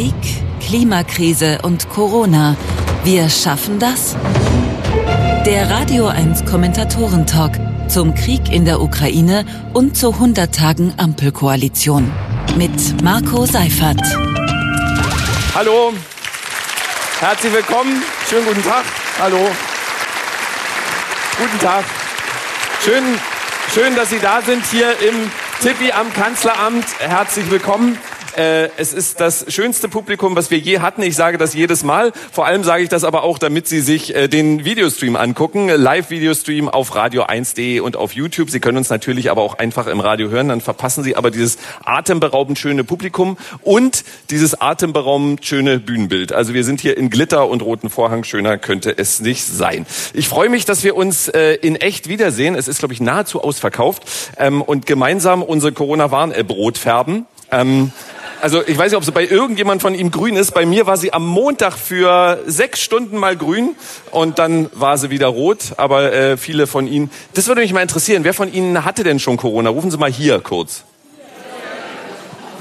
Krieg, Klimakrise und Corona. Wir schaffen das? Der Radio 1 Kommentatoren-Talk zum Krieg in der Ukraine und zu 100 Tagen Ampelkoalition. Mit Marco Seifert. Hallo, herzlich willkommen. Schönen guten Tag. Hallo. Guten Tag. Schön, schön, dass Sie da sind hier im Tippi am Kanzleramt. Herzlich willkommen. Äh, es ist das schönste Publikum, was wir je hatten. Ich sage das jedes Mal. Vor allem sage ich das aber auch, damit Sie sich äh, den Videostream angucken. Live-Videostream auf radio1.de und auf YouTube. Sie können uns natürlich aber auch einfach im Radio hören. Dann verpassen Sie aber dieses atemberaubend schöne Publikum und dieses atemberaubend schöne Bühnenbild. Also wir sind hier in Glitter und roten Vorhang. Schöner könnte es nicht sein. Ich freue mich, dass wir uns äh, in echt wiedersehen. Es ist, glaube ich, nahezu ausverkauft. Ähm, und gemeinsam unsere Corona-Warn-Brot färben. Ähm, also ich weiß nicht, ob sie bei irgendjemand von ihm grün ist. Bei mir war sie am Montag für sechs Stunden mal grün und dann war sie wieder rot. Aber äh, viele von Ihnen, das würde mich mal interessieren. Wer von Ihnen hatte denn schon Corona? Rufen Sie mal hier kurz.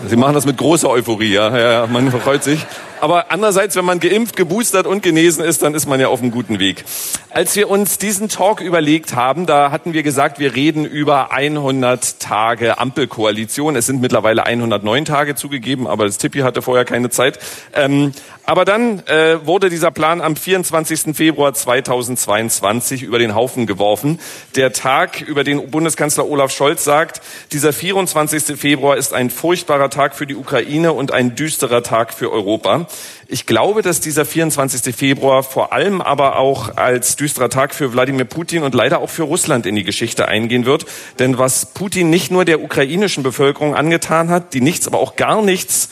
Sie machen das mit großer Euphorie, ja, ja man freut sich. Aber andererseits, wenn man geimpft, geboostert und genesen ist, dann ist man ja auf einem guten Weg. Als wir uns diesen Talk überlegt haben, da hatten wir gesagt, wir reden über 100 Tage Ampelkoalition. Es sind mittlerweile 109 Tage zugegeben, aber das Tippi hatte vorher keine Zeit. Ähm, aber dann äh, wurde dieser Plan am 24. Februar 2022 über den Haufen geworfen. Der Tag, über den Bundeskanzler Olaf Scholz sagt, dieser 24. Februar ist ein furchtbarer Tag für die Ukraine und ein düsterer Tag für Europa. Ich glaube, dass dieser 24. Februar vor allem aber auch als düsterer Tag für Wladimir Putin und leider auch für Russland in die Geschichte eingehen wird. Denn was Putin nicht nur der ukrainischen Bevölkerung angetan hat, die nichts, aber auch gar nichts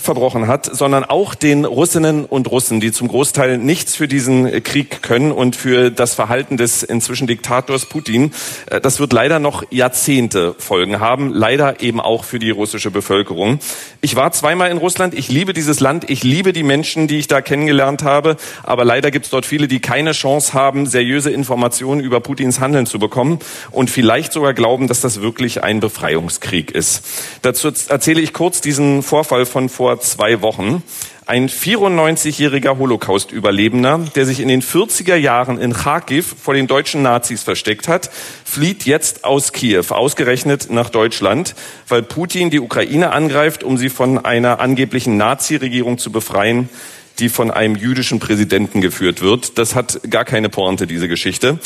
verbrochen hat, sondern auch den Russinnen und Russen, die zum Großteil nichts für diesen Krieg können und für das Verhalten des inzwischen Diktators Putin. Äh, das wird leider noch Jahrzehnte Folgen haben, leider eben auch für die russische Bevölkerung. Ich war zweimal in Russland, ich liebe dieses Land, ich liebe die Menschen, die ich da kennengelernt habe, aber leider gibt es dort viele, die keine Chance haben, seriöse Informationen über Putins Handeln zu bekommen und vielleicht sogar glauben, dass das wirklich ein Befreiungskrieg ist. Dazu erzähle ich kurz diesen Vorfall von vor vor zwei Wochen. Ein 94-jähriger Holocaust-Überlebender, der sich in den 40er Jahren in Kharkiv vor den deutschen Nazis versteckt hat, flieht jetzt aus Kiew, ausgerechnet nach Deutschland, weil Putin die Ukraine angreift, um sie von einer angeblichen Nazi-Regierung zu befreien, die von einem jüdischen Präsidenten geführt wird. Das hat gar keine Pointe, diese Geschichte.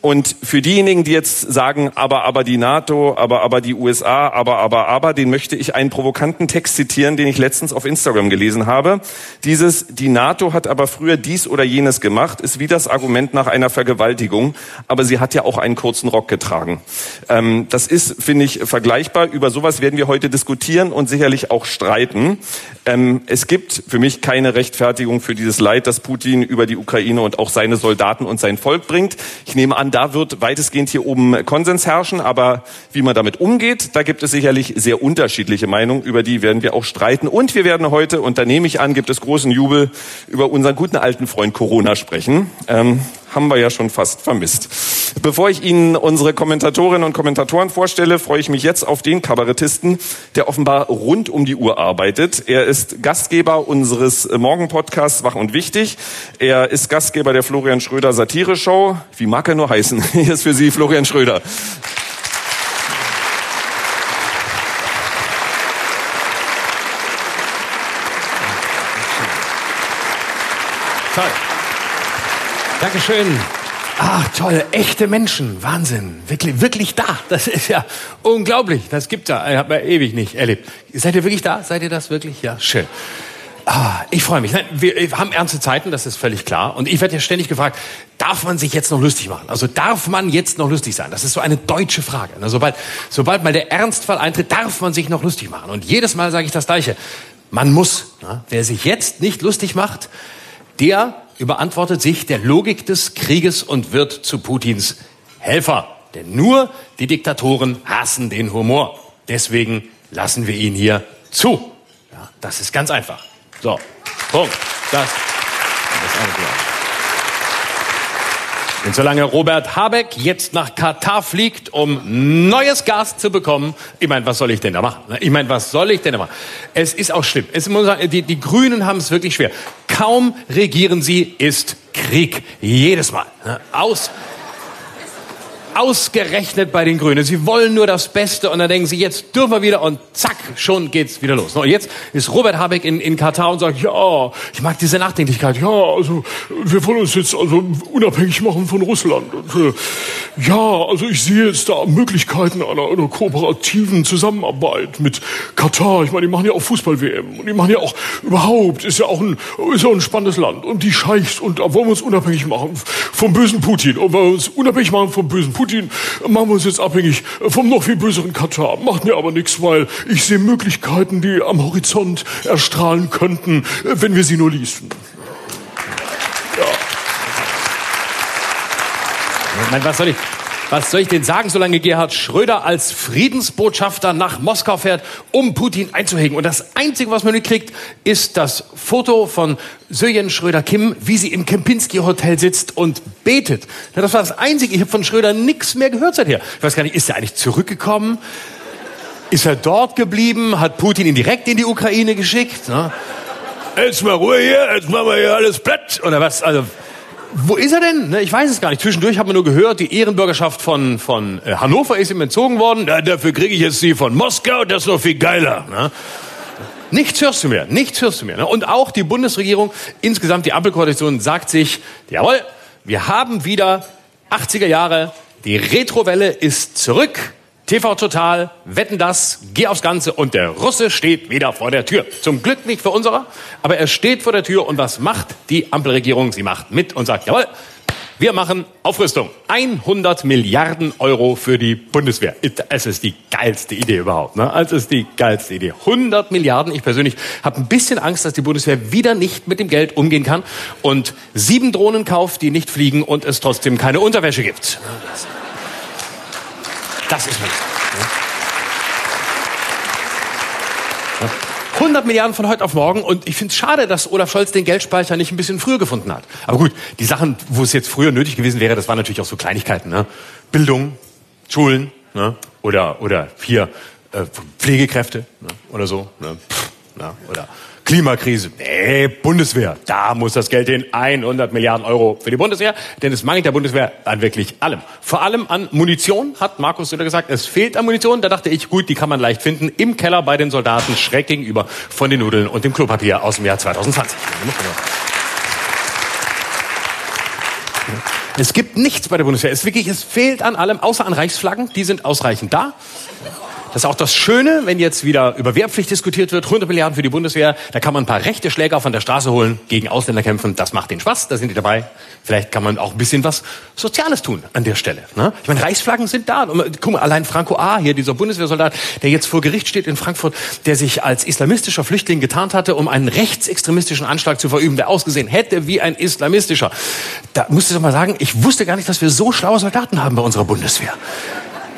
Und für diejenigen, die jetzt sagen, aber, aber die NATO, aber, aber die USA, aber, aber, aber, den möchte ich einen provokanten Text zitieren, den ich letztens auf Instagram gelesen habe. Dieses, die NATO hat aber früher dies oder jenes gemacht, ist wie das Argument nach einer Vergewaltigung, aber sie hat ja auch einen kurzen Rock getragen. Ähm, das ist, finde ich, vergleichbar. Über sowas werden wir heute diskutieren und sicherlich auch streiten. Ähm, es gibt für mich keine Rechtfertigung für dieses Leid, das Putin über die Ukraine und auch seine Soldaten und sein Volk bringt. Ich nehme an, da wird weitestgehend hier oben Konsens herrschen, aber wie man damit umgeht, da gibt es sicherlich sehr unterschiedliche Meinungen, über die werden wir auch streiten. Und wir werden heute, und da nehme ich an, gibt es großen Jubel, über unseren guten alten Freund Corona sprechen. Ähm, haben wir ja schon fast vermisst. Bevor ich Ihnen unsere Kommentatorinnen und Kommentatoren vorstelle, freue ich mich jetzt auf den Kabarettisten, der offenbar rund um die Uhr arbeitet. Er ist Gastgeber unseres Morgenpodcasts Wach und Wichtig. Er ist Gastgeber der Florian Schröder Satire Show. Wie mag er nur heißen? Hier ist für Sie Florian Schröder. Toll. Dankeschön. Ach, toll, echte Menschen, Wahnsinn, wirklich, wirklich da. Das ist ja unglaublich. Das gibt's ja, ich habe ja ewig nicht erlebt. Seid ihr wirklich da? Seid ihr das wirklich? Ja, schön. Ah, ich freue mich. Wir haben ernste Zeiten, das ist völlig klar. Und ich werde ja ständig gefragt, darf man sich jetzt noch lustig machen? Also darf man jetzt noch lustig sein? Das ist so eine deutsche Frage. Sobald, sobald mal der Ernstfall eintritt, darf man sich noch lustig machen. Und jedes Mal sage ich das Gleiche. Man muss. Wer sich jetzt nicht lustig macht, der überantwortet sich der Logik des Krieges und wird zu Putins Helfer. Denn nur die Diktatoren hassen den Humor. Deswegen lassen wir ihn hier zu. Ja, das ist ganz einfach. So, Punkt. Das, das Und solange Robert Habeck jetzt nach Katar fliegt, um neues Gas zu bekommen, ich meine, was soll ich denn da machen? Ich meine, was soll ich denn da machen? Es ist auch schlimm. Es muss sagen, die, die Grünen haben es wirklich schwer. Kaum regieren sie, ist Krieg. Jedes Mal. Aus Ausgerechnet bei den Grünen. Sie wollen nur das Beste und dann denken sie, jetzt dürfen wir wieder und zack, schon geht's wieder los. Und jetzt ist Robert Habeck in, in Katar und sagt, ja, ich mag diese Nachdenklichkeit. Ja, also wir wollen uns jetzt also unabhängig machen von Russland. Und, äh, ja, also ich sehe jetzt da Möglichkeiten einer, einer kooperativen Zusammenarbeit mit Katar. Ich meine, die machen ja auch Fußball-WM und die machen ja auch überhaupt, ist ja auch ein, ist ja ein spannendes Land. Und die Scheichs, und da wollen wir uns unabhängig machen vom bösen Putin. Und wollen wir uns unabhängig machen vom bösen Putin. Putin machen wir uns jetzt abhängig vom noch viel böseren Katar. Macht mir aber nichts, weil ich sehe Möglichkeiten, die am Horizont erstrahlen könnten, wenn wir sie nur ließen. Ja. Ich meine, was soll ich? Was soll ich denn sagen, solange Gerhard Schröder als Friedensbotschafter nach Moskau fährt, um Putin einzuhegen? Und das Einzige, was man mitkriegt, ist das Foto von Söjen Schröder-Kim, wie sie im Kempinski-Hotel sitzt und betet. Das war das Einzige. Ich habe von Schröder nichts mehr gehört seither. Ich weiß gar nicht, ist er eigentlich zurückgekommen? Ist er dort geblieben? Hat Putin ihn direkt in die Ukraine geschickt? Jetzt mal Ruhe hier, jetzt machen wir hier alles platt. Oder was? Also, wo ist er denn? Ne, ich weiß es gar nicht. Zwischendurch haben wir nur gehört, die Ehrenbürgerschaft von, von äh, Hannover ist ihm entzogen worden. Dafür kriege ich jetzt die von Moskau, das ist noch viel geiler. Ne? Nichts hörst du mehr, nichts hörst du mehr. Ne? Und auch die Bundesregierung, insgesamt die Ampelkoalition, sagt sich, jawohl, wir haben wieder 80er Jahre, die Retrowelle ist zurück. TV Total, wetten das, geh aufs Ganze und der Russe steht wieder vor der Tür. Zum Glück nicht für unserer, aber er steht vor der Tür und was macht die Ampelregierung? Sie macht mit und sagt, jawohl, wir machen Aufrüstung. 100 Milliarden Euro für die Bundeswehr. Es ist die geilste Idee überhaupt. Ne? Es ist die geilste Idee. 100 Milliarden. Ich persönlich habe ein bisschen Angst, dass die Bundeswehr wieder nicht mit dem Geld umgehen kann und sieben Drohnen kauft, die nicht fliegen und es trotzdem keine Unterwäsche gibt. Das ist was. 100 Milliarden von heute auf morgen und ich finde es schade, dass Olaf Scholz den Geldspeicher nicht ein bisschen früher gefunden hat. Aber gut, die Sachen, wo es jetzt früher nötig gewesen wäre, das waren natürlich auch so Kleinigkeiten. Ne? Bildung, Schulen ne? oder, oder hier äh, Pflegekräfte ne? oder so. Ne? Pff, ne? Oder Klimakrise. Nee, Bundeswehr. Da muss das Geld hin. 100 Milliarden Euro für die Bundeswehr. Denn es mangelt der Bundeswehr an wirklich allem. Vor allem an Munition, hat Markus Söder gesagt. Es fehlt an Munition. Da dachte ich, gut, die kann man leicht finden. Im Keller bei den Soldaten, schräg gegenüber von den Nudeln und dem Klopapier aus dem Jahr 2020. Es gibt nichts bei der Bundeswehr. Es wirklich, es fehlt an allem, außer an Reichsflaggen. Die sind ausreichend da. Das ist auch das Schöne, wenn jetzt wieder über Wehrpflicht diskutiert wird, 100 Milliarden für die Bundeswehr, da kann man ein paar rechte Schläger von der Straße holen, gegen Ausländer kämpfen, das macht den Spaß, da sind die dabei. Vielleicht kann man auch ein bisschen was Soziales tun an der Stelle. Ne? Ich meine, Reichsflaggen sind da. Und, guck mal, allein Franco A., hier dieser Bundeswehrsoldat, der jetzt vor Gericht steht in Frankfurt, der sich als islamistischer Flüchtling getarnt hatte, um einen rechtsextremistischen Anschlag zu verüben, der ausgesehen hätte wie ein islamistischer. Da musste ich doch mal sagen, ich wusste gar nicht, dass wir so schlaue Soldaten haben bei unserer Bundeswehr.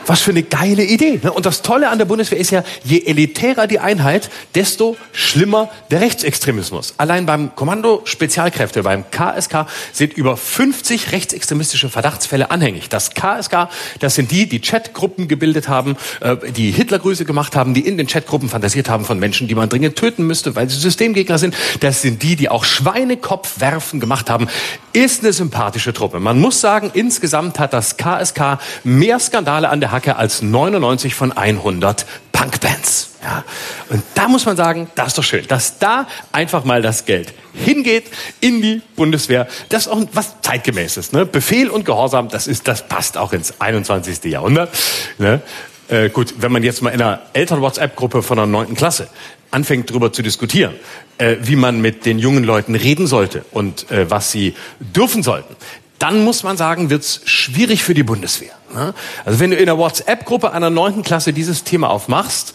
Was für eine geile Idee. Ne? Und das Tolle an der Bundeswehr ist ja, je elitärer die Einheit, desto schlimmer der Rechtsextremismus. Allein beim Kommando Spezialkräfte, beim KSK, sind über 50 rechtsextremistische Verdachtsfälle anhängig. Das KSK, das sind die, die Chatgruppen gebildet haben, äh, die Hitlergrüße gemacht haben, die in den Chatgruppen fantasiert haben von Menschen, die man dringend töten müsste, weil sie Systemgegner sind. Das sind die, die auch Schweinekopfwerfen gemacht haben. Ist eine sympathische Truppe. Man muss sagen, insgesamt hat das KSK mehr Skandale an der Hacke als 99 von 100 Punkbands. Ja. Und da muss man sagen, das ist doch schön, dass da einfach mal das Geld hingeht in die Bundeswehr. Das ist auch was zeitgemäßes. Ne? Befehl und Gehorsam, das ist, das passt auch ins 21. Jahrhundert. Ne? Äh, gut, wenn man jetzt mal in einer Eltern-WhatsApp-Gruppe von der neunten Klasse anfängt, darüber zu diskutieren, äh, wie man mit den jungen Leuten reden sollte und äh, was sie dürfen sollten, dann muss man sagen, wird's schwierig für die Bundeswehr. Ne? Also wenn du in der WhatsApp-Gruppe einer neunten Klasse dieses Thema aufmachst,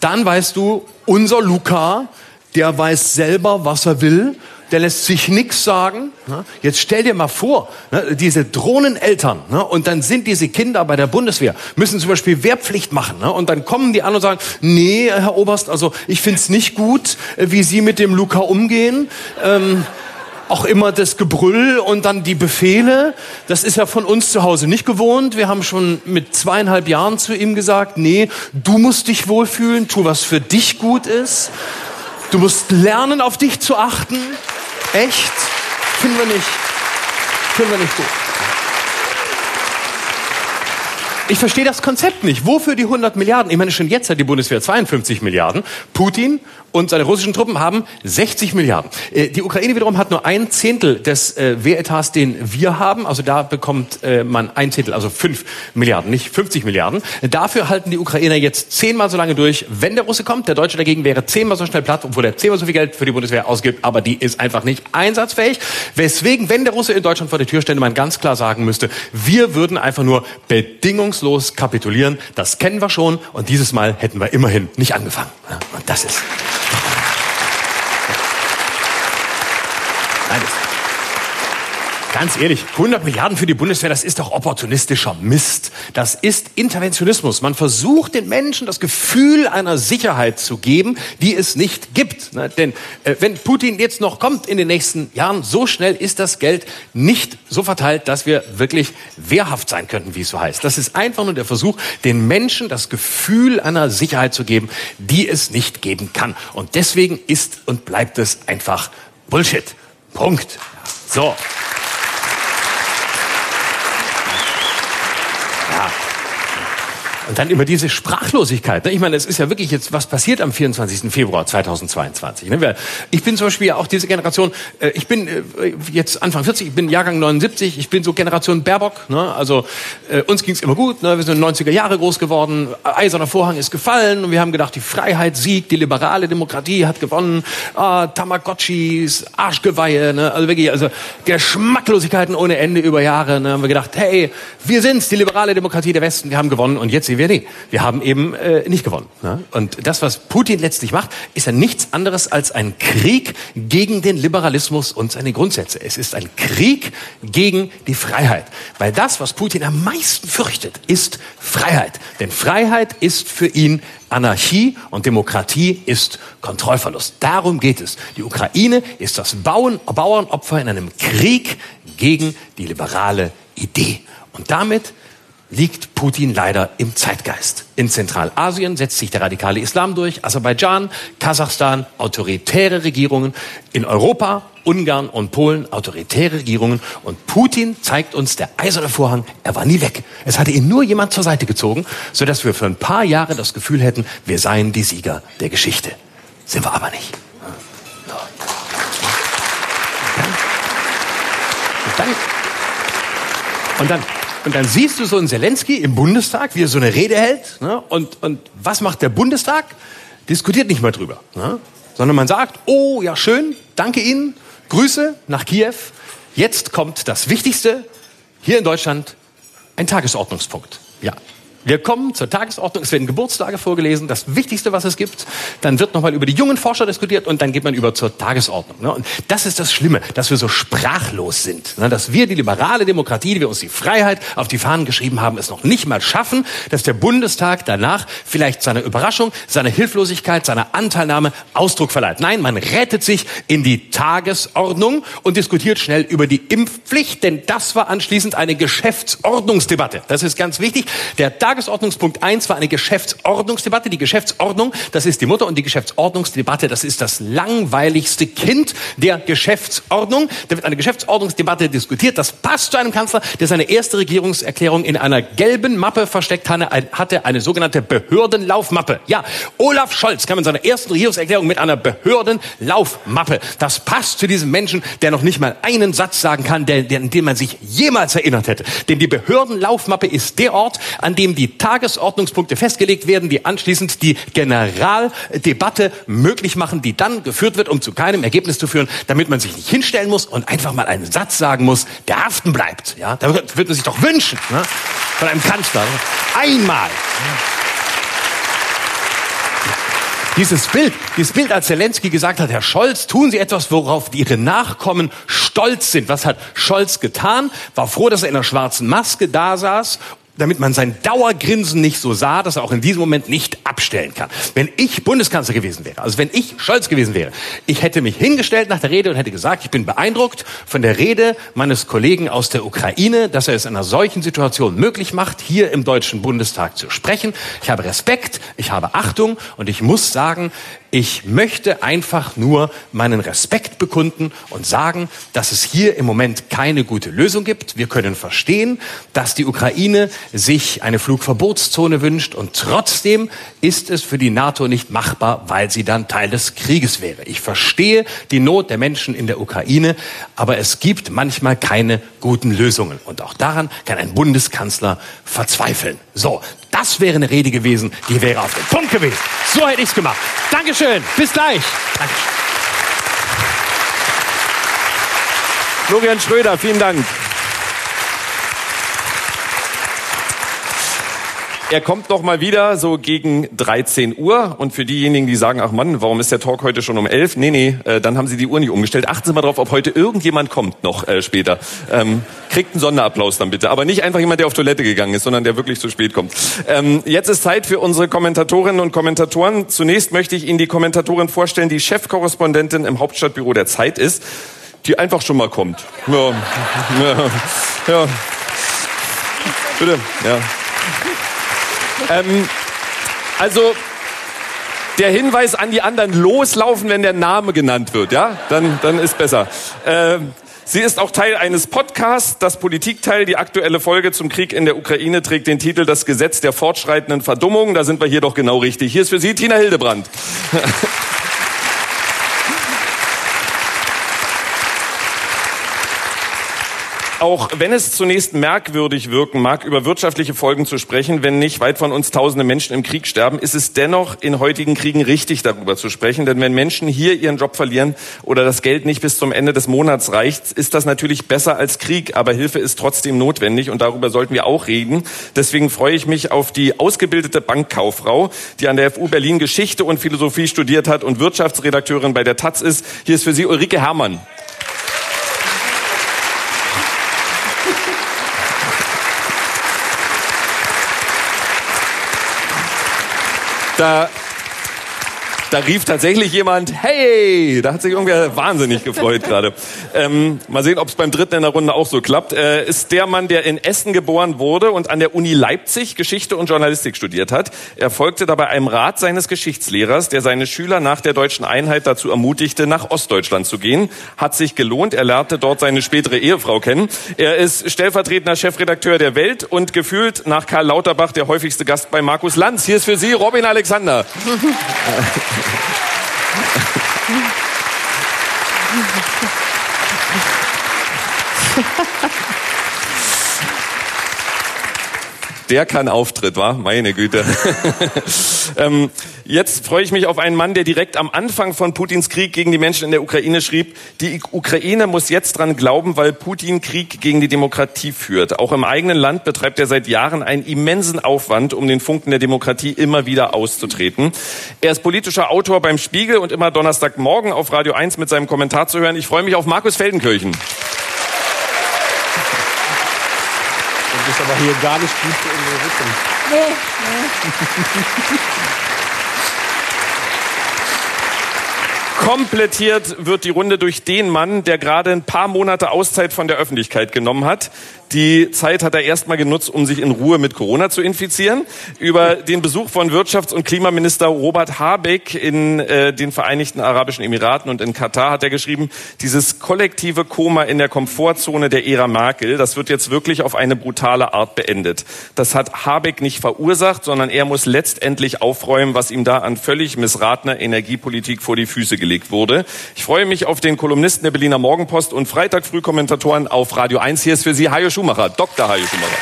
dann weißt du, unser Luca, der weiß selber, was er will, der lässt sich nichts sagen. Ne? Jetzt stell dir mal vor, ne, diese Drohneneltern, und dann sind diese Kinder bei der Bundeswehr, müssen zum Beispiel Wehrpflicht machen. Und dann kommen die an und sagen, nee, Herr Oberst, also ich find's nicht gut, äh, wie Sie mit dem Luca umgehen. Ähm, auch immer das Gebrüll und dann die Befehle. Das ist ja von uns zu Hause nicht gewohnt. Wir haben schon mit zweieinhalb Jahren zu ihm gesagt, nee, du musst dich wohlfühlen, tu was für dich gut ist. Du musst lernen, auf dich zu achten. Echt? Finden wir nicht. Finden wir nicht gut. Ich verstehe das Konzept nicht. Wofür die 100 Milliarden? Ich meine, schon jetzt hat die Bundeswehr 52 Milliarden. Putin und seine russischen Truppen haben 60 Milliarden. Äh, die Ukraine wiederum hat nur ein Zehntel des äh, Wehretats, den wir haben. Also da bekommt äh, man ein Zehntel, also 5 Milliarden, nicht 50 Milliarden. Dafür halten die Ukrainer jetzt zehnmal so lange durch, wenn der Russe kommt. Der Deutsche dagegen wäre zehnmal so schnell platt, obwohl er zehnmal so viel Geld für die Bundeswehr ausgibt. Aber die ist einfach nicht einsatzfähig. Weswegen, wenn der Russe in Deutschland vor der Tür stände, man ganz klar sagen müsste, wir würden einfach nur bedingungslos kapitulieren. Das kennen wir schon. Und dieses Mal hätten wir immerhin nicht angefangen. Und das ist Nein, Ganz ehrlich, 100 Milliarden für die Bundeswehr, das ist doch opportunistischer Mist. Das ist Interventionismus. Man versucht den Menschen das Gefühl einer Sicherheit zu geben, die es nicht gibt. Ne? Denn äh, wenn Putin jetzt noch kommt in den nächsten Jahren, so schnell ist das Geld nicht so verteilt, dass wir wirklich wehrhaft sein könnten, wie es so heißt. Das ist einfach nur der Versuch, den Menschen das Gefühl einer Sicherheit zu geben, die es nicht geben kann. Und deswegen ist und bleibt es einfach Bullshit. Punkt. So. Und dann immer diese Sprachlosigkeit. Ne? Ich meine, es ist ja wirklich jetzt, was passiert am 24. Februar 2022. Ne? Ich bin zum Beispiel ja auch diese Generation, äh, ich bin äh, jetzt Anfang 40, ich bin Jahrgang 79, ich bin so Generation Baerbock. Ne? Also äh, uns ging's immer gut, wir sind 90er Jahre groß geworden, Eiserner Vorhang ist gefallen und wir haben gedacht, die Freiheit siegt, die liberale Demokratie hat gewonnen, ah, Tamagotchis, Arschgeweihe, also wirklich, also Geschmacklosigkeiten ohne Ende über Jahre. Haben wir gedacht, hey, wir sind's, die liberale Demokratie der Westen, wir haben gewonnen und jetzt wir, nee, wir haben eben äh, nicht gewonnen. Ne? Und das, was Putin letztlich macht, ist ja nichts anderes als ein Krieg gegen den Liberalismus und seine Grundsätze. Es ist ein Krieg gegen die Freiheit. Weil das, was Putin am meisten fürchtet, ist Freiheit. Denn Freiheit ist für ihn Anarchie und Demokratie ist Kontrollverlust. Darum geht es. Die Ukraine ist das Bauen, Bauernopfer in einem Krieg gegen die liberale Idee. Und damit liegt Putin leider im Zeitgeist. In Zentralasien setzt sich der radikale Islam durch, Aserbaidschan, Kasachstan, autoritäre Regierungen, in Europa, Ungarn und Polen, autoritäre Regierungen. Und Putin zeigt uns, der eiserne Vorhang, er war nie weg. Es hatte ihn nur jemand zur Seite gezogen, sodass wir für ein paar Jahre das Gefühl hätten, wir seien die Sieger der Geschichte. Sind wir aber nicht. Und dann, und dann und dann siehst du so einen Zelensky im Bundestag, wie er so eine Rede hält. Ne? Und, und was macht der Bundestag? Diskutiert nicht mehr drüber. Ne? Sondern man sagt, oh ja schön, danke Ihnen, Grüße nach Kiew. Jetzt kommt das Wichtigste. Hier in Deutschland ein Tagesordnungspunkt. Ja, wir kommen zur Tagesordnung, es werden Geburtstage vorgelesen, das Wichtigste, was es gibt. Dann wird nochmal über die jungen Forscher diskutiert und dann geht man über zur Tagesordnung. Ne? Und das ist das Schlimme, dass wir so sprachlos sind. Ne? Dass wir, die liberale Demokratie, die wir uns die Freiheit auf die Fahnen geschrieben haben, es noch nicht mal schaffen, dass der Bundestag danach vielleicht seiner Überraschung, seiner Hilflosigkeit, seiner Anteilnahme Ausdruck verleiht. Nein, man rettet sich in die Tagesordnung und diskutiert schnell über die Impfpflicht, denn das war anschließend eine Geschäftsordnungsdebatte. Das ist ganz wichtig. Der Tagesordnungspunkt 1 war eine Geschäftsordnungsdebatte. Die Geschäftsordnung, das ist die Mutter und die Geschäftsordnungsdebatte, das ist das langweiligste Kind der Geschäftsordnung. Da wird eine Geschäftsordnungsdebatte diskutiert. Das passt zu einem Kanzler, der seine erste Regierungserklärung in einer gelben Mappe versteckt hatte, eine sogenannte Behördenlaufmappe. Ja, Olaf Scholz kam in seiner ersten Regierungserklärung mit einer Behördenlaufmappe. Das passt zu diesem Menschen, der noch nicht mal einen Satz sagen kann, der, der, an den man sich jemals erinnert hätte. Denn die Behördenlaufmappe ist der Ort, an dem die die Tagesordnungspunkte festgelegt werden, die anschließend die Generaldebatte möglich machen, die dann geführt wird, um zu keinem Ergebnis zu führen, damit man sich nicht hinstellen muss und einfach mal einen Satz sagen muss, der haften bleibt. Ja, da wird man sich doch wünschen ne? von einem Kanzler. Einmal. Dieses Bild, dieses Bild, als Zelensky gesagt hat, Herr Scholz, tun Sie etwas, worauf Ihre Nachkommen stolz sind. Was hat Scholz getan? War froh, dass er in einer schwarzen Maske da saß damit man sein Dauergrinsen nicht so sah, dass er auch in diesem Moment nicht abstellen kann. Wenn ich Bundeskanzler gewesen wäre, also wenn ich Scholz gewesen wäre, ich hätte mich hingestellt nach der Rede und hätte gesagt, ich bin beeindruckt von der Rede meines Kollegen aus der Ukraine, dass er es in einer solchen Situation möglich macht, hier im Deutschen Bundestag zu sprechen. Ich habe Respekt, ich habe Achtung und ich muss sagen, ich möchte einfach nur meinen Respekt bekunden und sagen, dass es hier im Moment keine gute Lösung gibt. Wir können verstehen, dass die Ukraine sich eine Flugverbotszone wünscht und trotzdem ist es für die NATO nicht machbar, weil sie dann Teil des Krieges wäre. Ich verstehe die Not der Menschen in der Ukraine, aber es gibt manchmal keine guten Lösungen. Und auch daran kann ein Bundeskanzler verzweifeln. So, das wäre eine Rede gewesen, die wäre auf den Punkt gewesen. So hätte ich's gemacht. Dankeschön. Bis gleich. Dankeschön. Florian Schröder, vielen Dank. Er kommt noch mal wieder so gegen 13 Uhr und für diejenigen, die sagen, ach Mann, warum ist der Talk heute schon um 11? Nee, nee, äh, dann haben Sie die Uhr nicht umgestellt. Achten Sie mal drauf, ob heute irgendjemand kommt noch äh, später. Ähm, kriegt einen Sonderapplaus dann bitte. Aber nicht einfach jemand, der auf Toilette gegangen ist, sondern der wirklich zu spät kommt. Ähm, jetzt ist Zeit für unsere Kommentatorinnen und Kommentatoren. Zunächst möchte ich Ihnen die Kommentatorin vorstellen, die Chefkorrespondentin im Hauptstadtbüro der Zeit ist, die einfach schon mal kommt. Ja, ja, ja. Bitte, ja. Ähm, also der Hinweis an die anderen, loslaufen, wenn der Name genannt wird, ja, dann, dann ist besser. Ähm, sie ist auch Teil eines Podcasts, das Politikteil. Die aktuelle Folge zum Krieg in der Ukraine trägt den Titel Das Gesetz der fortschreitenden Verdummung. Da sind wir hier doch genau richtig. Hier ist für Sie Tina Hildebrand. Auch wenn es zunächst merkwürdig wirken mag, über wirtschaftliche Folgen zu sprechen, wenn nicht weit von uns tausende Menschen im Krieg sterben, ist es dennoch in heutigen Kriegen richtig, darüber zu sprechen. Denn wenn Menschen hier ihren Job verlieren oder das Geld nicht bis zum Ende des Monats reicht, ist das natürlich besser als Krieg. Aber Hilfe ist trotzdem notwendig und darüber sollten wir auch reden. Deswegen freue ich mich auf die ausgebildete Bankkauffrau, die an der FU Berlin Geschichte und Philosophie studiert hat und Wirtschaftsredakteurin bei der Taz ist. Hier ist für Sie Ulrike Herrmann. Da, da rief tatsächlich jemand, hey, da hat sich irgendwer wahnsinnig gefreut gerade. Ähm, mal sehen, ob es beim dritten in der Runde auch so klappt. Äh, ist der Mann, der in Essen geboren wurde und an der Uni Leipzig Geschichte und Journalistik studiert hat. Er folgte dabei einem Rat seines Geschichtslehrers, der seine Schüler nach der deutschen Einheit dazu ermutigte, nach Ostdeutschland zu gehen. Hat sich gelohnt. Er lernte dort seine spätere Ehefrau kennen. Er ist stellvertretender Chefredakteur der Welt und gefühlt nach Karl Lauterbach der häufigste Gast bei Markus Lanz. Hier ist für Sie Robin Alexander. Ha ha ha. Der kann Auftritt, war? Meine Güte. ähm, jetzt freue ich mich auf einen Mann, der direkt am Anfang von Putins Krieg gegen die Menschen in der Ukraine schrieb, die Ukraine muss jetzt dran glauben, weil Putin Krieg gegen die Demokratie führt. Auch im eigenen Land betreibt er seit Jahren einen immensen Aufwand, um den Funken der Demokratie immer wieder auszutreten. Er ist politischer Autor beim Spiegel und immer Donnerstagmorgen auf Radio 1 mit seinem Kommentar zu hören. Ich freue mich auf Markus Feldenkirchen. Du bist aber hier gar nicht gut in den Rücken. Nee, nee. Komplettiert wird die Runde durch den Mann, der gerade ein paar Monate Auszeit von der Öffentlichkeit genommen hat. Die Zeit hat er erstmal genutzt, um sich in Ruhe mit Corona zu infizieren. Über den Besuch von Wirtschafts- und Klimaminister Robert Habeck in äh, den Vereinigten Arabischen Emiraten und in Katar hat er geschrieben, dieses kollektive Koma in der Komfortzone der Ära Merkel, das wird jetzt wirklich auf eine brutale Art beendet. Das hat Habeck nicht verursacht, sondern er muss letztendlich aufräumen, was ihm da an völlig missratener Energiepolitik vor die Füße gelegt wurde. Ich freue mich auf den Kolumnisten der Berliner Morgenpost und Freitag Frühkommentatoren auf Radio 1. Hier ist für Sie Hajo Schumacher, Dr. Hajo Schumacher.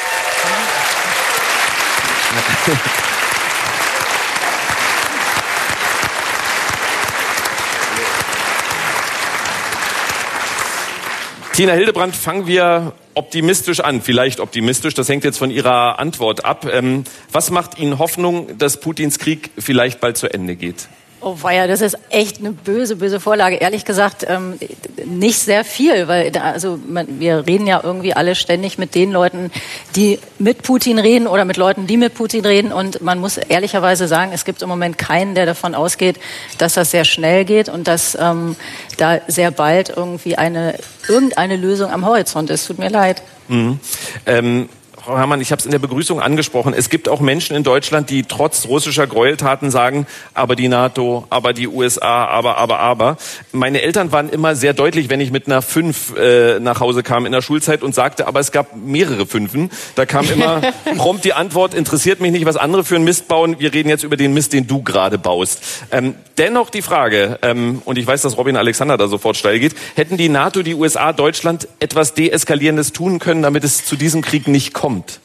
Tina Hildebrand, fangen wir optimistisch an, vielleicht optimistisch, das hängt jetzt von Ihrer Antwort ab. Ähm, was macht Ihnen Hoffnung, dass Putins Krieg vielleicht bald zu Ende geht? Oh weia, das ist echt eine böse, böse Vorlage. Ehrlich gesagt, ähm, nicht sehr viel, weil da, also man, wir reden ja irgendwie alle ständig mit den Leuten, die mit Putin reden oder mit Leuten, die mit Putin reden. Und man muss ehrlicherweise sagen, es gibt im Moment keinen, der davon ausgeht, dass das sehr schnell geht und dass ähm, da sehr bald irgendwie eine irgendeine Lösung am Horizont ist. Tut mir leid. Mhm. Ähm Frau Herrmann, ich habe es in der Begrüßung angesprochen. Es gibt auch Menschen in Deutschland, die trotz russischer Gräueltaten sagen, aber die NATO, aber die USA, aber, aber, aber. Meine Eltern waren immer sehr deutlich, wenn ich mit einer Fünf äh, nach Hause kam in der Schulzeit und sagte, aber es gab mehrere Fünfen. Da kam immer prompt die Antwort, interessiert mich nicht, was andere für einen Mist bauen. Wir reden jetzt über den Mist, den du gerade baust. Ähm, dennoch die Frage, ähm, und ich weiß, dass Robin Alexander da sofort steil geht, hätten die NATO, die USA, Deutschland etwas Deeskalierendes tun können, damit es zu diesem Krieg nicht kommt? Kommt.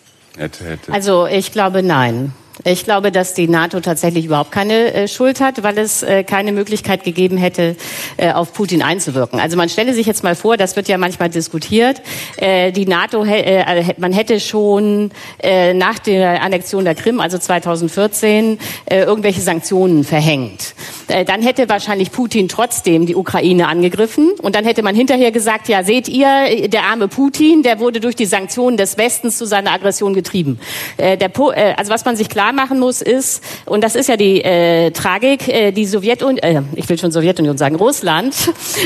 Also ich glaube nein. Ich glaube, dass die NATO tatsächlich überhaupt keine äh, Schuld hat, weil es äh, keine Möglichkeit gegeben hätte, äh, auf Putin einzuwirken. Also man stelle sich jetzt mal vor, das wird ja manchmal diskutiert, äh, die NATO, äh, man hätte schon äh, nach der Annexion der Krim, also 2014, irgendwelche Sanktionen verhängt. dann hätte wahrscheinlich Putin trotzdem die Ukraine angegriffen und dann hätte man hinterher gesagt, ja seht ihr, der arme Putin, der wurde durch die Sanktionen des Westens zu seiner Aggression getrieben. der, also was man sich klar klar machen muss, ist, und das ist ja die äh, Tragik, äh, die Sowjetunion, äh, ich will schon Sowjetunion sagen, Russland.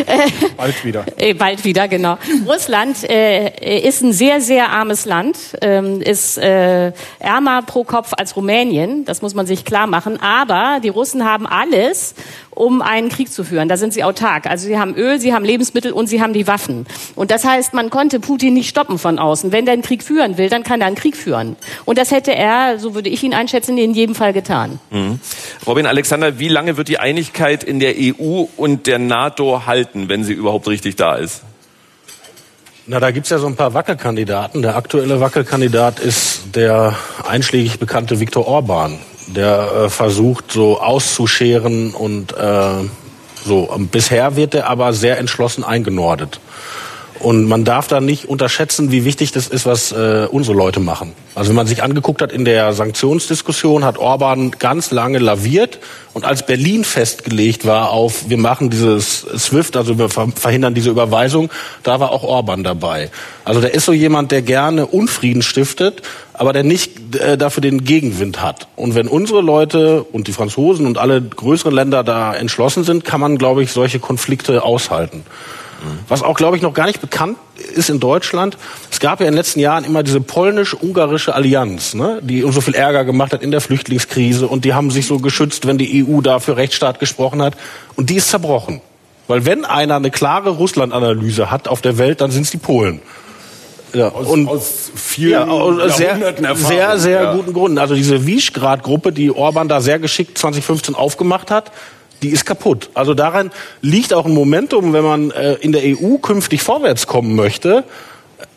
Äh, bald wieder. Äh, bald wieder, genau. Russland äh, ist ein sehr, sehr armes Land, ähm, ist ärmer pro Kopf als Rumänien, das muss man sich klar machen, aber die Russen haben alles, um einen Krieg zu führen. Da sind sie autark. Also sie haben Öl, sie haben Lebensmittel und sie haben die Waffen. Und das heißt, man konnte Putin nicht stoppen von außen. Wenn er einen Krieg führen will, dann kann er einen Krieg führen. Und das hätte er, so würde ich ihn einschätzen, in jedem Fall getan. Mhm. Robin Alexander, wie lange wird die Einigkeit in der EU und der NATO halten, wenn sie überhaupt richtig da ist? Na, da gibt's ja so ein paar Wackelkandidaten. Der aktuelle Wackelkandidat ist der einschlägig bekannte Viktor Orban der äh, versucht so auszuscheren und äh, so. Bisher wird er aber sehr entschlossen eingenordet. Und man darf da nicht unterschätzen, wie wichtig das ist, was äh, unsere Leute machen. Also wenn man sich angeguckt hat in der Sanktionsdiskussion, hat Orban ganz lange laviert und als Berlin festgelegt war auf, wir machen dieses SWIFT, also wir verhindern diese Überweisung, da war auch Orban dabei. Also der ist so jemand, der gerne Unfrieden stiftet, aber der nicht äh, dafür den Gegenwind hat. Und wenn unsere Leute und die Franzosen und alle größeren Länder da entschlossen sind, kann man, glaube ich, solche Konflikte aushalten. Was auch, glaube ich, noch gar nicht bekannt ist in Deutschland. Es gab ja in den letzten Jahren immer diese polnisch-ungarische Allianz, ne, die uns so viel Ärger gemacht hat in der Flüchtlingskrise. Und die haben sich so geschützt, wenn die EU da für Rechtsstaat gesprochen hat. Und die ist zerbrochen. Weil wenn einer eine klare Russland-Analyse hat auf der Welt, dann sind es die Polen. Ja, aus, und aus vielen ja, aus sehr, sehr, sehr ja. guten Gründen. Also diese Visegrad-Gruppe, die Orban da sehr geschickt 2015 aufgemacht hat, die ist kaputt. Also daran liegt auch ein Momentum, wenn man äh, in der EU künftig vorwärts kommen möchte,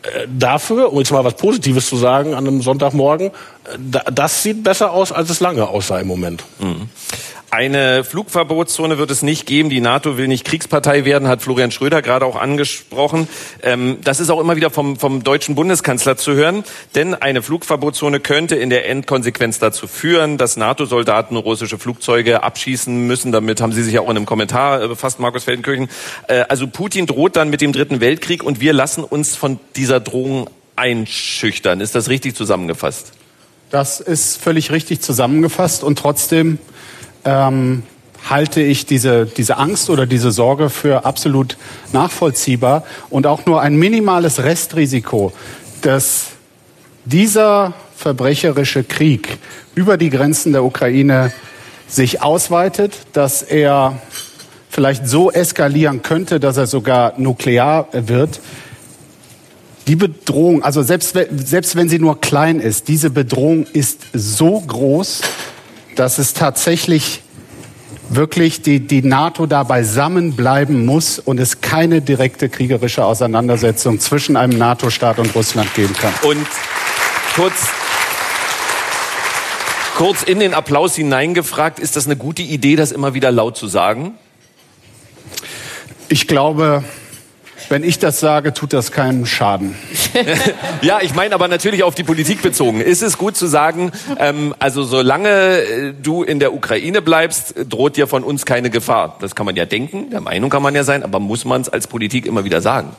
äh, dafür, um jetzt mal was Positives zu sagen an einem Sonntagmorgen, äh, das sieht besser aus, als es lange aussah im Moment. Mhm. Eine Flugverbotszone wird es nicht geben. Die NATO will nicht Kriegspartei werden, hat Florian Schröder gerade auch angesprochen. Ähm, das ist auch immer wieder vom, vom deutschen Bundeskanzler zu hören. Denn eine Flugverbotszone könnte in der Endkonsequenz dazu führen, dass NATO-Soldaten russische Flugzeuge abschießen müssen. Damit haben Sie sich ja auch in einem Kommentar äh, befasst, Markus Feldenkirchen. Äh, also Putin droht dann mit dem Dritten Weltkrieg und wir lassen uns von dieser Drohung einschüchtern. Ist das richtig zusammengefasst? Das ist völlig richtig zusammengefasst und trotzdem ähm, halte ich diese, diese Angst oder diese Sorge für absolut nachvollziehbar und auch nur ein minimales Restrisiko, dass dieser verbrecherische Krieg über die Grenzen der Ukraine sich ausweitet, dass er vielleicht so eskalieren könnte, dass er sogar nuklear wird. Die Bedrohung, also selbst, selbst wenn sie nur klein ist, diese Bedrohung ist so groß, dass es tatsächlich wirklich die, die NATO da beisammen bleiben muss und es keine direkte kriegerische Auseinandersetzung zwischen einem NATO-Staat und Russland geben kann. Und kurz, kurz in den Applaus hineingefragt, ist das eine gute Idee, das immer wieder laut zu sagen? Ich glaube, wenn ich das sage, tut das keinen Schaden. ja, ich meine aber natürlich auf die Politik bezogen. Ist es gut zu sagen, ähm, also solange äh, du in der Ukraine bleibst, droht dir von uns keine Gefahr. Das kann man ja denken, der Meinung kann man ja sein, aber muss man es als Politik immer wieder sagen?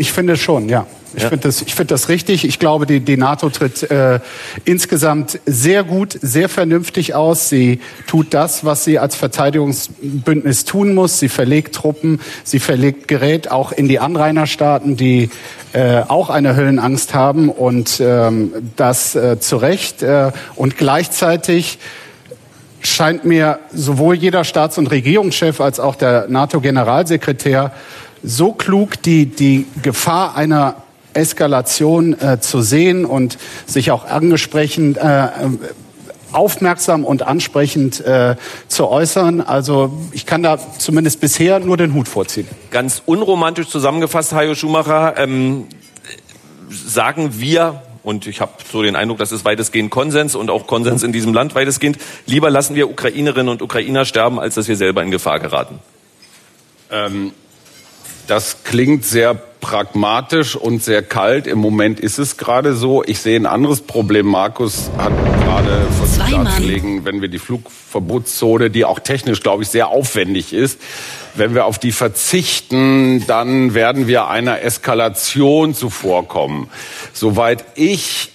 Ich finde schon, ja. Ich ja. finde das, ich finde das richtig. Ich glaube, die, die NATO tritt äh, insgesamt sehr gut, sehr vernünftig aus. Sie tut das, was sie als Verteidigungsbündnis tun muss. Sie verlegt Truppen, sie verlegt Gerät auch in die Anrainerstaaten, die äh, auch eine Höllenangst haben und ähm, das äh, zu Recht. Äh, und gleichzeitig scheint mir sowohl jeder Staats- und Regierungschef als auch der NATO-Generalsekretär so klug die, die Gefahr einer Eskalation äh, zu sehen und sich auch angesprochen äh, aufmerksam und ansprechend äh, zu äußern. Also ich kann da zumindest bisher nur den Hut vorziehen. Ganz unromantisch zusammengefasst, Hajo Schumacher, ähm, sagen wir und ich habe so den Eindruck, das ist weitestgehend Konsens und auch Konsens in diesem Land weitestgehend. Lieber lassen wir Ukrainerinnen und Ukrainer sterben, als dass wir selber in Gefahr geraten. Ähm, das klingt sehr pragmatisch und sehr kalt. Im Moment ist es gerade so. Ich sehe ein anderes Problem. Markus hat gerade versucht darzulegen, wenn wir die Flugverbotszone, die auch technisch, glaube ich, sehr aufwendig ist, wenn wir auf die verzichten, dann werden wir einer Eskalation zuvorkommen. Soweit ich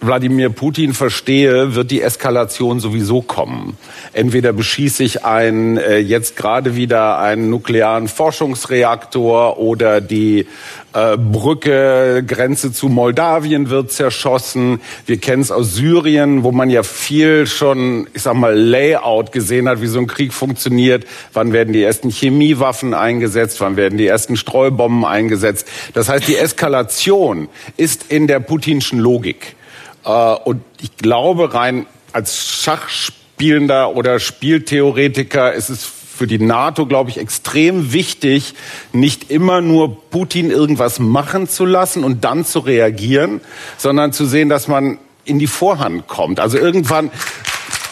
Wladimir Putin verstehe, wird die Eskalation sowieso kommen. Entweder beschieße ich ein, äh, jetzt gerade wieder einen nuklearen Forschungsreaktor oder die äh, Brücke, Grenze zu Moldawien wird zerschossen. Wir kennen es aus Syrien, wo man ja viel schon, ich sag mal, Layout gesehen hat, wie so ein Krieg funktioniert. Wann werden die ersten Chemiewaffen eingesetzt? Wann werden die ersten Streubomben eingesetzt? Das heißt, die Eskalation ist in der putinschen Logik. Äh, und ich glaube, rein als Schachspielender oder Spieltheoretiker ist es für die NATO, glaube ich, extrem wichtig, nicht immer nur Putin irgendwas machen zu lassen und dann zu reagieren, sondern zu sehen, dass man in die Vorhand kommt. Also irgendwann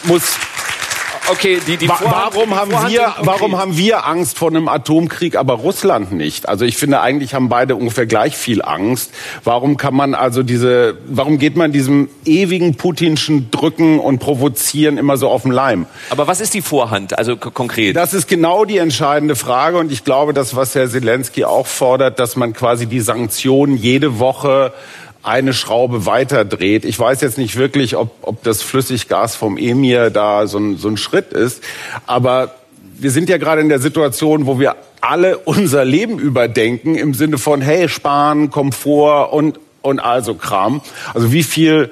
muss okay, die, die Vorhand, warum haben Vorhand wir, okay. warum haben wir Angst vor einem Atomkrieg, aber Russland nicht? Also ich finde eigentlich haben beide ungefähr gleich viel Angst. Warum kann man also diese, warum geht man diesem ewigen putinschen Drücken und Provozieren immer so auf den Leim? Aber was ist die Vorhand, also konkret? Das ist genau die entscheidende Frage und ich glaube, das, was Herr Zelensky auch fordert, dass man quasi die Sanktionen jede Woche eine Schraube weiter dreht. Ich weiß jetzt nicht wirklich, ob, ob das Flüssiggas vom Emir da so ein, so ein Schritt ist, aber wir sind ja gerade in der Situation, wo wir alle unser Leben überdenken im Sinne von, hey, sparen, Komfort und, und also Kram. Also wie viel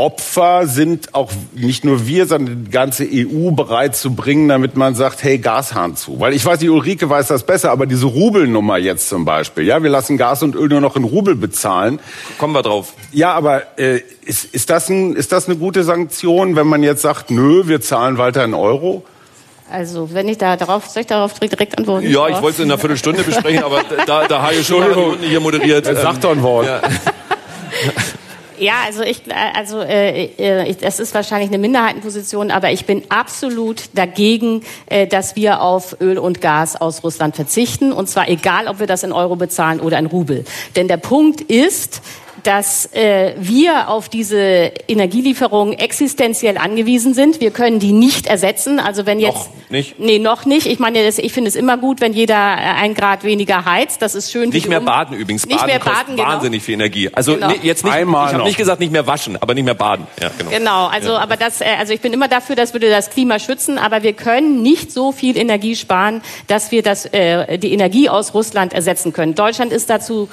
Opfer sind auch nicht nur wir, sondern die ganze EU bereit zu bringen, damit man sagt, hey, Gashahn zu. Weil ich weiß, die Ulrike weiß das besser, aber diese Rubelnummer jetzt zum Beispiel, ja, wir lassen Gas und Öl nur noch in Rubel bezahlen. Kommen wir drauf. Ja, aber äh, ist, ist, das ein, ist das eine gute Sanktion, wenn man jetzt sagt, nö, wir zahlen weiter in Euro? Also, wenn ich da darauf, soll ich darauf direkt antworten? Ja, ich wollte es in einer Viertelstunde besprechen, aber da, da habe ich schon hier moderiert. Sag doch ein Wort. Ja. Ja, also ich, äh, also äh, äh, das ist wahrscheinlich eine Minderheitenposition, aber ich bin absolut dagegen, äh, dass wir auf Öl und Gas aus Russland verzichten. Und zwar egal, ob wir das in Euro bezahlen oder in Rubel. Denn der Punkt ist, dass äh, wir auf diese Energielieferungen existenziell angewiesen sind. Wir können die nicht ersetzen. Also wenn jetzt noch nicht? Nee, noch nicht. Ich meine, das, ich finde es immer gut, wenn jeder äh, ein Grad weniger heizt. Das ist schön. Nicht mehr baden übrigens. Nicht baden mehr baden, genau. wahnsinnig viel Energie. Also genau. nee, jetzt nicht. Einmal ich habe nicht gesagt nicht mehr waschen, aber nicht mehr baden. Ja, genau. Genau. Also ja. aber das, äh, also ich bin immer dafür, das würde das Klima schützen. Aber wir können nicht so viel Energie sparen, dass wir das, äh, die Energie aus Russland ersetzen können. Deutschland ist dazu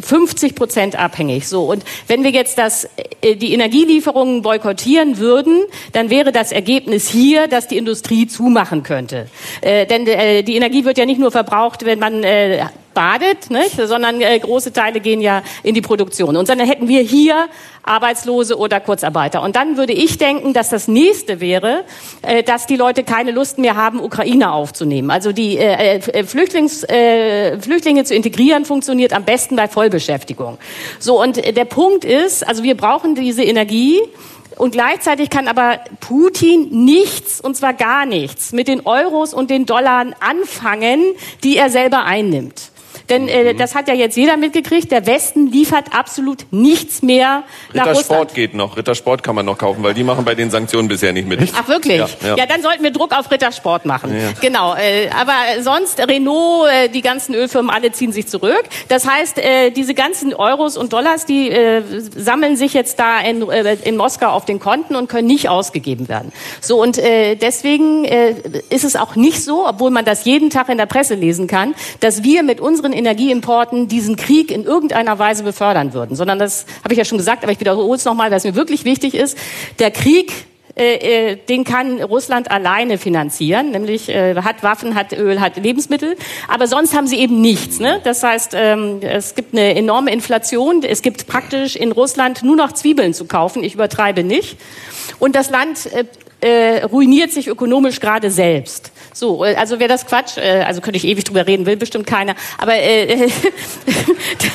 50 Prozent abhängig. So und wenn wir jetzt das, äh, die Energielieferungen boykottieren würden, dann wäre das Ergebnis hier, dass die Industrie zumachen könnte. Äh, denn äh, die Energie wird ja nicht nur verbraucht, wenn man äh, badet, nicht? sondern äh, große Teile gehen ja in die Produktion. Und dann hätten wir hier Arbeitslose oder Kurzarbeiter. Und dann würde ich denken, dass das nächste wäre, äh, dass die Leute keine Lust mehr haben, Ukraine aufzunehmen. Also die äh, äh Flüchtlings, äh, Flüchtlinge zu integrieren funktioniert am besten bei Vollbeschäftigung. So und der Punkt ist, also wir brauchen diese Energie. Und gleichzeitig kann aber Putin nichts, und zwar gar nichts, mit den Euros und den Dollar anfangen, die er selber einnimmt. Denn äh, mhm. das hat ja jetzt jeder mitgekriegt. Der Westen liefert absolut nichts mehr nach Rittersport Russland. geht noch. Rittersport kann man noch kaufen, weil die machen bei den Sanktionen bisher nicht mit. Ach wirklich? Ja, ja. ja dann sollten wir Druck auf Rittersport machen. Ja. Genau. Äh, aber sonst Renault, äh, die ganzen Ölfirmen, alle ziehen sich zurück. Das heißt, äh, diese ganzen Euros und Dollars, die äh, sammeln sich jetzt da in, äh, in Moskau auf den Konten und können nicht ausgegeben werden. So und äh, deswegen äh, ist es auch nicht so, obwohl man das jeden Tag in der Presse lesen kann, dass wir mit unseren Energieimporten diesen Krieg in irgendeiner Weise befördern würden, sondern das habe ich ja schon gesagt, aber ich wiederhole es nochmal, weil es mir wirklich wichtig ist. Der Krieg äh, äh, den kann Russland alleine finanzieren, nämlich äh, hat Waffen, hat Öl, hat Lebensmittel, aber sonst haben sie eben nichts. Ne? Das heißt, ähm, es gibt eine enorme Inflation, es gibt praktisch in Russland nur noch Zwiebeln zu kaufen, ich übertreibe nicht. Und das Land ruiniert sich ökonomisch gerade selbst. So, äh, also wäre das Quatsch, äh, also könnte ich ewig drüber reden, will bestimmt keiner. Aber äh,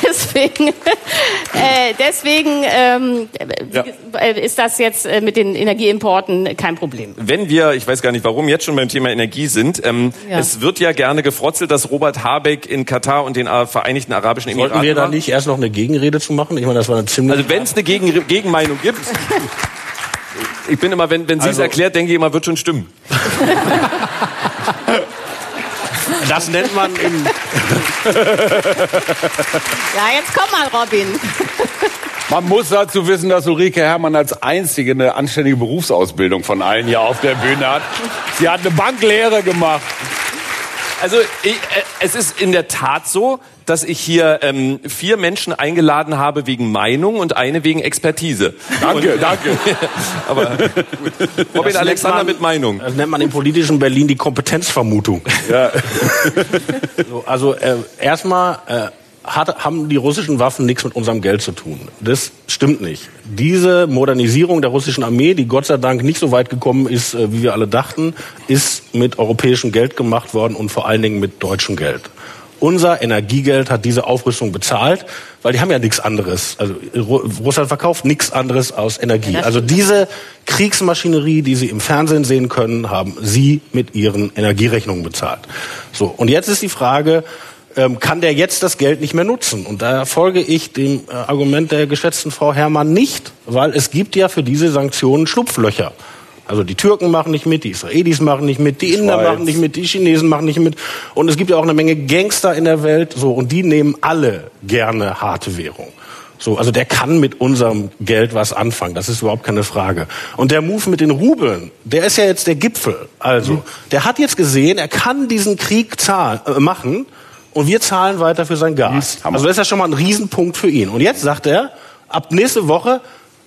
deswegen, äh, deswegen ähm, ja. ist das jetzt äh, mit den Energieimporten kein Problem. Wenn wir, ich weiß gar nicht warum, jetzt schon beim Thema Energie sind, ähm, ja. es wird ja gerne gefrotzelt, dass Robert Habeck in Katar und den Vereinigten Arabischen Emiraten Sollten wir da nicht erst noch eine Gegenrede zu machen? Ich meine, das war eine ziemlich... Also wenn es eine Gegen Gegenmeinung gibt... Ich bin immer, wenn, wenn sie es also, erklärt, denke ich immer, wird schon stimmen. Das nennt man in. ja, jetzt komm mal, Robin. Man muss dazu wissen, dass Ulrike Herrmann als einzige eine anständige Berufsausbildung von allen hier auf der Bühne hat. Sie hat eine Banklehre gemacht. Also ich, äh, es ist in der Tat so, dass ich hier ähm, vier Menschen eingeladen habe wegen Meinung und eine wegen Expertise. Danke, und, danke. aber Robin das Alexander man, mit Meinung. Das nennt man im politischen Berlin die Kompetenzvermutung. Ja. so, also äh, erstmal äh, hat, haben die russischen Waffen nichts mit unserem Geld zu tun. Das stimmt nicht. Diese Modernisierung der russischen Armee, die Gott sei Dank nicht so weit gekommen ist, äh, wie wir alle dachten, ist mit europäischem Geld gemacht worden und vor allen Dingen mit deutschem Geld. Unser Energiegeld hat diese Aufrüstung bezahlt, weil die haben ja nichts anderes. Also Russland verkauft nichts anderes aus Energie. Also diese Kriegsmaschinerie, die Sie im Fernsehen sehen können, haben Sie mit Ihren Energierechnungen bezahlt. So und jetzt ist die Frage, ähm, kann der jetzt das Geld nicht mehr nutzen? Und da folge ich dem äh, Argument der geschätzten Frau Herrmann nicht, weil es gibt ja für diese Sanktionen Schlupflöcher. Also die Türken machen nicht mit, die Israelis machen nicht mit, die Inder Schweiz. machen nicht mit, die Chinesen machen nicht mit. Und es gibt ja auch eine Menge Gangster in der Welt, so, und die nehmen alle gerne harte Währung. So, also der kann mit unserem Geld was anfangen. Das ist überhaupt keine Frage. Und der Move mit den Rubeln, der ist ja jetzt der Gipfel. Also, mhm. der hat jetzt gesehen, er kann diesen Krieg zahlen, äh, machen und wir zahlen weiter für sein Gas. Mhm. Also das ist ja schon mal ein Riesenpunkt für ihn. Und jetzt sagt er, ab nächste Woche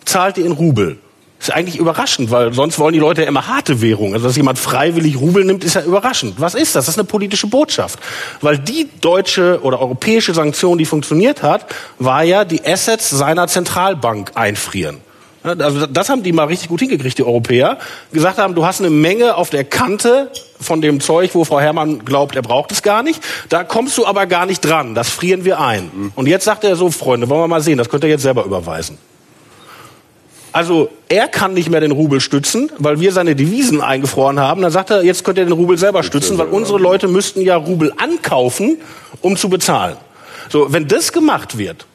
zahlt ihr in Rubel. Ist eigentlich überraschend, weil sonst wollen die Leute ja immer harte Währung. Also dass jemand freiwillig Rubel nimmt, ist ja überraschend. Was ist das? Das ist eine politische Botschaft. Weil die deutsche oder europäische Sanktion, die funktioniert hat, war ja die Assets seiner Zentralbank einfrieren. Also das haben die mal richtig gut hingekriegt, die Europäer. Gesagt haben, du hast eine Menge auf der Kante von dem Zeug, wo Frau Herrmann glaubt, er braucht es gar nicht. Da kommst du aber gar nicht dran. Das frieren wir ein. Und jetzt sagt er so, Freunde, wollen wir mal sehen, das könnt ihr jetzt selber überweisen. Also er kann nicht mehr den Rubel stützen, weil wir seine Devisen eingefroren haben. Dann sagt er, jetzt könnt ihr den Rubel selber stützen, weil unsere Leute müssten ja Rubel ankaufen, um zu bezahlen. So, wenn das gemacht wird,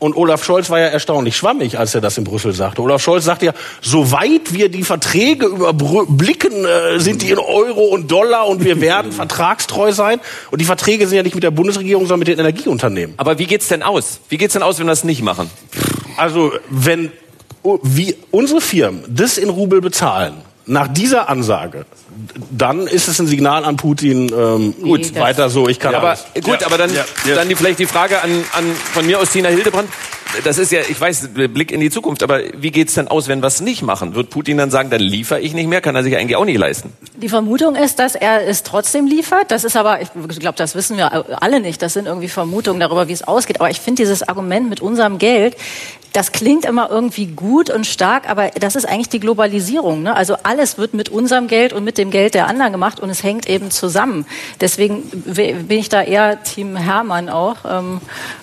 und Olaf Scholz war ja erstaunlich schwammig, als er das in Brüssel sagte. Olaf Scholz sagte ja, soweit wir die Verträge überblicken, äh, sind die in Euro und Dollar und wir werden vertragstreu sein. Und die Verträge sind ja nicht mit der Bundesregierung, sondern mit den Energieunternehmen. Aber wie geht's denn aus? Wie geht's denn aus, wenn wir das nicht machen? Also, wenn wie unsere Firmen das in Rubel bezahlen, nach dieser Ansage, dann ist es ein Signal an Putin, ähm, nee, gut, weiter so, ich kann ja, alles. Aber, gut, ja. aber dann, ja. dann die, vielleicht die Frage an, an, von mir aus Tina Hildebrand. Das ist ja, ich weiß, Blick in die Zukunft, aber wie geht's denn aus, wenn wir es nicht machen? Wird Putin dann sagen, dann liefere ich nicht mehr? Kann er sich eigentlich auch nicht leisten? Die Vermutung ist, dass er es trotzdem liefert. Das ist aber, ich glaube, das wissen wir alle nicht. Das sind irgendwie Vermutungen darüber, wie es ausgeht. Aber ich finde dieses Argument mit unserem Geld, das klingt immer irgendwie gut und stark, aber das ist eigentlich die Globalisierung. Ne? Also alles wird mit unserem Geld und mit dem Geld der anderen gemacht und es hängt eben zusammen. Deswegen bin ich da eher Team Hermann auch ähm,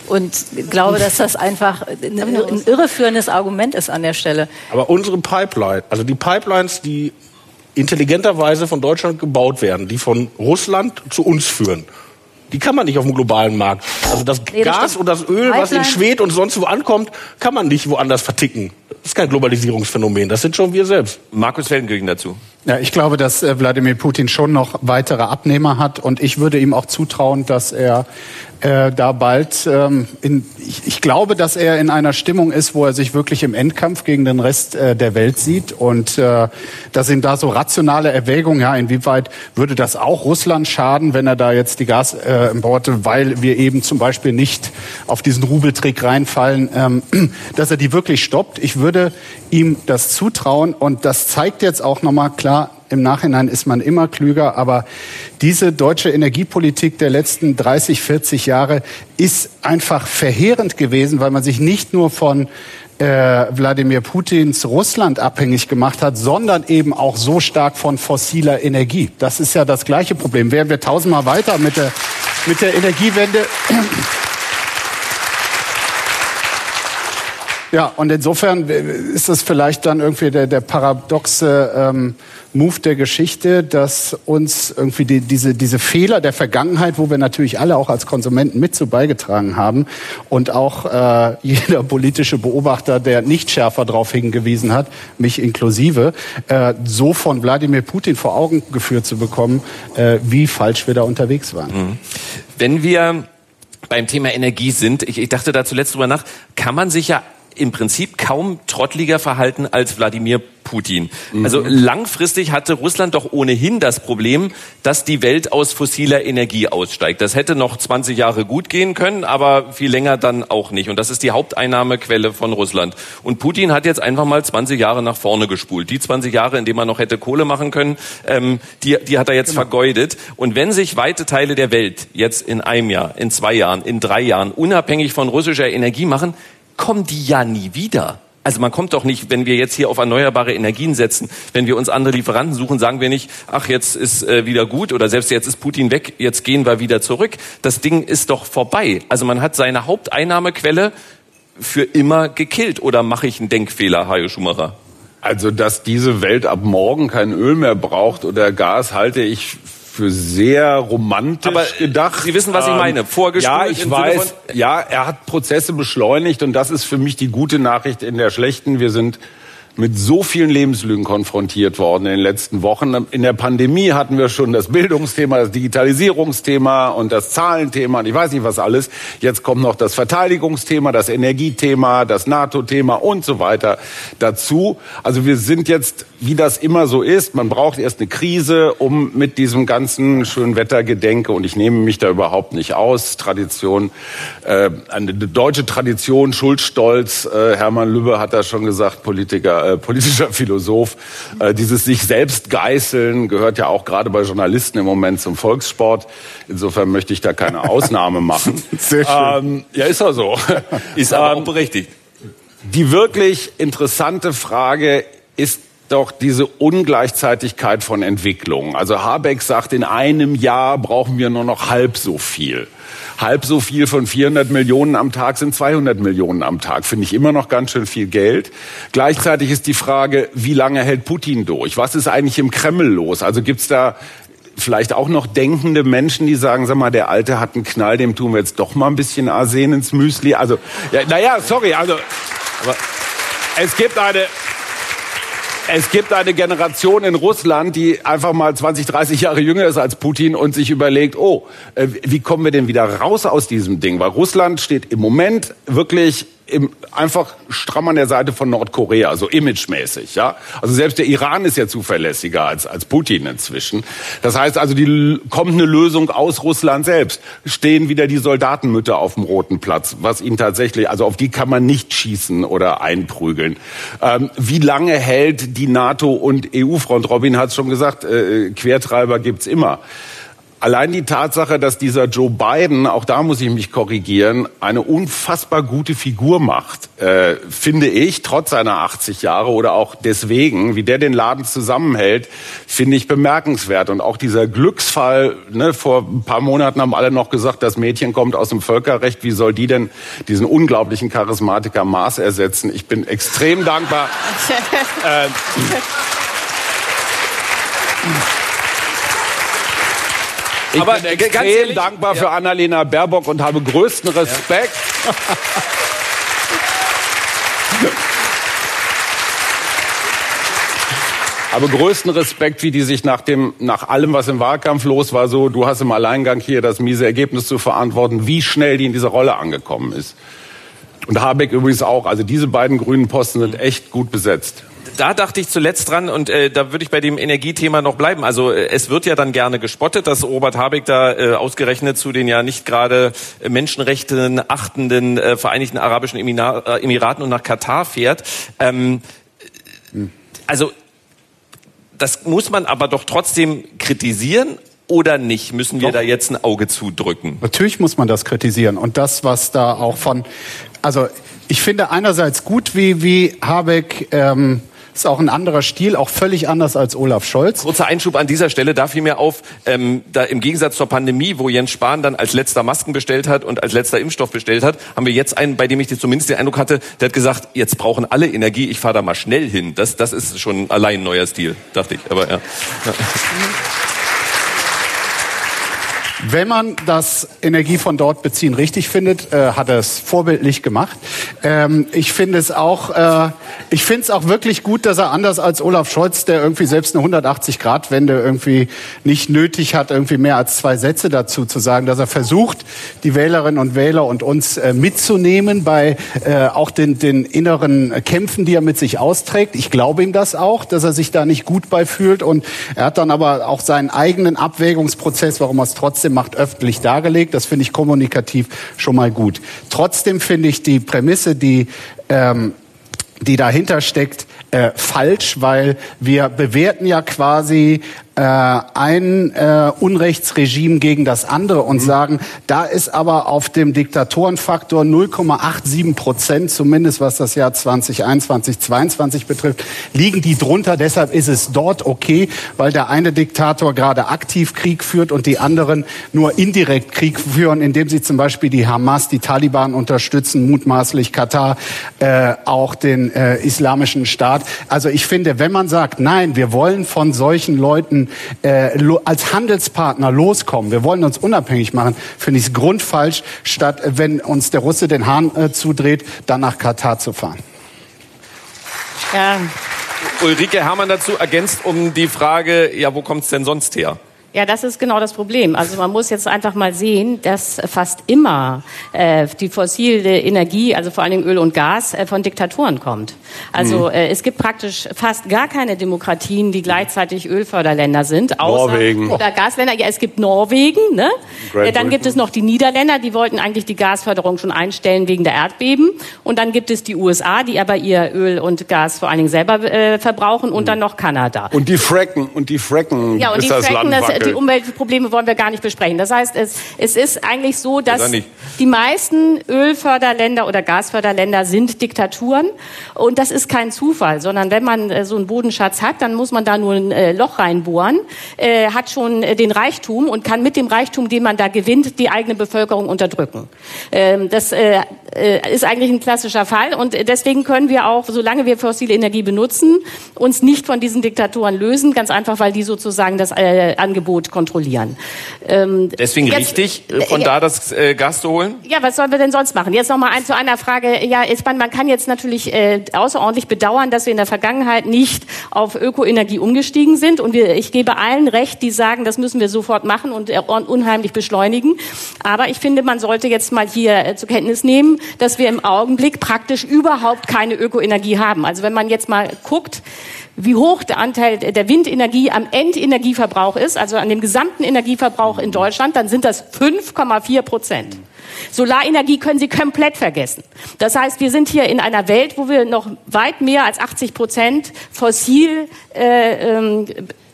und glaube, dass das einfach ein, ein irreführendes Argument ist an der Stelle. Aber unsere Pipeline, also die Pipelines, die intelligenterweise von Deutschland gebaut werden, die von Russland zu uns führen, Die kann man nicht auf dem globalen Markt. Also das nee, das Gas und das Öl, was in Schwed und sonst wo ankommt, kann man nicht woanders verticken. Das ist kein Globalisierungsphänomen. Das sind schon wir selbst. Markus Feldenkirchen dazu. Ja, ich glaube, dass äh, Wladimir Putin schon noch weitere Abnehmer hat. Und ich würde ihm auch zutrauen, dass er äh, da bald, ähm, in, ich, ich, glaube, dass er in einer Stimmung ist, wo er sich wirklich im Endkampf gegen den Rest äh, der Welt sieht. Und äh, dass ihm da so rationale Erwägungen, ja, inwieweit würde das auch Russland schaden, wenn er da jetzt die Gasimporte, äh, weil wir eben zum Beispiel nicht auf diesen Rubeltrick reinfallen, ähm, dass er die wirklich stoppt. Ich würde ihm das zutrauen. Und das zeigt jetzt auch nochmal klar, im Nachhinein ist man immer klüger, aber diese deutsche Energiepolitik der letzten 30, 40 Jahre ist einfach verheerend gewesen, weil man sich nicht nur von äh, Wladimir Putins Russland abhängig gemacht hat, sondern eben auch so stark von fossiler Energie. Das ist ja das gleiche Problem. Wären wir tausendmal weiter mit der, mit der Energiewende. Ja, und insofern ist das vielleicht dann irgendwie der, der paradoxe ähm, Move der Geschichte, dass uns irgendwie die, diese, diese Fehler der Vergangenheit, wo wir natürlich alle auch als Konsumenten mit zu beigetragen haben und auch äh, jeder politische Beobachter, der nicht schärfer darauf hingewiesen hat, mich inklusive, äh, so von Wladimir Putin vor Augen geführt zu bekommen, äh, wie falsch wir da unterwegs waren. Mhm. Wenn wir beim Thema Energie sind, ich, ich dachte da zuletzt drüber nach, kann man sich ja im Prinzip kaum trottliger verhalten als Wladimir Putin. Mhm. Also langfristig hatte Russland doch ohnehin das Problem, dass die Welt aus fossiler Energie aussteigt. Das hätte noch 20 Jahre gut gehen können, aber viel länger dann auch nicht. Und das ist die Haupteinnahmequelle von Russland. Und Putin hat jetzt einfach mal 20 Jahre nach vorne gespult. Die 20 Jahre, in denen man noch hätte Kohle machen können, ähm, die, die hat er jetzt genau. vergeudet. Und wenn sich weite Teile der Welt jetzt in einem Jahr, in zwei Jahren, in drei Jahren unabhängig von russischer Energie machen, kommen die ja nie wieder. Also man kommt doch nicht, wenn wir jetzt hier auf erneuerbare Energien setzen, wenn wir uns andere Lieferanten suchen, sagen wir nicht, ach jetzt ist äh, wieder gut oder selbst jetzt ist Putin weg, jetzt gehen wir wieder zurück. Das Ding ist doch vorbei. Also man hat seine Haupteinnahmequelle für immer gekillt. Oder mache ich einen Denkfehler, Hajo Schumacher? Also, dass diese Welt ab morgen kein Öl mehr braucht oder Gas, halte ich für sehr romantisch Aber gedacht. Sie wissen, was ich meine. Vorgespult. Ja, ich weiß. Ja, er hat Prozesse beschleunigt und das ist für mich die gute Nachricht in der schlechten. Wir sind mit so vielen Lebenslügen konfrontiert worden in den letzten Wochen. In der Pandemie hatten wir schon das Bildungsthema, das Digitalisierungsthema und das Zahlenthema und ich weiß nicht was alles. Jetzt kommt noch das Verteidigungsthema, das Energiethema, das NATO-Thema und so weiter dazu. Also wir sind jetzt, wie das immer so ist, man braucht erst eine Krise, um mit diesem ganzen schönen Wettergedenke, und ich nehme mich da überhaupt nicht aus, Tradition, äh, eine deutsche Tradition, Schuldstolz, äh, Hermann Lübbe hat da schon gesagt, Politiker, äh, politischer Philosoph. Äh, dieses sich selbst geißeln gehört ja auch gerade bei Journalisten im Moment zum Volkssport. Insofern möchte ich da keine Ausnahme machen. Sehr schön. Ähm, ja, ist er so. Ist aber ähm, auch berechtigt. Die wirklich interessante Frage ist doch diese Ungleichzeitigkeit von Entwicklungen. Also Habeck sagt, in einem Jahr brauchen wir nur noch halb so viel halb so viel von 400 Millionen am Tag sind 200 Millionen am Tag. Finde ich immer noch ganz schön viel Geld. Gleichzeitig ist die Frage, wie lange hält Putin durch? Was ist eigentlich im Kreml los? Also gibt's da vielleicht auch noch denkende Menschen, die sagen, sag mal, der Alte hat einen Knall, dem tun wir jetzt doch mal ein bisschen Arsen ins Müsli. Also, ja, naja, sorry, also, aber es gibt eine, es gibt eine Generation in Russland, die einfach mal 20, 30 Jahre jünger ist als Putin und sich überlegt, oh, äh, wie kommen wir denn wieder raus aus diesem Ding? Weil Russland steht im Moment wirklich im, einfach stramm an der Seite von Nordkorea, so imagemäßig, ja. Also selbst der Iran ist ja zuverlässiger als, als Putin inzwischen. Das heißt also, die kommt eine Lösung aus Russland selbst. Stehen wieder die Soldatenmütter auf dem Roten Platz, was ihnen tatsächlich, also auf die kann man nicht schießen oder einprügeln. Ähm, wie lange hält die NATO und EU-Front? Robin hat es schon gesagt, äh, Quertreiber gibt's immer. Allein die Tatsache, dass dieser Joe Biden, auch da muss ich mich korrigieren, eine unfassbar gute Figur macht, äh, finde ich, trotz seiner 80 Jahre oder auch deswegen, wie der den Laden zusammenhält, finde ich bemerkenswert. Und auch dieser Glücksfall, ne, vor ein paar Monaten haben alle noch gesagt, das Mädchen kommt aus dem Völkerrecht, wie soll die denn diesen unglaublichen Charismatiker Maß ersetzen? Ich bin extrem dankbar. äh, Ich Aber bin extrem ehrlich, dankbar ja. für Annalena Baerbock und habe größten Respekt. Ja. Aber größten Respekt, wie die sich nach dem, nach allem, was im Wahlkampf los war, so, du hast im Alleingang hier das miese Ergebnis zu verantworten, wie schnell die in diese Rolle angekommen ist. Und Habeck übrigens auch. Also diese beiden grünen Posten sind echt gut besetzt da dachte ich zuletzt dran und äh, da würde ich bei dem Energiethema noch bleiben. Also äh, es wird ja dann gerne gespottet, dass Robert Habeck da äh, ausgerechnet zu den ja nicht gerade Menschenrechten achtenden äh, Vereinigten Arabischen äh, Emiraten und nach Katar fährt. Ähm, also das muss man aber doch trotzdem kritisieren oder nicht? Müssen wir Doch. da jetzt ein Auge zudrücken? Natürlich muss man das kritisieren. Und das, was da auch von, also ich finde einerseits gut, wie, wie Habeck ähm, ist auch ein anderer Stil, auch völlig anders als Olaf Scholz. Kurzer Einschub an dieser Stelle, da fiel mir auf, ähm, da im Gegensatz zur Pandemie, wo Jens Spahn dann als letzter Masken bestellt hat und als letzter Impfstoff bestellt hat, haben wir jetzt einen, bei dem ich zumindest den Eindruck hatte, der hat gesagt, jetzt brauchen alle Energie, ich fahre da mal schnell hin. Das, das ist schon allein ein neuer Stil, dachte ich. Aber ja. ja. Wenn man das Energie von dort beziehen richtig findet, äh, hat er es vorbildlich gemacht. Ähm, ich finde es auch, äh, ich finde es auch wirklich gut, dass er anders als Olaf Scholz, der irgendwie selbst eine 180-Grad-Wende irgendwie nicht nötig hat, irgendwie mehr als zwei Sätze dazu zu sagen, dass er versucht, die Wählerinnen und Wähler und uns äh, mitzunehmen bei äh, auch den, den inneren Kämpfen, die er mit sich austrägt. Ich glaube ihm das auch, dass er sich da nicht gut bei fühlt und er hat dann aber auch seinen eigenen Abwägungsprozess, warum er es trotzdem trotzdem macht, öffentlich dargelegt. Das finde ich kommunikativ schon mal gut. Trotzdem finde ich die Prämisse, die ähm, die dahinter steckt, äh, falsch, weil wir bewerten ja quasi äh, ein äh, Unrechtsregime gegen das andere und mhm. sagen, da ist aber auf dem Diktatorenfaktor 0,87 Prozent, zumindest was das Jahr 2021, 2022 betrifft, liegen die drunter. Deshalb ist es dort okay, weil der eine Diktator gerade aktiv Krieg führt und die anderen nur indirekt Krieg führen, indem sie zum Beispiel die Hamas, die Taliban unterstützen, mutmaßlich Katar, äh, auch den äh, islamischen Staat. Also ich finde, wenn man sagt, nein, wir wollen von solchen Leuten äh, als Handelspartner loskommen, wir wollen uns unabhängig machen, finde ich es grundfalsch, statt wenn uns der Russe den Hahn äh, zudreht, dann nach Katar zu fahren. Ja. Ulrike Hermann dazu ergänzt um die Frage, ja, wo kommt es denn sonst her? Ja, das ist genau das Problem. Also man muss jetzt einfach mal sehen, dass fast immer äh, die fossile Energie, also vor allen Dingen Öl und Gas, äh, von Diktaturen kommt. Also mhm. äh, es gibt praktisch fast gar keine Demokratien, die gleichzeitig Ölförderländer sind, außer Norwegen. oder Gasländer. Ja, es gibt Norwegen, ne? Äh, dann gibt es noch die Niederländer, die wollten eigentlich die Gasförderung schon einstellen wegen der Erdbeben. Und dann gibt es die USA, die aber ihr Öl und Gas vor allen Dingen selber äh, verbrauchen. Und mhm. dann noch Kanada. Und die Fracken und die Fracken, ja, und die das Fracken, Land das, die Umweltprobleme wollen wir gar nicht besprechen. Das heißt, es, es ist eigentlich so, dass die meisten Ölförderländer oder Gasförderländer sind Diktaturen. Und das ist kein Zufall, sondern wenn man äh, so einen Bodenschatz hat, dann muss man da nur ein äh, Loch reinbohren, äh, hat schon den Reichtum und kann mit dem Reichtum, den man da gewinnt, die eigene Bevölkerung unterdrücken. Ähm, das äh, ist eigentlich ein klassischer Fall. Und deswegen können wir auch, solange wir fossile Energie benutzen, uns nicht von diesen Diktatoren lösen. Ganz einfach, weil die sozusagen das äh, Angebot kontrollieren. Ähm, Deswegen jetzt, richtig, äh, von äh, da das äh, Gas zu holen? Ja, was sollen wir denn sonst machen? Jetzt noch mal ein, zu einer Frage. Ja, ist man, man kann jetzt natürlich äh, außerordentlich bedauern, dass wir in der Vergangenheit nicht auf Ökoenergie umgestiegen sind. Und wir, ich gebe allen recht, die sagen, das müssen wir sofort machen und äh, unheimlich beschleunigen. Aber ich finde, man sollte jetzt mal hier zur Kenntnis nehmen, dass wir im Augenblick praktisch überhaupt keine Ökoenergie haben. Also wenn man jetzt mal guckt, wie hoch der Anteil der Windenergie am Endenergieverbrauch ist, also an dem gesamten Energieverbrauch in Deutschland, dann sind das 5,4 Prozent. Solarenergie können Sie komplett vergessen. Das heißt, wir sind hier in einer Welt, wo wir noch weit mehr als 80 Prozent fossil äh, ähm,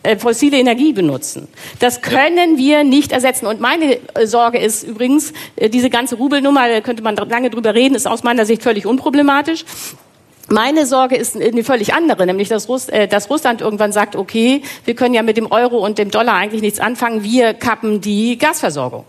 äh, fossile Energie benutzen. Das können wir nicht ersetzen. Und meine äh, Sorge ist übrigens, äh, diese ganze Rubelnummer, da könnte man lange drüber reden, ist aus meiner Sicht völlig unproblematisch. Meine Sorge ist eine völlig andere, nämlich dass, Russ, äh, dass, Russland irgendwann sagt, okay, wir können ja mit dem Euro und dem Dollar eigentlich nichts anfangen, wir kappen die Gasversorgung.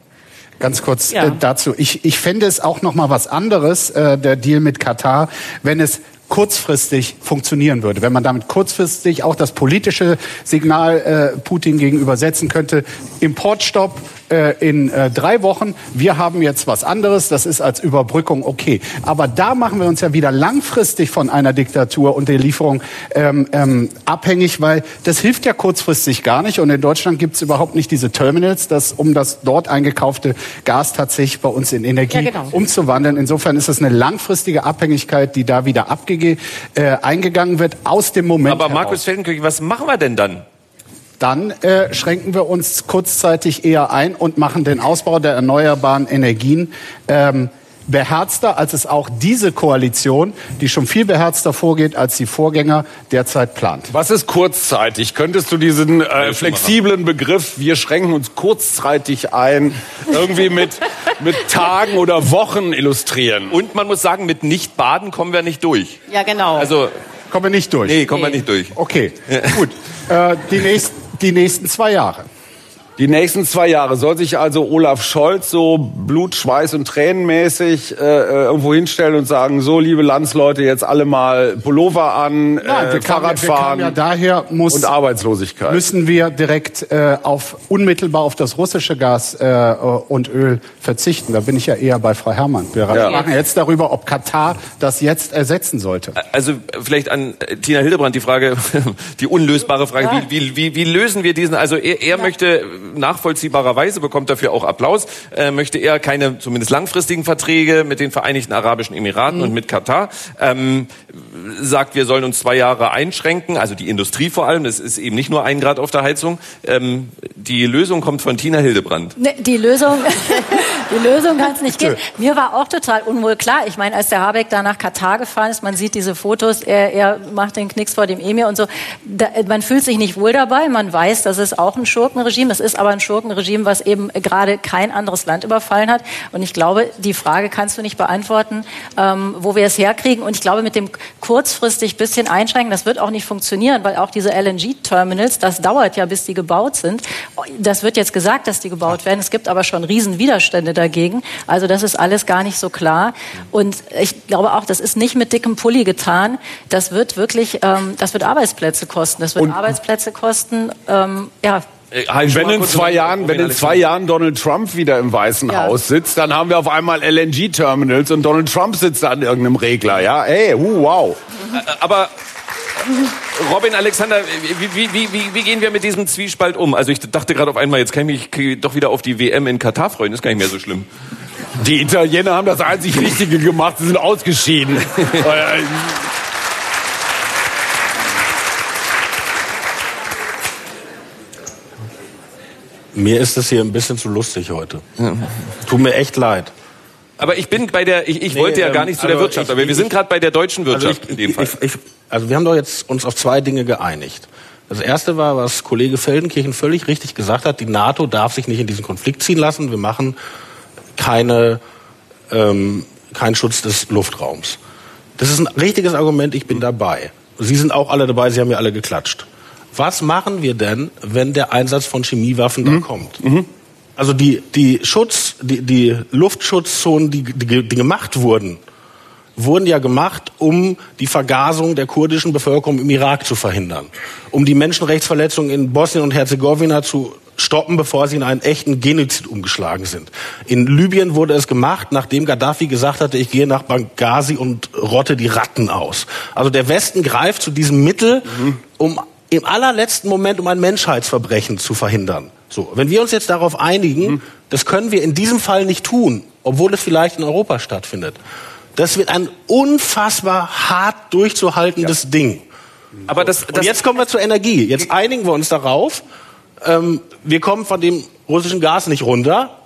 Ganz kurz ja. äh, dazu. Ich, ich fände es auch noch mal was anderes, äh, der Deal mit Katar, wenn es kurzfristig funktionieren würde. Wenn man damit kurzfristig auch das politische Signal äh, Putin gegenüber setzen könnte, Importstopp, äh, in äh, drei Wochen, wir haben jetzt was anderes, das ist als Überbrückung okay. Aber da machen wir uns ja wieder langfristig von einer Diktatur und der Lieferung ähm, ähm, abhängig, weil das hilft ja kurzfristig gar nicht. Und in Deutschland gibt es überhaupt nicht diese Terminals, dass, um das dort eingekaufte Gas tatsächlich bei uns in Energie ja, genau. umzuwandeln. Insofern ist es eine langfristige Abhängigkeit, die da wieder abgege äh, eingegangen wird aus dem Moment. Aber Markus Feldenkirch, was machen wir denn dann? Dann äh, schränken wir uns kurzzeitig eher ein und machen den Ausbau der erneuerbaren Energien ähm, beherzter, als es auch diese Koalition, die schon viel beherzter vorgeht, als die Vorgänger derzeit plant. Was ist kurzzeitig? Könntest du diesen äh, flexiblen Begriff, wir schränken uns kurzzeitig ein, irgendwie mit, mit Tagen oder Wochen illustrieren? Und man muss sagen, mit Nicht-Baden kommen wir nicht durch. Ja, genau. Also, kommen wir nicht durch? Nee, kommen nee. wir nicht durch. Okay, gut. Äh, die, nächst, die nächsten zwei Jahre. Die nächsten zwei Jahre soll sich also Olaf Scholz so Blut, Schweiß und Tränenmäßig äh, äh, irgendwo hinstellen und sagen: So, liebe Landsleute, jetzt alle mal Pullover an, Nein, äh, Fahrrad fahren ja daher muss, und Arbeitslosigkeit. Müssen wir direkt äh, auf unmittelbar auf das russische Gas äh, und Öl verzichten? Da bin ich ja eher bei Frau Herrmann. Wir ja. machen jetzt darüber, ob Katar das jetzt ersetzen sollte. Also vielleicht an Tina Hildebrand die Frage, die unlösbare Frage: ja. wie, wie, wie, lösen wir diesen? Also er, er ja. möchte nachvollziehbarerweise bekommt dafür auch Applaus, äh, möchte er keine zumindest langfristigen Verträge mit den Vereinigten Arabischen Emiraten mhm. und mit Katar. Ähm, sagt, wir sollen uns zwei Jahre einschränken, also die Industrie vor allem, das ist eben nicht nur ein Grad auf der Heizung. Ähm, die Lösung kommt von Tina Hildebrand. Ne, die Lösung, die Lösung kann es nicht geben. Mir war auch total unwohl klar. Ich meine, als der Habeck da nach Katar gefahren ist, man sieht diese Fotos, er, er macht den Knicks vor dem Emir und so. Da, man fühlt sich nicht wohl dabei. Man weiß, das ist auch ein Schurkenregime. Es ist aber ein Schurkenregime, was eben gerade kein anderes Land überfallen hat. Und ich glaube, die Frage kannst du nicht beantworten, ähm, wo wir es herkriegen. Und ich glaube, mit dem kurzfristig bisschen einschränken, das wird auch nicht funktionieren, weil auch diese LNG-Terminals, das dauert ja, bis die gebaut sind. Das wird jetzt gesagt, dass die gebaut werden. Es gibt aber schon Riesenwiderstände dagegen. Also das ist alles gar nicht so klar. Und ich glaube auch, das ist nicht mit dickem Pulli getan. Das wird wirklich, ähm, das wird Arbeitsplätze kosten. Das wird Und Arbeitsplätze kosten. Ähm, ja, äh, wenn in zwei Jahren, wenn in zwei Jahren Donald Trump wieder im Weißen ja. Haus sitzt, dann haben wir auf einmal LNG-Terminals und Donald Trump sitzt da an irgendeinem Regler. Ja, hey, uh, wow. Aber Robin Alexander, wie, wie, wie, wie gehen wir mit diesem Zwiespalt um? Also ich dachte gerade auf einmal, jetzt kann ich mich doch wieder auf die WM in Katar freuen. Das ist gar nicht mehr so schlimm. Die Italiener haben das einzig Richtige gemacht, sie sind ausgeschieden. Mir ist es hier ein bisschen zu lustig heute. Tut mir echt leid. Aber ich bin bei der, ich, ich nee, wollte ja gar nicht zu der also Wirtschaft, ich, aber wir sind gerade bei der deutschen also Wirtschaft also in dem Fall. also wir haben doch jetzt uns auf zwei Dinge geeinigt. Das erste war, was Kollege Feldenkirchen völlig richtig gesagt hat, die NATO darf sich nicht in diesen Konflikt ziehen lassen. Wir machen keine, ähm, keinen Schutz des Luftraums. Das ist ein richtiges Argument, ich bin dabei. Sie sind auch alle dabei, Sie haben ja alle geklatscht was machen wir denn, wenn der Einsatz von Chemiewaffen mhm. dann kommt? Mhm. Also die, die Schutz, die, die Luftschutzzonen, die, die, die gemacht wurden, wurden ja gemacht, um die Vergasung der kurdischen Bevölkerung im Irak zu verhindern, um die Menschenrechtsverletzungen in Bosnien und Herzegowina zu stoppen, bevor sie in einen echten Genozid umgeschlagen sind. In Libyen wurde es gemacht, nachdem Gaddafi gesagt hatte, ich gehe nach Benghazi und rotte die Ratten aus. Also der Westen greift zu diesem Mittel, mhm. um im allerletzten Moment, um ein Menschheitsverbrechen zu verhindern. So, wenn wir uns jetzt darauf einigen, mhm. das können wir in diesem Fall nicht tun, obwohl es vielleicht in Europa stattfindet. Das wird ein unfassbar hart durchzuhaltendes ja. Ding. Aber das, das Und jetzt kommen wir zur Energie. Jetzt einigen wir uns darauf. Ähm, wir kommen von dem russischen Gas nicht runter.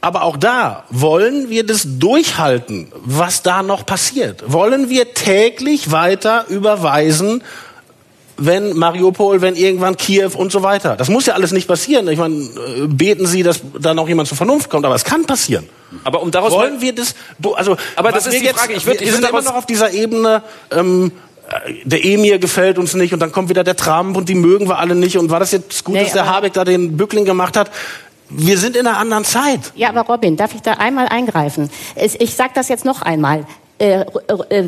Aber auch da wollen wir das durchhalten, was da noch passiert. Wollen wir täglich weiter überweisen wenn Mariupol, wenn irgendwann Kiew und so weiter. Das muss ja alles nicht passieren. Ich meine, äh, beten Sie, dass da noch jemand zur Vernunft kommt, aber es kann passieren. Aber um daraus wollen wir das, also, aber das ist die jetzt, Frage. Ich, würd, wir, ich sind immer noch auf dieser Ebene. Ähm, äh, der Emir gefällt uns nicht und dann kommt wieder der Trump und die mögen wir alle nicht und war das jetzt gut, nee, dass der Habeck da den Bückling gemacht hat? Wir sind in einer anderen Zeit. Ja, aber Robin, darf ich da einmal eingreifen? Ich sage das jetzt noch einmal. Äh,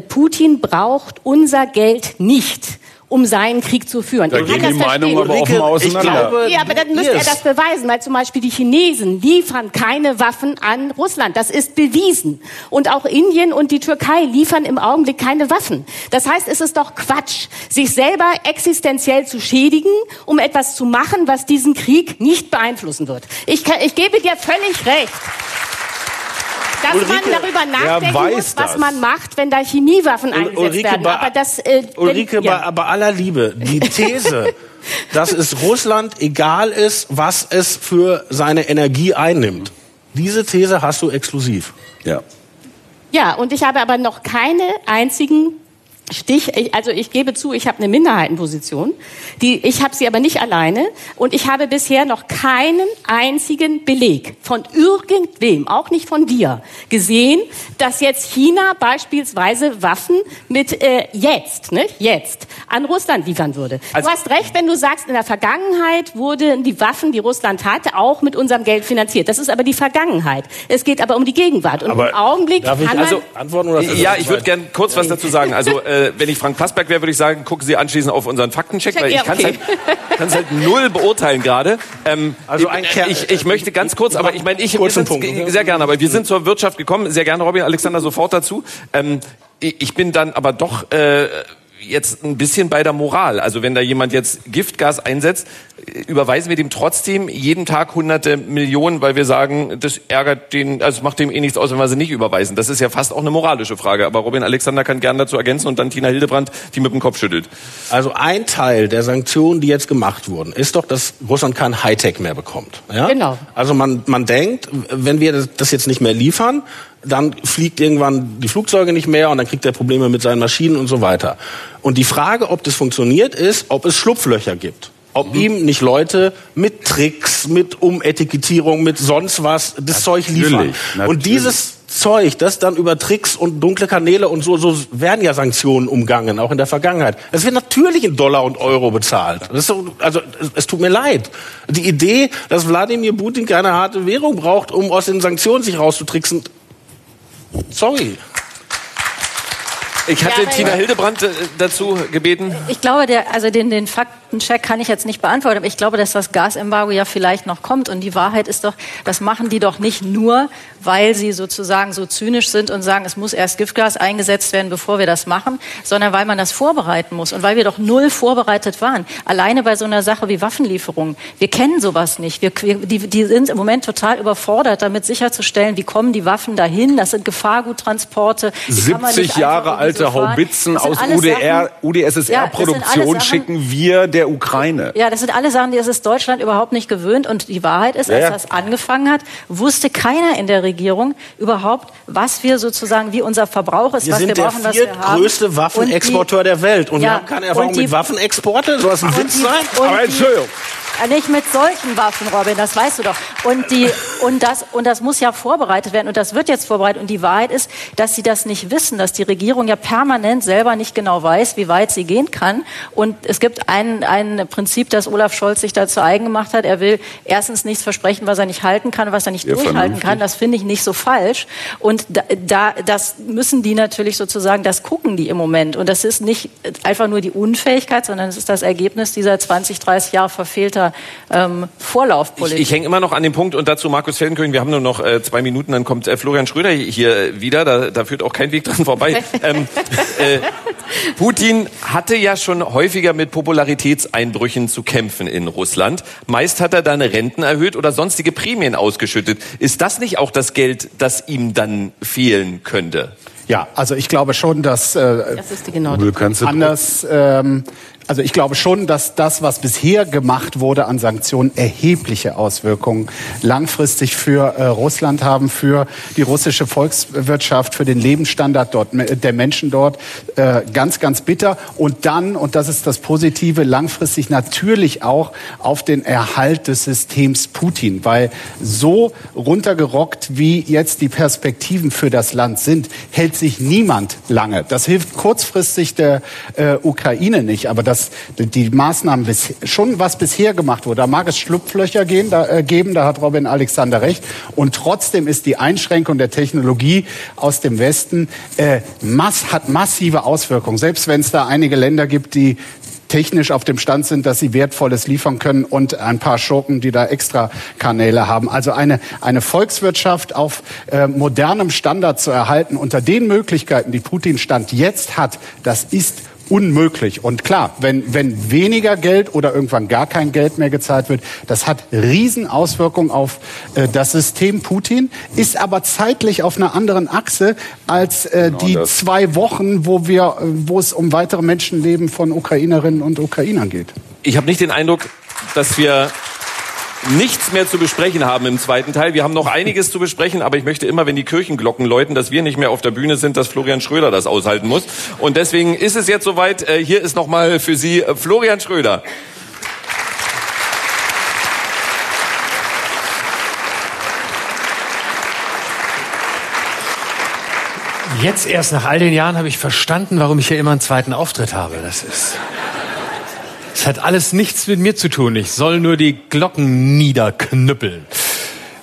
Putin braucht unser Geld nicht um seinen Krieg zu führen. Da ich gehen die Meinungen aber offen auseinander. glaube, Ja, aber dann müsste er das beweisen, weil zum Beispiel die Chinesen liefern keine Waffen an Russland. Das ist bewiesen. Und auch Indien und die Türkei liefern im Augenblick keine Waffen. Das heißt, es ist doch Quatsch, sich selber existenziell zu schädigen, um etwas zu machen, was diesen Krieg nicht beeinflussen wird. Ich, kann, ich gebe dir völlig recht. Dass Ulrike, man darüber er nachdenken weiß muss, was das. man macht, wenn da Chemiewaffen eingesetzt Ulrike, werden. bei- Aber das, äh, Ulrike, wenn, ja. bei, bei aller Liebe, die These, dass es Russland egal ist, was es für seine Energie einnimmt, diese These hast du exklusiv. Ja. Ja, und ich habe aber noch keine einzigen Stich, ich- also ich gebe zu, ich habe eine Minderheitenposition, die, ich habe sie aber nicht alleine und ich habe bisher noch keinen einzigen Beleg von irgendwem, auch nicht von dir, gesehen, dass jetzt China beispielsweise Waffen mit äh, jetzt, ne, jetzt an Russland liefern würde. Also- du hast recht, wenn du sagst, in der Vergangenheit wurden die Waffen, die Russland hatte, auch mit unserem Geld finanziert. Das ist aber die Vergangenheit. Es geht aber um die Gegenwart und Aber im Augenblick darf ich kann man also- antworten oder Ja, ich würde gern kurz was dazu sagen. Also, äh, wenn ich Frank Plasberg wäre, würde ich sagen, gucken Sie anschließend auf unseren Faktencheck, Check, weil ich ja, kann okay. halt, halt null beurteilen gerade. Ähm, Also ein ich, Ker- ich, ich möchte ganz kurz, aber ich meine, ich sind- Punkt, sehr gerne, aber wir sind zur Wirtschaft gekommen, sehr gerne, Robin Alexander, sofort dazu. Ähm, ich ich bin dann aber doch äh, jetzt ein bisschen bei der Moral. Also wenn da jemand jetzt Giftgas einsetzt, äh, überweisen wir dem trotzdem jeden Tag hunderte Millionen, weil wir sagen, das ärgert den, also es macht dem eh nichts aus, wenn wir sie nicht überweisen. Das ist ja fast auch eine moralische Frage. Aber Robin Alexander kann gern dazu ergänzen und dann Tina Hildebrand, die mit dem Kopf schüttelt. Also ein Teil der Sanktionen, die jetzt gemacht wurden, ist doch, dass Russland kein Hightech mehr bekommt. Ja? Genau. Also man, man denkt, wenn wir das jetzt nicht mehr liefern, dann fliegt irgendwann die Flugzeuge nicht mehr und dann kriegt er Probleme mit seinen Maschinen und so weiter. Und die Frage, ob das funktioniert, ist, ob es Schlupflöcher gibt. Ob ihm nicht Leute mit Tricks, mit Umetikettierung, mit sonst was das Zeug liefern. Natürlich, Und natürlich. dieses Zeug, das dann über Tricks und dunkle Kanäle und so, so werden ja Sanktionen umgangen, auch in der Vergangenheit. Es wird natürlich in Dollar und Euro bezahlt. So, also es, es tut mir leid. Die Idee, dass Wladimir Putin keine harte Währung braucht, um aus den Sanktionen sich rauszutricksen, sorry. Ich hatte Ja, Tina Hildebrand äh, dazu gebeten. Ich glaube, der, also den, den Faktencheck kann ich jetzt nicht beantworten, aber ich glaube, dass das Gasembargo ja vielleicht noch kommt. Und die Wahrheit ist doch, das machen die doch nicht nur, weil sie sozusagen so zynisch sind und sagen, es muss erst Giftgas eingesetzt werden, bevor wir das machen, sondern weil man das vorbereiten muss und weil wir doch null vorbereitet waren. Alleine bei so einer Sache wie Waffenlieferungen. Wir kennen sowas nicht. Wir, die, die sind im Moment total überfordert, damit sicherzustellen, wie kommen die Waffen dahin. Das sind Gefahrguttransporte. Die kann man 70 nicht Jahre alte. Haubitzen aus UdR, Ja, UdSSR-Produktion Sachen- schicken wir der Ukraine. Ja, das sind alle Sachen, die das ist Deutschland überhaupt nicht gewöhnt. Und die Wahrheit ist, als ja. das angefangen hat, wusste keiner in der Regierung überhaupt, was wir sozusagen, wie unser Verbrauch ist, Wir was sind wir der brauchen, was wir haben. viertgrößte Waffenexporteur Und die- der Welt. Und wir Ja, haben keine Erfahrung die- mit Waffenexporte? Soll das ein Witz sein? Aber Entschuldigung. Nicht mit solchen Waffen, Robin, das weißt du doch. Und, die, und, das, und das muss ja vorbereitet werden und das wird jetzt vorbereitet. Und die Wahrheit ist, dass sie das nicht wissen, dass die Regierung ja permanent selber nicht genau weiß, wie weit sie gehen kann. Und es gibt ein, ein Prinzip, das Olaf Scholz sich da zu eigen gemacht hat. Er will erstens nichts versprechen, was er nicht halten kann, was er nicht Ja, durchhalten vernünftig. kann. Das finde ich nicht so falsch. Und da, da, das müssen die natürlich sozusagen, das gucken die im Moment. Und das ist nicht einfach nur die Unfähigkeit, sondern es ist das Ergebnis dieser 20, 30 Jahre verfehlter ähm, Ich, Vorlaufpolitik. ich hänge immer noch an dem Punkt und dazu Markus Feldenkirchen, wir haben nur noch äh, zwei Minuten, dann kommt äh, Florian Schröder hier wieder, da, da führt auch kein Weg dran vorbei. ähm, äh, Putin hatte ja schon häufiger mit Popularitätseinbrüchen zu kämpfen in Russland. Meist hat er dann Renten erhöht oder sonstige Prämien ausgeschüttet. Ist das nicht auch das Geld, das ihm dann fehlen könnte? Ja, also ich glaube schon, dass äh, Das ist die genau. Anders. Ähm, also ich glaube schon, dass das, was bisher gemacht wurde an Sanktionen, erhebliche Auswirkungen langfristig für äh, Russland haben, für die russische Volkswirtschaft, für den Lebensstandard dort, me- der Menschen dort. Äh, ganz, ganz bitter. Und dann, und das ist das Positive, langfristig natürlich auch auf den Erhalt des Systems Putin, weil so runtergerockt, wie jetzt die Perspektiven für das Land sind, hält sich niemand lange. Das hilft kurzfristig der äh, Ukraine nicht, aber das, die Maßnahmen bis, schon was bisher gemacht wurde, da mag es Schlupflöcher gehen, da, äh, geben, da hat Robin Alexander recht. Und trotzdem ist die Einschränkung der Technologie aus dem Westen äh, mass, hat massive Auswirkungen. Selbst wenn es da einige Länder gibt, die technisch auf dem Stand sind, dass sie Wertvolles liefern können und ein paar Schurken, die da extra Kanäle haben. Also eine, eine Volkswirtschaft auf äh, modernem Standard zu erhalten unter den Möglichkeiten, die Putin Stand jetzt hat, das ist unmöglich. Und klar, wenn, wenn weniger Geld oder irgendwann gar kein Geld mehr gezahlt wird, das hat Riesenauswirkungen auf äh, das System Putin, ist aber zeitlich auf einer anderen Achse als äh, genau die das. zwei Wochen, wo wir, äh, wo es um weitere Menschenleben von Ukrainerinnen und Ukrainern geht. Ich habe nicht den Eindruck, dass wir nichts mehr zu besprechen haben im zweiten Teil. Wir haben noch einiges zu besprechen, aber ich möchte immer, wenn die Kirchenglocken läuten, dass wir nicht mehr auf der Bühne sind, dass Florian Schröder das aushalten muss. Und deswegen ist es jetzt soweit. Äh, hier ist nochmal für Sie äh, Florian Schröder. Jetzt erst nach all den Jahren habe ich verstanden, warum ich hier immer einen zweiten Auftritt habe. Das ist es hat alles nichts mit mir zu tun. Ich soll nur die Glocken niederknüppeln.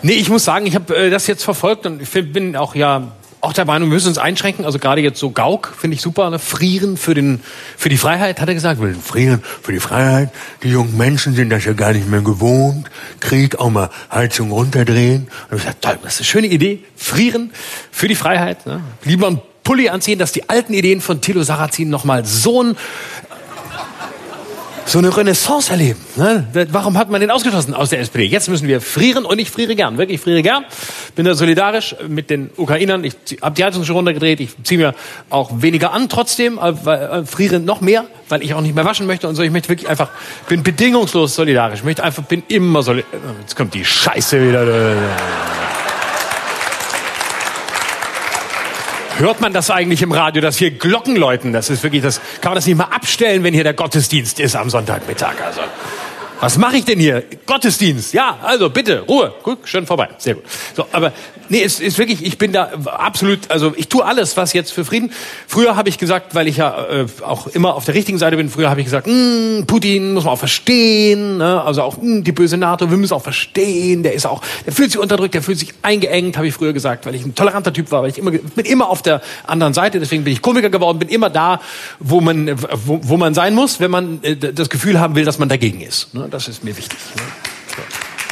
Nee, ich muss sagen, ich habe äh, das jetzt verfolgt und ich bin auch ja auch der Meinung, wir müssen uns einschränken. Also gerade jetzt so Gauk finde ich super. Ne? Frieren für den für die Freiheit, hat er gesagt. Wir frieren für die Freiheit. Die jungen Menschen sind das ja gar nicht mehr gewohnt. Krieg auch mal Heizung runterdrehen. Und ich gesagt, toll, das ist eine schöne Idee. Frieren für die Freiheit. Ne? Lieber ein Pulli anziehen, dass die alten Ideen von Thilo Sarrazin nochmal so ein so eine Renaissance erleben. Ne? Warum hat man den ausgeschlossen aus der SPD? Jetzt müssen wir frieren und ich friere gern, wirklich ich friere gern. Bin da solidarisch mit den Ukrainern. Ich habe die Heizung schon runtergedreht. Ich ziehe mir auch weniger an trotzdem, weil, äh, friere noch mehr, weil ich auch nicht mehr waschen möchte und so. Ich möchte wirklich einfach, bin bedingungslos solidarisch. Ich möchte einfach, bin immer solidarisch. Jetzt kommt die Scheiße wieder. Hört man das eigentlich im Radio, dass hier Glocken läuten? Das ist wirklich, das kann man das nicht mal abstellen, wenn hier der Gottesdienst ist am Sonntagmittag. Also, was mache ich denn hier? Gottesdienst. Ja, also bitte, Ruhe. Guck, schön vorbei. Sehr gut. So, aber nee, es ist wirklich, ich bin da absolut, also ich tue alles, was jetzt für Frieden. Früher habe ich gesagt, weil ich ja äh, auch immer auf der richtigen Seite bin, früher habe ich gesagt, hm, Putin muss man auch verstehen, ne? also auch mh, hm, die böse NATO, wir müssen auch verstehen, der ist auch, der fühlt sich unterdrückt, der fühlt sich eingeengt, habe ich früher gesagt, weil ich ein toleranter Typ war, weil ich immer, bin immer auf der anderen Seite, deswegen bin ich Komiker geworden, bin immer da, wo man, wo, wo man sein muss, wenn man äh, das Gefühl haben will, dass man dagegen ist. Ne? Das ist mir wichtig. Ne?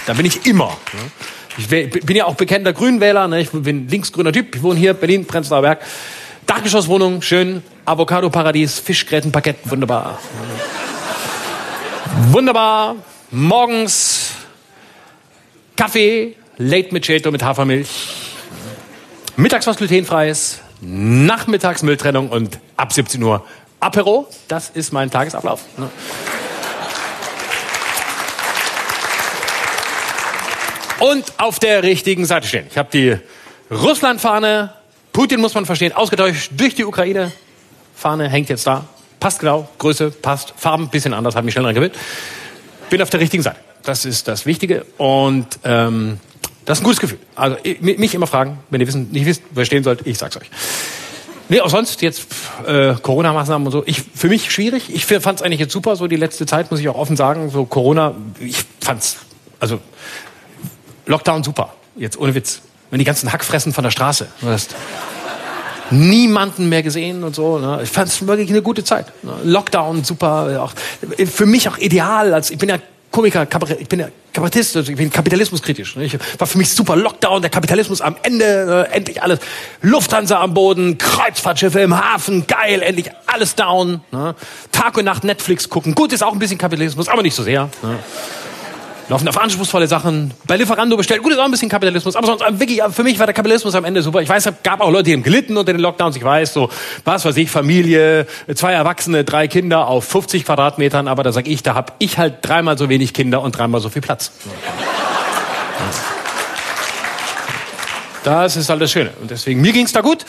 Da bin ich immer. Ne? Ich bin ja auch bekannter Grünwähler, ne? ich bin linksgrüner Typ, ich wohne hier, Berlin, Prenzlauer Berg. Dachgeschosswohnung, schön, Avocado-Paradies, Fischgrätenparkett, wunderbar. wunderbar, morgens Kaffee, Late Macchiato mit Hafermilch, mittags was glutenfreies, nachmittags Mülltrennung und ab 17 Uhr Apero. Das ist mein Tagesablauf. Ne? Und auf der richtigen Seite stehen. Ich habe die Russland-Fahne, Putin muss man verstehen, ausgetauscht durch die Ukraine. Fahne hängt jetzt da. Passt genau, Größe passt, Farben bisschen anders, hat mich schnell angewöhnt. Bin auf der richtigen Seite. Das ist das Wichtige und ähm, das ist ein gutes Gefühl. Also mich immer fragen, wenn ihr wissen, nicht wisst, wer stehen sollt, ich sag's euch. Nee, auch sonst jetzt äh, Corona-Maßnahmen und so. Ich für mich schwierig. Ich fand es eigentlich jetzt super, so die letzte Zeit muss ich auch offen sagen. So Corona, ich fand's also Lockdown super. Jetzt ohne Witz. Wenn die ganzen Hackfressen von der Straße. Du hast niemanden mehr gesehen und so. Ne? Ich fand es wirklich eine gute Zeit. Ne? Lockdown super. Auch, für mich auch ideal. Als, ich bin ja Komiker, Kabarett, ich bin ja Kabarettist, also ich bin kapitalismuskritisch. Ne? Ich war für mich super Lockdown, der Kapitalismus am Ende, äh, endlich alles. Lufthansa am Boden, Kreuzfahrtschiffe im Hafen, geil, endlich alles down. Ne? Tag und Nacht Netflix gucken. Gut, ist auch ein bisschen Kapitalismus, aber nicht so sehr. Ne? Laufen auf anspruchsvolle Sachen. Bei Lieferando bestellt, gut, ist auch ein bisschen Kapitalismus, aber sonst wirklich, für mich war der Kapitalismus am Ende super. Ich weiß, es gab auch Leute, die haben gelitten unter den Lockdowns. Ich weiß, so, was weiß ich, Familie, zwei Erwachsene, drei Kinder auf 50 Quadratmetern, aber da sag ich, da hab ich halt dreimal so wenig Kinder und dreimal so viel Platz. Das ist halt das Schöne. Und deswegen, mir ging's da gut.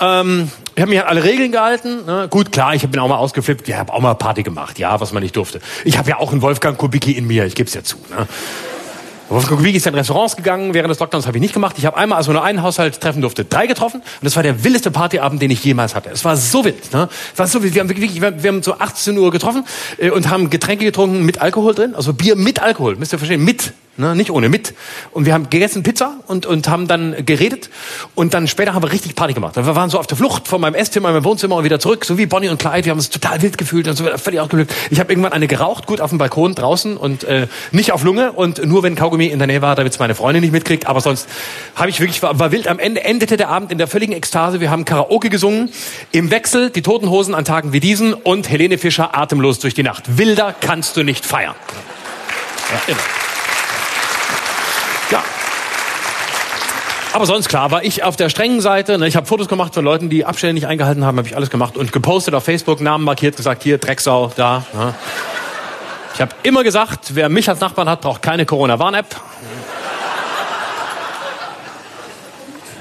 Ähm, ich habe mich an alle Regeln gehalten. Ne? Gut, klar, ich bin auch mal ausgeflippt. Ich habe auch mal Party gemacht, ja, was man nicht durfte. Ich habe ja auch einen Wolfgang Kubicki in mir, ich gebe es ja zu. Ne? Wolfgang Kubicki ist in Restaurants gegangen, während des Lockdowns habe ich nicht gemacht. Ich habe einmal, also nur einen Haushalt treffen durfte, drei getroffen. Und das war der wildeste Partyabend, den ich jemals hatte. Es war so wild. Ne? Es war so wild. Wir haben, wirklich, wir haben so 18 Uhr getroffen äh, und haben Getränke getrunken mit Alkohol drin. Also Bier mit Alkohol, müsst ihr verstehen, mit. Ne? nicht ohne mit. Und wir haben gegessen Pizza und, und haben dann geredet und dann später haben wir richtig Party gemacht. Wir waren so auf der Flucht von meinem Esszimmer in meinem Wohnzimmer und wieder zurück, so wie Bonnie und Clyde. Wir haben uns total wild gefühlt und so völlig ausgelöst. Ich habe irgendwann eine geraucht, gut auf dem Balkon draußen und äh, nicht auf Lunge und nur wenn Kaugummi in der Nähe war, damit es meine Freundin nicht mitkriegt. Aber sonst habe ich wirklich war, war wild. Am Ende endete der Abend in der völligen Ekstase. Wir haben Karaoke gesungen im Wechsel, die Toten Hosen an Tagen wie diesen und Helene Fischer atemlos durch die Nacht. Wilder kannst du nicht feiern. Ja, immer. Aber sonst klar, war ich auf der strengen Seite. Ne? Ich habe Fotos gemacht von Leuten, die Abstände nicht eingehalten haben, habe ich alles gemacht und gepostet auf Facebook, Namen markiert, gesagt, hier Drecksau, da. Ne? Ich habe immer gesagt, wer mich als Nachbarn hat, braucht keine Corona-Warn-App.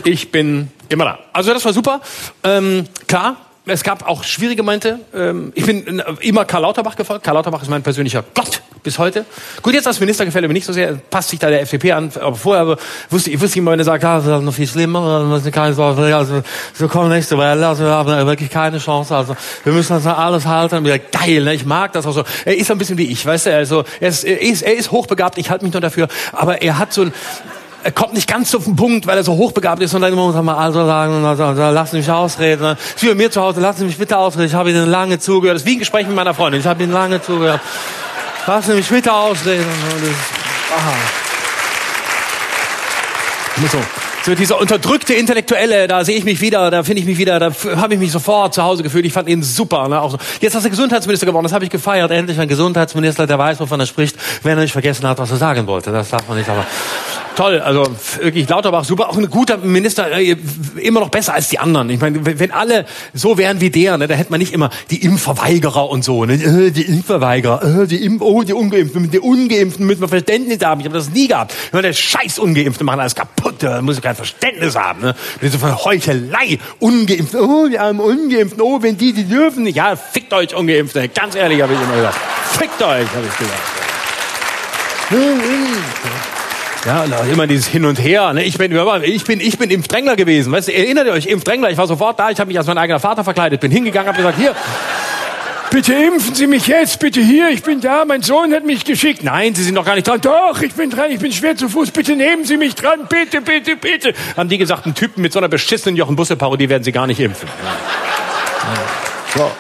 Ich bin immer da. Also das war super. Ähm, klar, es gab auch schwierige Momente. Ähm, ich bin immer Karl Lauterbach gefolgt. Karl Lauterbach ist mein persönlicher Gott bis heute. Gut, jetzt als Minister gefällt er mir nicht so sehr, passt sich da der FDP an. Aber vorher wusste ich, wusste immer, wenn er sagt, ah, das ist noch viel schlimmer, also wir kommen nächste Welle, also wir haben wirklich keine Chance. Also wir müssen das alles halten. Und wieder, geil, ne? ich mag das auch so. Er ist ein bisschen wie ich, weißt du, also er ist, er ist, er ist hochbegabt, ich halte mich nur dafür, aber er hat so ein er kommt nicht ganz auf den Punkt, weil er so hochbegabt ist und dann muss mal also sagen, also, also, lass mich ausreden. Ne? Bei mir zu Hause, lass mich bitte ausreden. Ich habe Ihnen lange zugehört. Das ist wie ein Gespräch mit meiner Freundin. Ich habe Ihnen lange zugehört. Lass mich bitte ausreden. Aha. So. So dieser unterdrückte Intellektuelle, da sehe ich mich wieder, da finde ich mich wieder, da habe ich mich sofort zu Hause gefühlt. Ich fand ihn super. Ne? Auch so. Jetzt hast du Gesundheitsminister geworden, das habe ich gefeiert. Endlich ein Gesundheitsminister, der weiß, wovon er spricht, wenn er nicht vergessen hat, was er sagen wollte. Das darf man nicht, aber toll. Also wirklich Lauterbach super, auch ein guter Minister, äh, immer noch besser als die anderen. Ich meine, wenn alle so wären wie der, ne, da hätte man nicht immer die Impfverweigerer und so, ne? Äh, die Impfverweigerer, äh, die Impf oh, die Ungeimpften, mit den Ungeimpften müssen wir Verständnis haben. Ich habe das nie gehabt. Ich meine, der Scheiß Ungeimpfte machen alles kaputt, da muss ich kein Verständnis haben. Ne? Diese Heuchelei, Ungeimpfte, oh, wir haben Ungeimpften, oh, wenn die, die dürfen nicht. Ja, fickt euch Ungeimpfte, ganz ehrlich habe ich immer gesagt. Fickt euch, habe ich gesagt. Ja, immer dieses Hin und Her. Ne? Ich bin, ich bin, ich bin Impfdrängler gewesen. Weißt erinnert ihr euch, Impfdrängler? Ich war sofort da. Ich habe mich als mein eigener Vater verkleidet, bin hingegangen, habe gesagt, hier, Bitte impfen Sie mich jetzt, bitte hier, ich bin da, mein Sohn hat mich geschickt. Nein, Sie sind noch gar nicht dran. Doch, ich bin dran, ich bin schwer zu Fuß, bitte nehmen Sie mich dran, bitte, bitte, bitte. Haben die gesagt, einen Typen mit so einer beschissenen Jochen Busse-Parodie werden Sie gar nicht impfen. So.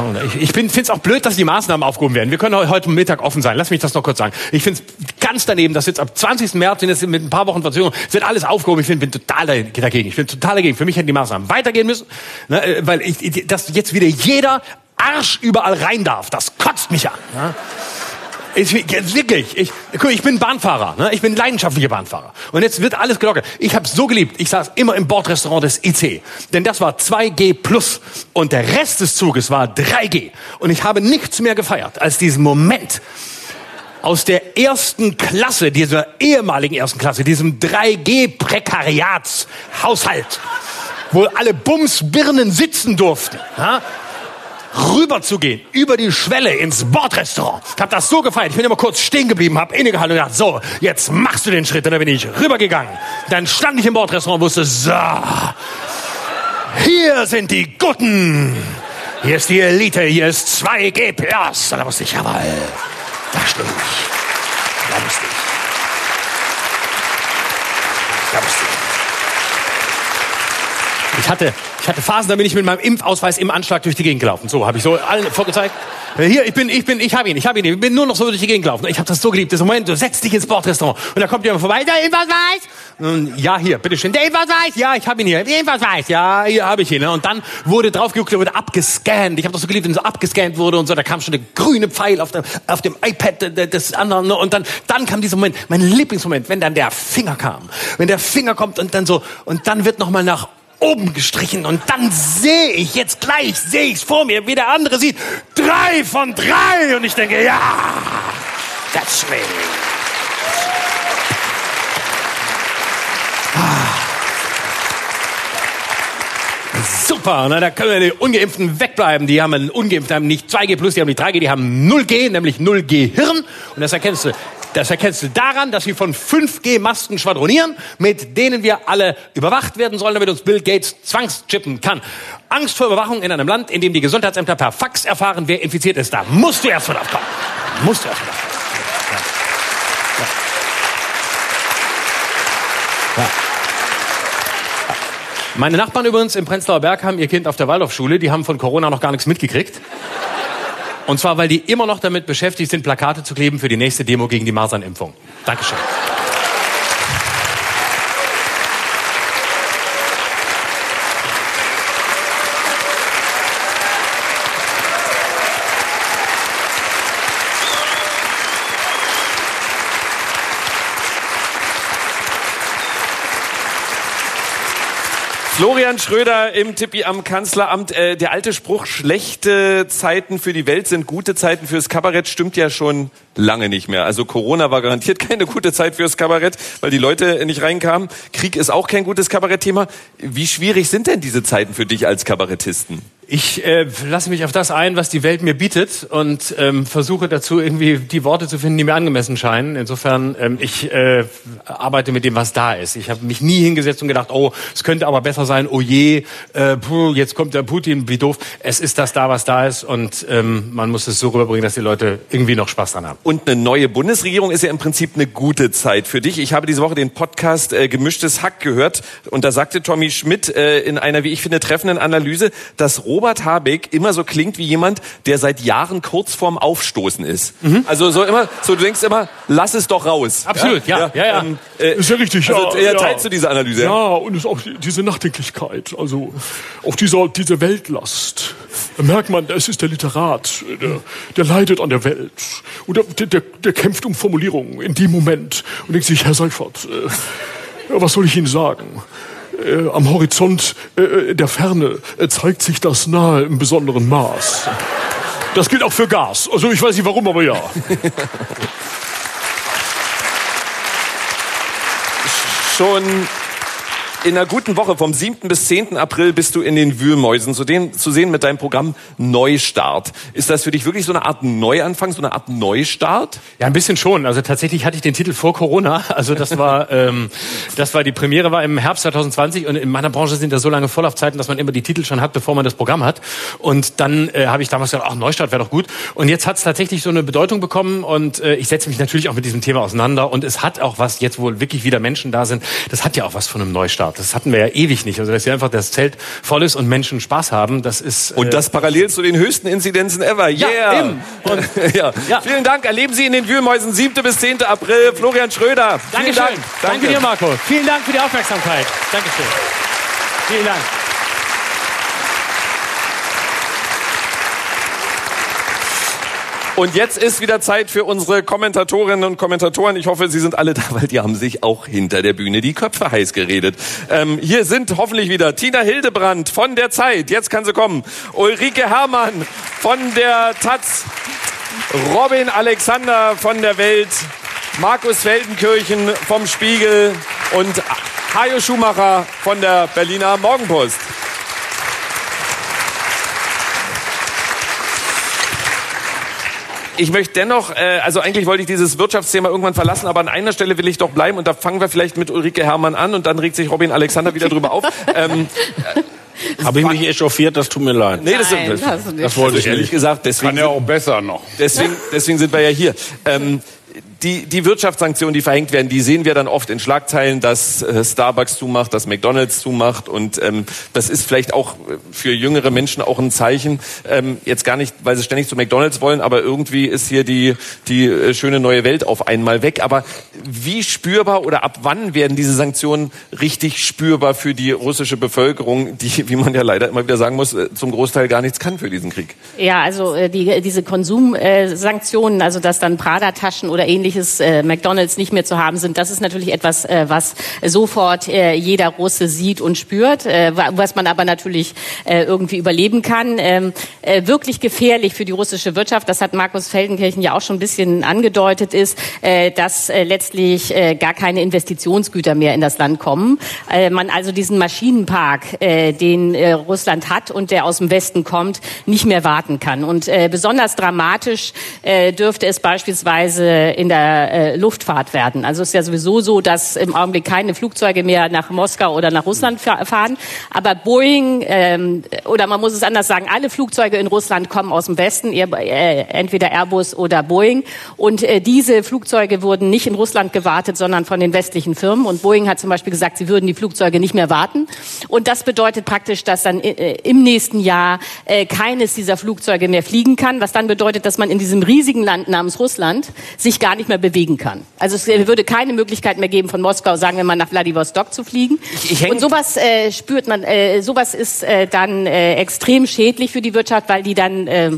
Und ich, ich finde es auch blöd, dass die Maßnahmen aufgehoben werden. Wir können heute Mittag offen sein. Lass mich das noch kurz sagen. Ich finde es ganz daneben, dass jetzt ab 20. März, sind jetzt mit ein paar Wochen Verzögerung, wird alles aufgehoben. Ich find, bin total dagegen. Ich bin total dagegen. Für mich hätten die Maßnahmen weitergehen müssen, ne, äh, weil ich, dass jetzt wieder jeder Arsch überall rein darf. Das kotzt mich an. Ne? Ich, jetzt wirklich, ich, ich bin Bahnfahrer, ne? ich bin leidenschaftlicher Bahnfahrer. Und jetzt wird alles gelockert. Ich habe so geliebt, ich saß immer im Bordrestaurant des IC. Denn das war 2G plus und der Rest des Zuges war 3G. Und ich habe nichts mehr gefeiert als diesen Moment aus der ersten Klasse, dieser ehemaligen ersten Klasse, diesem 3G-Prekariatshaushalt, wo alle Bumsbirnen sitzen durften. Ja? Rüberzugehen, über die Schwelle ins Bordrestaurant. Ich habe das so gefeiert. Ich bin immer kurz stehen geblieben, habe innegehalten und gedacht, so, jetzt machst du den Schritt. Und dann bin ich rübergegangen. Dann stand ich im Bordrestaurant und wusste, so, hier sind die Guten. Hier ist die Elite, hier ist 2G Plus. Und da wusste ich, jawohl, da stehe ich. Da wusste ich. Ich hatte, ich hatte Phasen, da bin ich mit meinem Impfausweis im Anschlag durch die Gegend gelaufen. So habe ich so allen vorgezeigt. Hier, ich bin, ich bin, ich habe ihn, ich habe ihn, ich bin nur noch so durch die Gegend gelaufen. Ich habe das so geliebt. Das Moment, du setzt dich ins Bordrestaurant und da kommt jemand vorbei. Der Impfausweis? Ja, hier, bitteschön. Der Impfausweis? Ja, ich habe ihn hier. Der Impfausweis? Ja, hier habe ich ihn. Und dann wurde drauf geguckt, der wurde abgescannt. Ich habe das so geliebt, wenn so abgescannt wurde und so. Da kam schon der grüne Pfeil auf dem, auf dem iPad des anderen. Und dann, dann kam dieser Moment, mein Lieblingsmoment, wenn dann der Finger kam. Wenn der Finger kommt und dann so, und dann wird nochmal nach oben gestrichen und dann sehe ich jetzt gleich, sehe ich es vor mir, wie der andere sieht, drei von drei und ich denke, ja, that's me. Ah. Super, na, da können die Ungeimpften wegbleiben. Die haben einen Ungeimpften, haben nicht 2G plus, die haben nicht 3G, die haben 0G, nämlich 0G Hirn. Und das erkennst du das erkennst du daran, dass sie von 5G-Masten schwadronieren, mit denen wir alle überwacht werden sollen, damit uns Bill Gates zwangschippen kann. Angst vor Überwachung in einem Land, in dem die Gesundheitsämter per Fax erfahren, wer infiziert ist. Da musst du erst mal drauf kommen. Musst du erst mal drauf kommen. Meine Nachbarn übrigens im Prenzlauer Berg haben ihr Kind auf der Waldorfschule, die haben von Corona noch gar nichts mitgekriegt. Und zwar, weil die immer noch damit beschäftigt sind, Plakate zu kleben für die nächste Demo gegen die Masernimpfung. Dankeschön. Florian Schröder im Tippi am Kanzleramt. Äh, der alte Spruch, schlechte Zeiten für die Welt sind gute Zeiten fürs Kabarett, stimmt ja schon lange nicht mehr. Also Corona war garantiert keine gute Zeit fürs Kabarett, weil die Leute nicht reinkamen. Krieg ist auch kein gutes Kabarettthema. Wie schwierig sind denn diese Zeiten für dich als Kabarettisten? Ich äh, lasse mich auf das ein, was die Welt mir bietet und ähm, versuche dazu irgendwie die Worte zu finden, die mir angemessen scheinen. Insofern, ähm, ich äh, arbeite mit dem, was da ist. Ich habe mich nie hingesetzt und gedacht, oh, es könnte aber besser sein, oh je, äh, puh, jetzt kommt der Putin, wie doof. Es ist das da, was da ist und ähm, man muss es so rüberbringen, dass die Leute irgendwie noch Spaß dran haben. Und eine neue Bundesregierung ist ja im Prinzip eine gute Zeit für dich. Ich habe diese Woche den Podcast äh, Gemischtes Hack gehört und da sagte Tommy Schmidt äh, in einer, wie ich finde, treffenden Analyse, dass Robert Habeck immer so klingt wie jemand, der seit Jahren kurz vorm Aufstoßen ist. Mhm. Also so immer, so du denkst immer, lass es doch raus. Absolut, ja, ja, ja. ja. Ähm, äh, ist ja richtig, also, ja. ja. Teilst du diese Analyse? Ja, und ist auch diese Nachdenklichkeit, also auch dieser, diese Weltlast. Da merkt man, es ist der Literat, der, der leidet an der Welt. Und der, der, der kämpft um Formulierungen in dem Moment und denkt sich, Herr Seifert, äh, was soll ich Ihnen sagen? Äh, am Horizont äh, der Ferne äh, zeigt sich das nahe im besonderen Maß. Das gilt auch für Gas. Also ich weiß nicht warum, aber ja. Schon in einer guten Woche vom 7. bis 10. April bist du in den Wühlmäusen zu, den, zu sehen mit deinem Programm Neustart. Ist das für dich wirklich so eine Art Neuanfang, so eine Art Neustart? Ja, ein bisschen schon. Also tatsächlich hatte ich den Titel vor Corona. Also das war, ähm, das war die Premiere war im Herbst 2020 und in meiner Branche sind da so lange Vorlaufzeiten, dass man immer die Titel schon hat, bevor man das Programm hat. Und dann äh, habe ich damals gedacht, ach Neustart wäre doch gut. Und jetzt hat es tatsächlich so eine Bedeutung bekommen und äh, ich setze mich natürlich auch mit diesem Thema auseinander und es hat auch was, jetzt wohl wirklich wieder Menschen da sind, das hat ja auch was von einem Neustart. Das hatten wir ja ewig nicht. Also dass hier einfach das Zelt voll ist und Menschen Spaß haben, das ist... Äh und das parallel zu den höchsten Inzidenzen ever. Yeah! Ja, eben. Und, ja. ja. Vielen Dank. Erleben Sie in den Wühlmäusen 7. bis 10. April. Florian Schröder. Dankeschön. Dank. Danke. Danke dir, Marco. Vielen Dank für die Aufmerksamkeit. Dankeschön. Vielen Dank. Und jetzt ist wieder Zeit für unsere Kommentatorinnen und Kommentatoren. Ich hoffe, Sie sind alle da, weil die haben sich auch hinter der Bühne die Köpfe heiß geredet. Ähm, hier sind hoffentlich wieder Tina Hildebrand von der Zeit. Jetzt kann sie kommen. Ulrike Herrmann von der Taz. Robin Alexander von der Welt. Markus Feldenkirchen vom Spiegel und Hajo Schumacher von der Berliner Morgenpost. Ich möchte dennoch, äh, also eigentlich wollte ich dieses Wirtschaftsthema irgendwann verlassen, aber an einer Stelle will ich doch bleiben und da fangen wir vielleicht mit Ulrike Herrmann an und dann regt sich Robin Alexander wieder drüber auf. Ähm, äh, Habe ich mich echauffiert, das tut mir leid. Nee, das, Nein, das, das, das wollte ich ehrlich gesagt. Deswegen, Kann ja auch besser noch. Deswegen, deswegen sind wir ja hier. Ähm, die, die Wirtschaftssanktionen, die verhängt werden, die sehen wir dann oft in Schlagzeilen, dass äh, Starbucks zumacht, dass McDonalds zumacht und ähm, das ist vielleicht auch äh, für jüngere Menschen auch ein Zeichen. Ähm, jetzt gar nicht, weil sie ständig zu McDonalds wollen, aber irgendwie ist hier die die äh, schöne neue Welt auf einmal weg. Aber wie spürbar oder ab wann werden diese Sanktionen richtig spürbar für die russische Bevölkerung, die, wie man ja leider immer wieder sagen muss, zum Großteil gar nichts kann für diesen Krieg? Ja, also die, diese Konsumsanktionen, also dass dann Prada-Taschen oder ähnliches ähnliches äh, McDonalds nicht mehr zu haben sind, das ist natürlich etwas, äh, was sofort äh, jeder Russe sieht und spürt, äh, was man aber natürlich äh, irgendwie überleben kann. Ähm, äh, wirklich gefährlich für die russische Wirtschaft, das hat Markus Feldenkirchen ja auch schon ein bisschen angedeutet, ist, äh, dass äh, letztlich äh, gar keine Investitionsgüter mehr in das Land kommen. Äh, man also diesen Maschinenpark, äh, den äh, Russland hat und der aus dem Westen kommt, nicht mehr warten kann. Und äh, besonders dramatisch äh, dürfte es beispielsweise in der der äh, Luftfahrt werden. Also es ist ja sowieso so, dass im Augenblick keine Flugzeuge mehr nach Moskau oder nach Russland fahren. Aber Boeing, ähm, oder man muss es anders sagen, alle Flugzeuge in Russland kommen aus dem Westen, äh, entweder Airbus oder Boeing. Und äh, diese Flugzeuge wurden nicht in Russland gewartet, sondern von den westlichen Firmen. Und Boeing hat zum Beispiel gesagt, sie würden die Flugzeuge nicht mehr warten. Und das bedeutet praktisch, dass dann äh, im nächsten Jahr äh, keines dieser Flugzeuge mehr fliegen kann, was dann bedeutet, dass man in diesem riesigen Land namens Russland sich gar nicht mehr bewegen kann. Also es würde keine Möglichkeit mehr geben, von Moskau, sagen wir mal, nach Vladivostok zu fliegen. Ich, ich und sowas äh, spürt man, äh, sowas ist äh, dann äh, extrem schädlich für die Wirtschaft, weil die dann äh,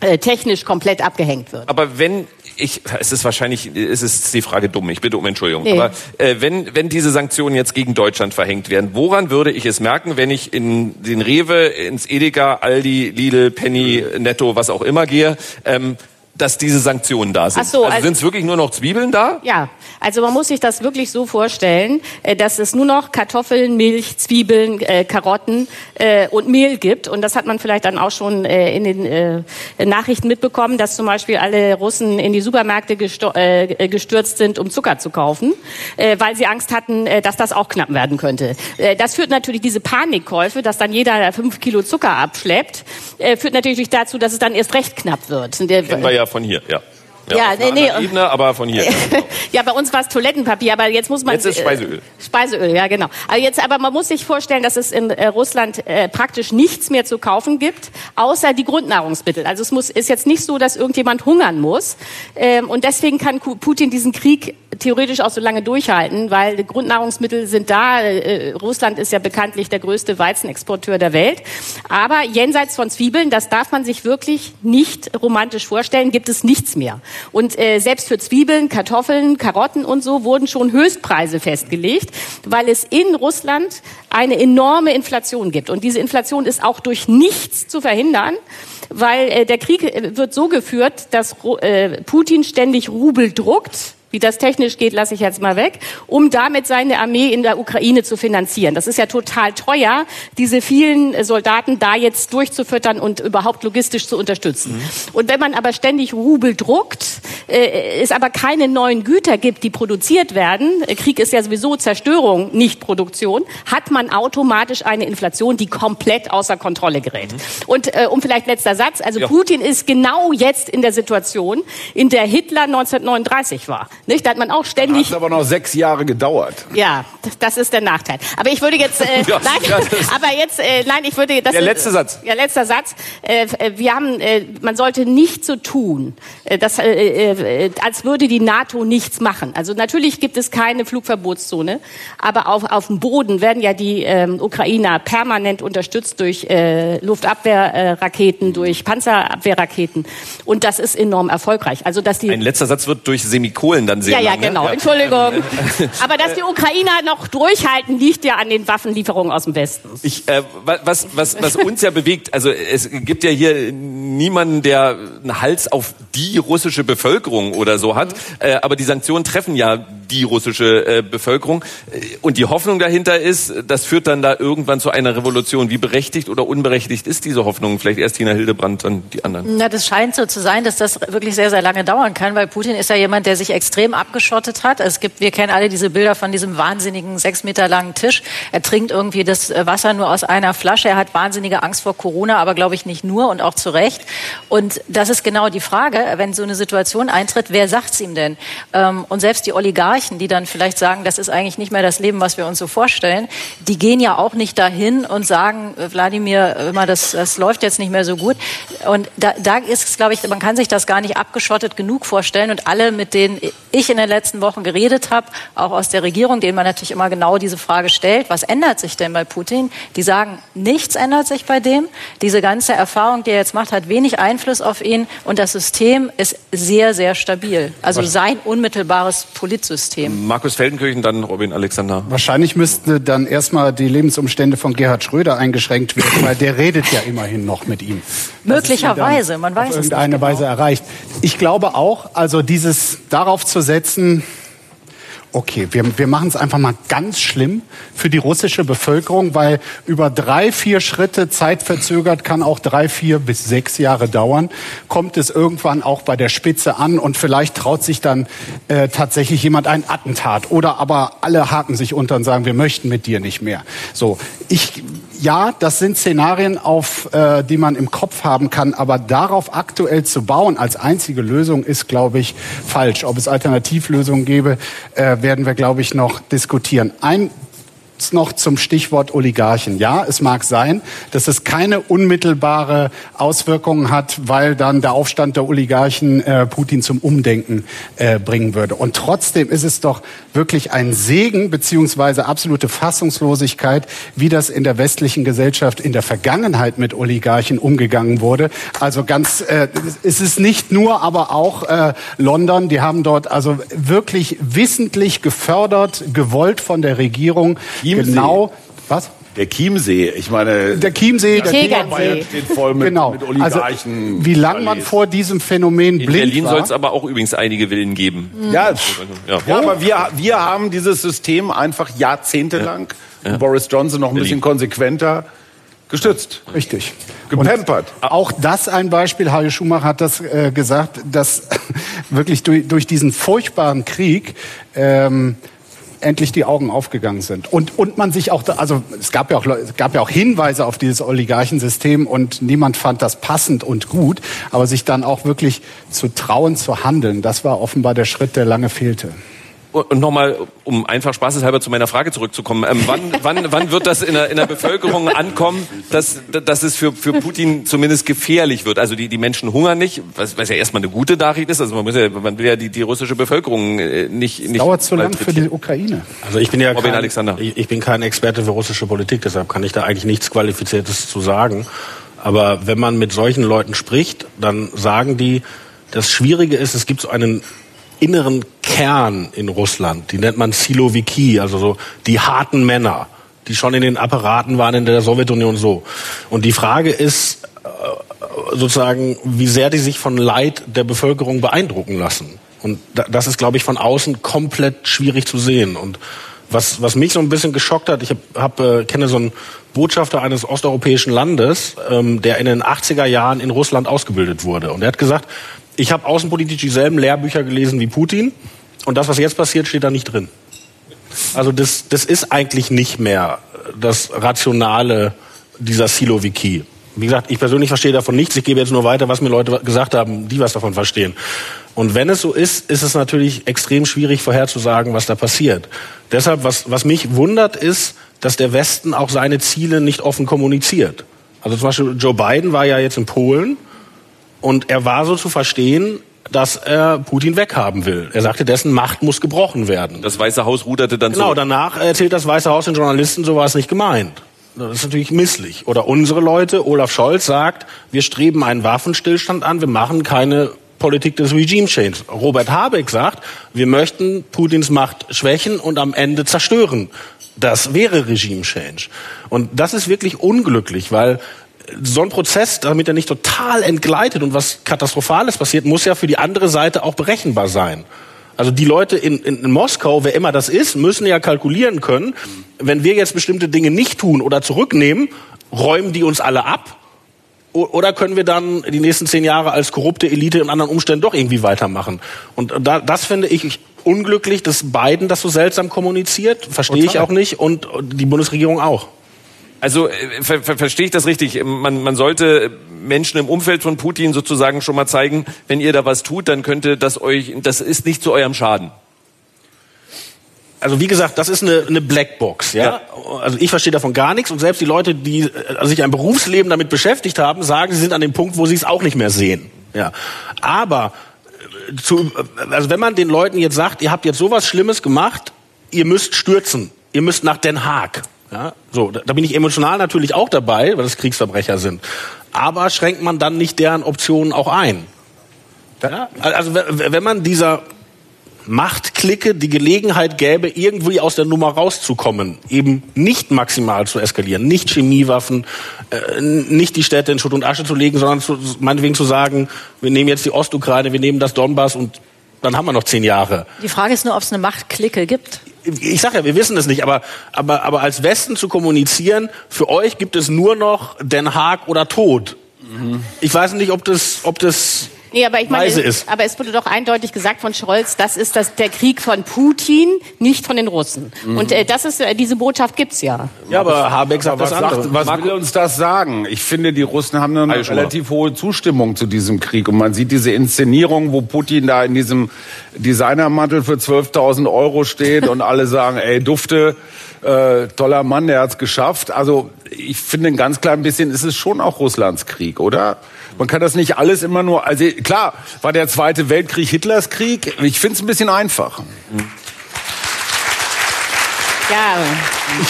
äh, technisch komplett abgehängt wird. Aber wenn ich, es ist wahrscheinlich, es ist die Frage dumm. Ich bitte um Entschuldigung. Nee. Aber äh, wenn wenn diese Sanktionen jetzt gegen Deutschland verhängt werden, woran würde ich es merken, wenn ich in den Rewe, ins Edeka, Aldi, Lidl, Penny, Netto, was auch immer gehe? Ähm, dass diese Sanktionen da sind. Ach so, also, also sind es wirklich nur noch Zwiebeln da? Ja, also man muss sich das wirklich so vorstellen, äh, dass es nur noch Kartoffeln, Milch, Zwiebeln, äh, Karotten äh, und Mehl gibt. Und das hat man vielleicht dann auch schon äh, in den äh, Nachrichten mitbekommen, dass zum Beispiel alle Russen in die Supermärkte äh, gestürzt sind, um Zucker zu kaufen, weil sie Angst hatten, dass das auch knapp werden könnte. das führt natürlich diese Panikkäufe, dass dann jeder fünf Kilo Zucker abschleppt, führt natürlich dazu, dass es dann erst recht knapp wird. Kennen wir ja von hier, ja. Ja, ja nee, nee. Ebene, aber von hier. ja, bei uns war es Toilettenpapier, aber jetzt muss man. Jetzt ist Speiseöl. Äh, Speiseöl, ja, genau. Aber jetzt, aber man muss sich vorstellen, dass es in äh, Russland äh, praktisch nichts mehr zu kaufen gibt, außer die Grundnahrungsmittel. Also es muss, ist jetzt nicht so, dass irgendjemand hungern muss. Ähm, und deswegen kann Putin diesen Krieg theoretisch auch so lange durchhalten, weil die Grundnahrungsmittel sind da. Äh, Russland ist ja bekanntlich der größte Weizenexporteur der Welt. Aber jenseits von Zwiebeln, das darf man sich wirklich nicht romantisch vorstellen, gibt es nichts mehr. Und äh, selbst für Zwiebeln, Kartoffeln, Karotten und so wurden schon Höchstpreise festgelegt, weil es in Russland eine enorme Inflation gibt. Und diese Inflation ist auch durch nichts zu verhindern, weil äh, der Krieg äh, wird so geführt, dass äh, Putin ständig Rubel druckt wie das technisch geht, lasse ich jetzt mal weg, um damit seine Armee in der Ukraine zu finanzieren. Das ist ja total teuer, diese vielen Soldaten da jetzt durchzufüttern und überhaupt logistisch zu unterstützen. Mhm. Und wenn man aber ständig Rubel druckt, äh, es aber keine neuen Güter gibt, die produziert werden, äh, Krieg ist ja sowieso Zerstörung, nicht Produktion, hat man automatisch eine Inflation, die komplett außer Kontrolle gerät. Mhm. Und äh, um vielleicht letzter Satz, also ja. Putin ist genau jetzt in der Situation, in der Hitler 1939 war. Nicht? Da hat man auch ständig. Hat aber noch sechs Jahre gedauert. Ja, das ist der Nachteil. Aber ich würde jetzt, äh, ja, nein, ja, aber jetzt, äh, nein, ich würde. Das der letzte ist, Satz. Ja, letzter Satz. Äh, äh, wir haben, äh, man sollte nicht so tun, äh, dass, äh, äh, als würde die NATO nichts machen. Also natürlich gibt es keine Flugverbotszone, aber auf, auf dem Boden werden ja die äh, Ukrainer permanent unterstützt durch äh, Luftabwehrraketen, äh, durch Panzerabwehrraketen und das ist enorm erfolgreich. Also dass die. Ein letzter Satz wird durch Semikolen dann sehr Ja, lang, ja, genau. Ne? Entschuldigung. Aber dass die Ukrainer noch durchhalten, liegt ja an den Waffenlieferungen aus dem Westen. Ich, äh, was, was, was uns ja bewegt, also es gibt ja hier niemanden, der einen Hals auf die russische Bevölkerung oder so hat, mhm. äh, aber die Sanktionen treffen ja die russische äh, Bevölkerung. Äh, und die Hoffnung dahinter ist, das führt dann da irgendwann zu einer Revolution. Wie berechtigt oder unberechtigt ist diese Hoffnung? Vielleicht erst Tina Hildebrand, dann die anderen. Na, das scheint so zu sein, dass das wirklich sehr, sehr lange dauern kann, weil Putin ist ja jemand, der sich extrem abgeschottet hat. Es gibt, wir kennen alle diese Bilder von diesem wahnsinnigen sechs Meter langen Tisch. Er trinkt irgendwie das Wasser nur aus einer Flasche. Er hat wahnsinnige Angst vor Corona, aber glaube ich nicht nur und auch zu Recht. Und das ist genau die Frage, wenn so eine Situation eintritt, wer sagt's ihm denn? Ähm, und selbst die Oligarchen Oligarchen, die dann vielleicht sagen, das ist eigentlich nicht mehr das Leben, was wir uns so vorstellen, die gehen ja auch nicht dahin und sagen, äh, Wladimir, immer das, das läuft jetzt nicht mehr so gut. Und da, da ist es, glaube ich, man kann sich das gar nicht abgeschottet genug vorstellen. Und alle, mit denen ich in den letzten Wochen geredet habe, auch aus der Regierung, denen man natürlich immer genau diese Frage stellt, was ändert sich denn bei Putin? Die sagen, nichts ändert sich bei dem. Diese ganze Erfahrung, die er jetzt macht, hat wenig Einfluss auf ihn und das System ist sehr, sehr stabil. Also sein unmittelbares Politsystem. System. Markus Feldenkirchen, dann Robin Alexander. Wahrscheinlich müssten dann erstmal die Lebensumstände von Gerhard Schröder eingeschränkt werden, weil der redet ja immerhin noch mit ihm. Möglicherweise, man weiß es nicht. irgendeine genau. Weise erreicht. Ich glaube auch, also dieses darauf zu setzen, Okay, wir, wir machen es einfach mal ganz schlimm für die russische Bevölkerung, weil über drei, vier Schritte zeitverzögert kann auch drei, vier bis sechs Jahre dauern. Kommt es irgendwann auch bei der Spitze an und vielleicht traut sich dann äh, tatsächlich jemand ein Attentat oder aber alle haken sich unter und sagen, wir möchten mit dir nicht mehr. So, ich ja, das sind Szenarien, auf äh, die man im Kopf haben kann, aber darauf aktuell zu bauen als einzige Lösung ist, glaube ich, falsch. Ob es Alternativlösungen gäbe, äh, werden wir, glaube ich, noch diskutieren. Ein noch zum Stichwort Oligarchen. Ja, es mag sein, dass es keine unmittelbare Auswirkungen hat, weil dann der Aufstand der Oligarchen äh, Putin zum Umdenken äh, bringen würde. Und trotzdem ist es doch wirklich ein Segen beziehungsweise absolute Fassungslosigkeit, wie das in der westlichen Gesellschaft in der Vergangenheit mit Oligarchen umgegangen wurde. Also ganz, äh, es ist nicht nur, aber auch äh, London. Die haben dort also wirklich wissentlich gefördert, gewollt von der Regierung. Chiemsee. Genau. Was? Der Chiemsee, ich meine. Der Chiemsee, der Tegernsee. steht voll mit, genau. mit Oligarchen. Also, wie lange man vor diesem Phänomen In blind Berlin soll es aber auch übrigens einige Villen geben. Ja, Ja. ja, aber wir, wir haben dieses System einfach jahrzehntelang, und Boris Johnson noch ein bisschen konsequenter, gestützt. Richtig. Gepampert. Und auch das ein Beispiel, Harry Schumacher hat das äh, gesagt, dass wirklich durch, durch diesen furchtbaren Krieg ähm, endlich die Augen aufgegangen sind. Und, und man sich auch, also es gab, ja auch, es gab ja auch Hinweise auf dieses Oligarchensystem und niemand fand das passend und gut, aber sich dann auch wirklich zu trauen, zu handeln, das war offenbar der Schritt, der lange fehlte. Und nochmal, um einfach spaßeshalber zu meiner Frage zurückzukommen. Ähm, wann, wann, wann wird das in der, in der Bevölkerung ankommen, dass, dass es für, für Putin zumindest gefährlich wird? Also die, die Menschen hungern nicht, was, was ja erstmal eine gute Nachricht ist. Also man, muss ja, man will ja die, die russische Bevölkerung äh, nicht... nicht Dauert zu lang für die. Ukraine. Also ich bin ja Robin kein, Alexander. Ich bin kein Experte für russische Politik, deshalb kann ich da eigentlich nichts Qualifiziertes zu sagen. Aber wenn man mit solchen Leuten spricht, dann sagen die, das Schwierige ist, es gibt so einen inneren Kern in Russland, die nennt man Siloviki, also so die harten Männer, die schon in den Apparaten waren in der Sowjetunion so. Und die Frage ist äh, sozusagen, wie sehr die sich von Leid der Bevölkerung beeindrucken lassen. Und da- das ist, glaube ich, von außen komplett schwierig zu sehen. Und was, was mich so ein bisschen geschockt hat, ich hab, hab, äh, kenne so einen Botschafter eines osteuropäischen Landes, ähm, der in den 80er Jahren in Russland ausgebildet wurde. Und er hat gesagt, ich habe außenpolitisch dieselben Lehrbücher gelesen wie Putin und das, was jetzt passiert, steht da nicht drin. Also das, das ist eigentlich nicht mehr das Rationale dieser Siloviki. Wie gesagt, ich persönlich verstehe davon nichts. Ich gebe jetzt nur weiter, was mir Leute gesagt haben, die was davon verstehen. Und wenn es so ist, ist es natürlich extrem schwierig vorherzusagen, was da passiert. Deshalb, was, was mich wundert, ist, dass der Westen auch seine Ziele nicht offen kommuniziert. Also zum Beispiel Joe Biden war ja jetzt in Polen und er war so zu verstehen, dass er Putin weghaben will. Er sagte, dessen Macht muss gebrochen werden. Das Weiße Haus ruderte dann Genau, zurück. danach erzählt das Weiße Haus den Journalisten, so war es nicht gemeint. Das ist natürlich misslich. Oder unsere Leute, Olaf Scholz sagt, wir streben einen Waffenstillstand an, wir machen keine Politik des Regime Change. Robert Habeck sagt, wir möchten Putins Macht schwächen und am Ende zerstören. Das wäre Regime Change. Und das ist wirklich unglücklich, weil so ein Prozess, damit er nicht total entgleitet und was Katastrophales passiert, muss ja für die andere Seite auch berechenbar sein. Also die Leute in, in, in Moskau, wer immer das ist, müssen ja kalkulieren können, wenn wir jetzt bestimmte Dinge nicht tun oder zurücknehmen, räumen die uns alle ab? Oder können wir dann die nächsten zehn Jahre als korrupte Elite in anderen Umständen doch irgendwie weitermachen? Und da, das finde ich unglücklich, dass Biden das so seltsam kommuniziert. Verstehe ich auch nicht. Und die Bundesregierung auch. Also äh, ver ver verstehe ich das richtig? Man, man sollte Menschen im Umfeld von Putin sozusagen schon mal zeigen, wenn ihr da was tut, dann könnte das euch, das ist nicht zu eurem Schaden. also wie gesagt, das ist eine, eine Blackbox, ja? Also ich verstehe davon gar nichts und selbst die Leute, die äh, sich ein Berufsleben damit beschäftigt haben, sagen, sie sind an dem Punkt, wo sie es auch nicht mehr sehen. Ja. Aber äh, zu, also wenn man den Leuten jetzt sagt, ihr habt jetzt sowas Schlimmes gemacht, ihr müsst stürzen, ihr müsst nach Den Haag. Ja, so, da, da bin ich emotional natürlich auch dabei, weil das Kriegsverbrecher sind. Aber schränkt man dann nicht deren Optionen auch ein? Ja? Also wenn man dieser Machtklicke die Gelegenheit gäbe, irgendwie aus der Nummer rauszukommen, eben nicht maximal zu eskalieren, nicht Chemiewaffen, äh, nicht die Städte in Schutt und Asche zu legen, sondern zu, meinetwegen zu sagen, wir nehmen jetzt die Ostukraine, wir nehmen das Donbass und Dann haben wir noch zehn Jahre. Die Frage ist nur, ob es eine Machtklicke gibt. Ich sage ja, wir wissen es nicht, aber, aber, aber als Westen zu kommunizieren, für euch gibt es nur noch Den Haag oder Tod. Mhm. Ich weiß nicht, ob das, ob das Nee, aber ich meine, ist. aber es wurde doch eindeutig gesagt von Scholz, das ist das, der Krieg von Putin, nicht von den Russen. Mhm. Und äh, das ist, äh, diese Botschaft gibt's ja. Ja, aber Habeck sagt was das andere. Sagt, was will uns das sagen? Ich finde, die Russen haben eine Also relativ hohe Zustimmung zu diesem Krieg. Und man sieht diese Inszenierung, wo Putin da in diesem Designermantel für 12.000 Euro steht und alle sagen, ey, dufte, äh, toller Mann, der hat's geschafft. Also ich finde ein ganz klein bisschen ist es schon auch Russlands Krieg, oder? Man kann das nicht alles immer nur, also klar, war der Zweite Weltkrieg Hitlers Krieg. Ich finde es ein bisschen einfach. Ja.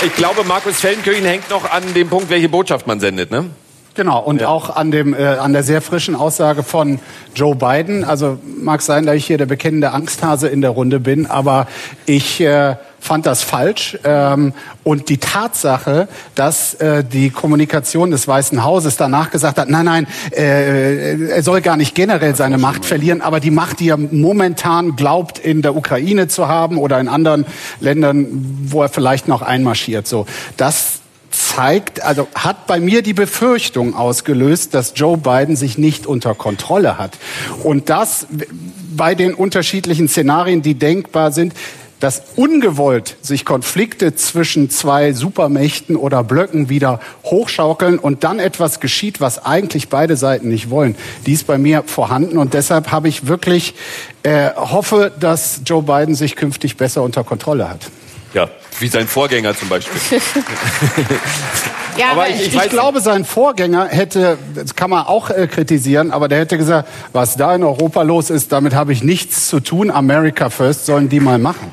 Ich glaube, Markus Feldenkirchen hängt noch an dem Punkt, welche Botschaft man sendet, ne? Genau, und auch an, dem, äh, an der sehr frischen Aussage von Joe Biden. Also mag sein, dass ich hier der bekennende Angsthase in der Runde bin, aber ich äh, fand das falsch. Ähm, und die Tatsache, dass äh, die Kommunikation des Weißen Hauses danach gesagt hat, nein, nein, äh, er soll gar nicht generell seine Macht verlieren, aber die Macht, die er momentan glaubt, in der Ukraine zu haben oder in anderen Ländern, wo er vielleicht noch einmarschiert, so, das zeigt, also hat bei mir die Befürchtung ausgelöst, dass Joe Biden sich nicht unter Kontrolle hat. Und das bei den unterschiedlichen Szenarien, die denkbar sind, dass ungewollt sich Konflikte zwischen zwei Supermächten oder Blöcken wieder hochschaukeln und dann etwas geschieht, was eigentlich beide Seiten nicht wollen. Die ist bei mir vorhanden und deshalb habe ich wirklich äh, hoffe, dass Joe Biden sich künftig besser unter Kontrolle hat. Ja, wie sein Vorgänger zum Beispiel. Ja, aber ich, ich ich glaube, sein Vorgänger hätte, das kann man auch äh, kritisieren, aber der hätte gesagt, was da in Europa los ist, damit habe ich nichts zu tun. America First sollen die mal machen.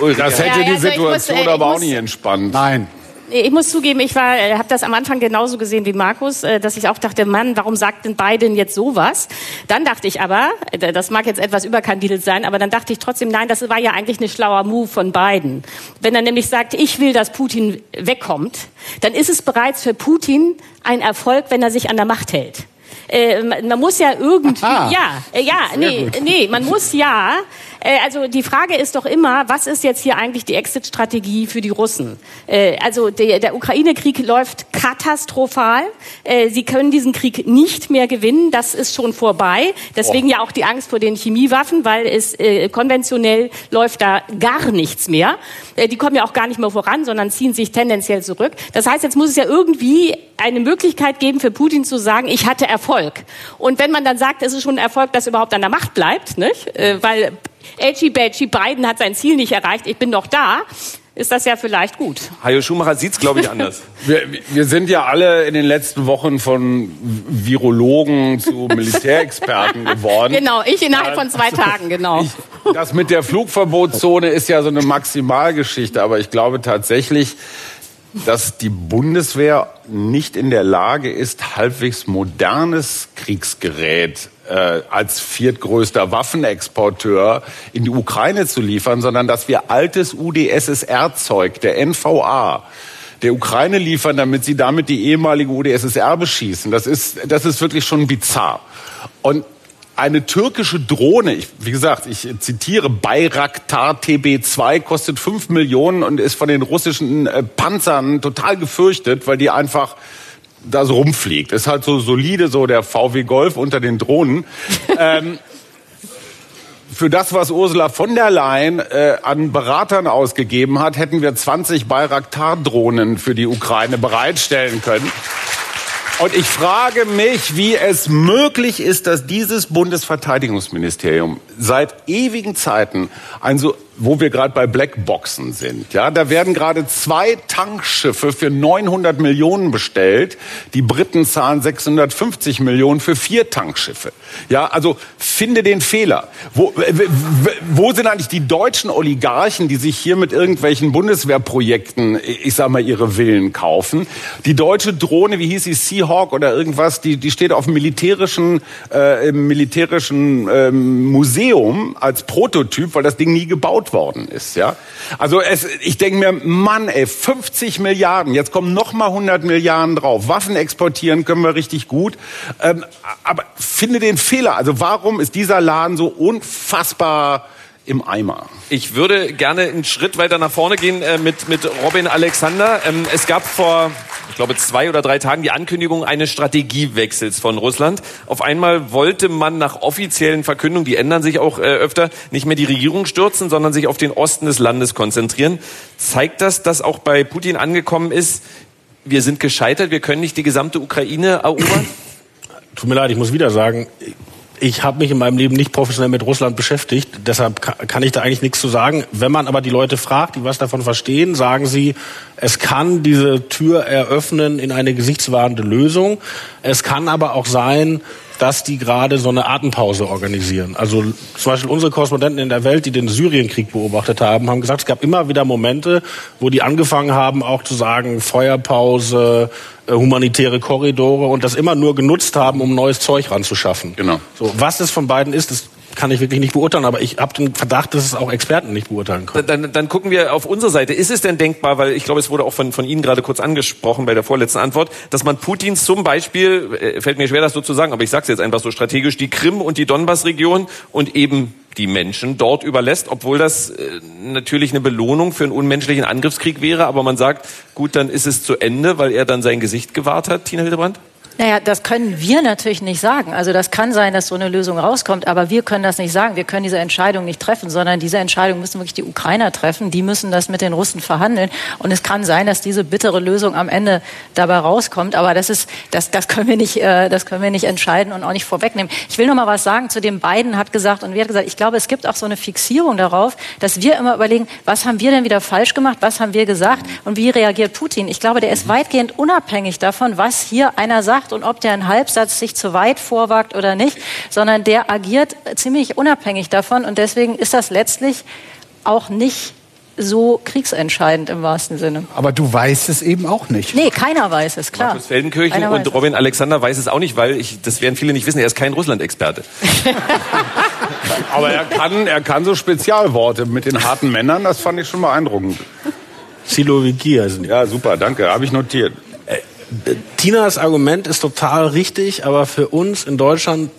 Das Ja, hätte die also ich muss, Situation äh, aber auch muss- nicht entspannt. Nein. Ich muss zugeben, ich war, habe das am Anfang genauso gesehen wie Markus, äh, dass ich auch dachte, Mann, warum sagt denn Biden jetzt sowas? Dann dachte ich aber, äh, das mag jetzt etwas überkandidelt sein, aber dann dachte ich trotzdem, nein, das war ja eigentlich ein schlauer Move von Biden. Wenn er nämlich sagt, ich will, dass Putin wegkommt, dann ist es bereits für Putin ein Erfolg, wenn er sich an der Macht hält. Äh, man man muss ja irgendwie, Aha. ja, äh, ja, nee, nee, man muss ja. Äh, also die Frage ist doch immer, was ist jetzt hier eigentlich die Exit-Strategie für die Russen? Äh, also der, der Ukraine-Krieg läuft katastrophal. Äh, sie können diesen Krieg nicht mehr gewinnen. Das ist schon vorbei. Deswegen ja auch die Angst vor den Chemiewaffen, weil es äh, konventionell läuft da gar nichts mehr. Äh, die kommen ja auch gar nicht mehr voran, sondern ziehen sich tendenziell zurück. Das heißt, jetzt muss es ja irgendwie eine Möglichkeit geben für Putin zu sagen, ich hatte Erfolg. Und wenn man dann sagt, es ist schon ein Erfolg, dass er überhaupt an der Macht bleibt, nicht? Äh, weil Edgy Badgy Biden hat sein Ziel nicht erreicht, ich bin noch da, ist das ja vielleicht gut. Hajo Schumacher sieht's, glaube ich, anders. Wir, wir sind ja alle in den letzten Wochen von Virologen zu Militärexperten geworden. Genau, ich innerhalb von zwei Tagen, genau. Das mit der Flugverbotszone ist ja so eine Maximalgeschichte, aber ich glaube tatsächlich, dass die Bundeswehr nicht in der Lage ist, halbwegs modernes Kriegsgerät äh, als viertgrößter Waffenexporteur in die Ukraine zu liefern, sondern dass wir altes UdSSR-Zeug der NVA der Ukraine liefern, damit sie damit die ehemalige UdSSR beschießen. Das ist, das ist wirklich schon bizarr. Und eine türkische Drohne, ich, wie gesagt, ich zitiere, Bayraktar TB2 kostet 5 Millionen und ist von den russischen äh, Panzern total gefürchtet, weil die einfach da so rumfliegt. Ist halt so solide, so der VW Golf unter den Drohnen. ähm, für das, was Ursula von der Leyen äh, an Beratern ausgegeben hat, hätten wir 20 Bayraktar-Drohnen für die Ukraine bereitstellen können. Und ich frage mich, wie es möglich ist, dass dieses Bundesverteidigungsministerium seit ewigen Zeiten ein so wo wir gerade bei Blackboxen sind. Ja, da werden gerade zwei Tankschiffe für 900 Millionen bestellt. Die Briten zahlen 650 Millionen für vier Tankschiffe. Ja, also finde den Fehler. Wo, wo sind eigentlich die deutschen Oligarchen, die sich hier mit irgendwelchen Bundeswehrprojekten, ich sag mal, ihre Villen kaufen? Die deutsche Drohne, wie hieß sie, Seahawk oder irgendwas, die, die steht auf dem militärischen, äh, im militärischen ähm, Museum als Prototyp, weil das Ding nie gebaut gebaut worden ist. Ja, also es, ich denke mir, Mann, ey, 50 Milliarden, jetzt kommen noch mal 100 Milliarden drauf. Waffen exportieren können wir richtig gut, ähm, aber finde den Fehler. Also warum ist dieser Laden so unfassbar im Eimer. Ich würde gerne einen Schritt weiter nach vorne gehen äh, mit, mit Robin Alexander. Ähm, es gab vor, ich glaube, zwei oder drei Tagen die Ankündigung eines Strategiewechsels von Russland. Auf einmal wollte man nach offiziellen Verkündungen, die ändern sich auch äh, öfter, nicht mehr die Regierung stürzen, sondern sich auf den Osten des Landes konzentrieren. Zeigt das, dass auch bei Putin angekommen ist, wir sind gescheitert, wir können nicht die gesamte Ukraine erobern? Tut mir leid, ich muss wieder sagen, ich habe mich in meinem Leben nicht professionell mit Russland beschäftigt, deshalb kann ich da eigentlich nichts zu sagen. Wenn man aber die Leute fragt, die was davon verstehen, sagen sie, es kann diese Tür eröffnen in eine gesichtswahrende Lösung. Es kann aber auch sein, dass die gerade so eine Atempause organisieren. Also zum Beispiel unsere Korrespondenten in der Welt, die den Syrienkrieg beobachtet haben, haben gesagt, es gab immer wieder Momente, wo die angefangen haben, auch zu sagen, Feuerpause, äh, humanitäre Korridore und das immer nur genutzt haben, um neues Zeug ranzuschaffen. Genau. So, was es von beiden ist, das kann ich wirklich nicht beurteilen, aber ich habe den Verdacht, dass es auch Experten nicht beurteilen können. Dann, dann gucken wir auf unsere Seite. Ist es denn denkbar, weil ich glaube, es wurde auch von, von Ihnen gerade kurz angesprochen bei der vorletzten Antwort, dass man Putin zum Beispiel, äh, fällt mir schwer, das so zu sagen, aber ich sage es jetzt einfach so strategisch, die Krim und die Donbass-Region und eben die Menschen dort überlässt, obwohl das äh, natürlich eine Belohnung für einen unmenschlichen Angriffskrieg wäre, aber man sagt, gut, dann ist es zu Ende, weil er dann sein Gesicht gewahrt hat, Tina Hildebrand? Naja, das können wir natürlich nicht sagen. Also das kann sein, dass so eine Lösung rauskommt, aber wir können das nicht sagen. Wir können diese Entscheidung nicht treffen, sondern diese Entscheidung müssen wirklich die Ukrainer treffen. Die müssen das mit den Russen verhandeln. Und es kann sein, dass diese bittere Lösung am Ende dabei rauskommt. Aber das ist, das, das können wir nicht, äh, das können wir nicht entscheiden und auch nicht vorwegnehmen. Ich will noch mal was sagen zu dem beiden hat gesagt und wir hat gesagt, ich glaube, es gibt auch so eine Fixierung darauf, dass wir immer überlegen, was haben wir denn wieder falsch gemacht? Was haben wir gesagt? Und wie reagiert Putin? Ich glaube, der ist weitgehend unabhängig davon, was hier einer sagt und ob der einen Halbsatz sich zu weit vorwagt oder nicht, sondern der agiert ziemlich unabhängig davon und deswegen ist das letztlich auch nicht so kriegsentscheidend im wahrsten Sinne. Aber du weißt es eben auch nicht. Nee, keiner weiß es, klar. Markus Feldenkirchen und Robin Alexander weiß es auch nicht, weil ich, das werden viele nicht wissen, er ist kein Russland-Experte. Aber er kann, er kann so Spezialworte mit den harten Männern, das fand ich schon beeindruckend. Siloviki, also. Ja, super, danke, habe ich notiert. Tinas Argument ist total richtig, aber für uns in Deutschland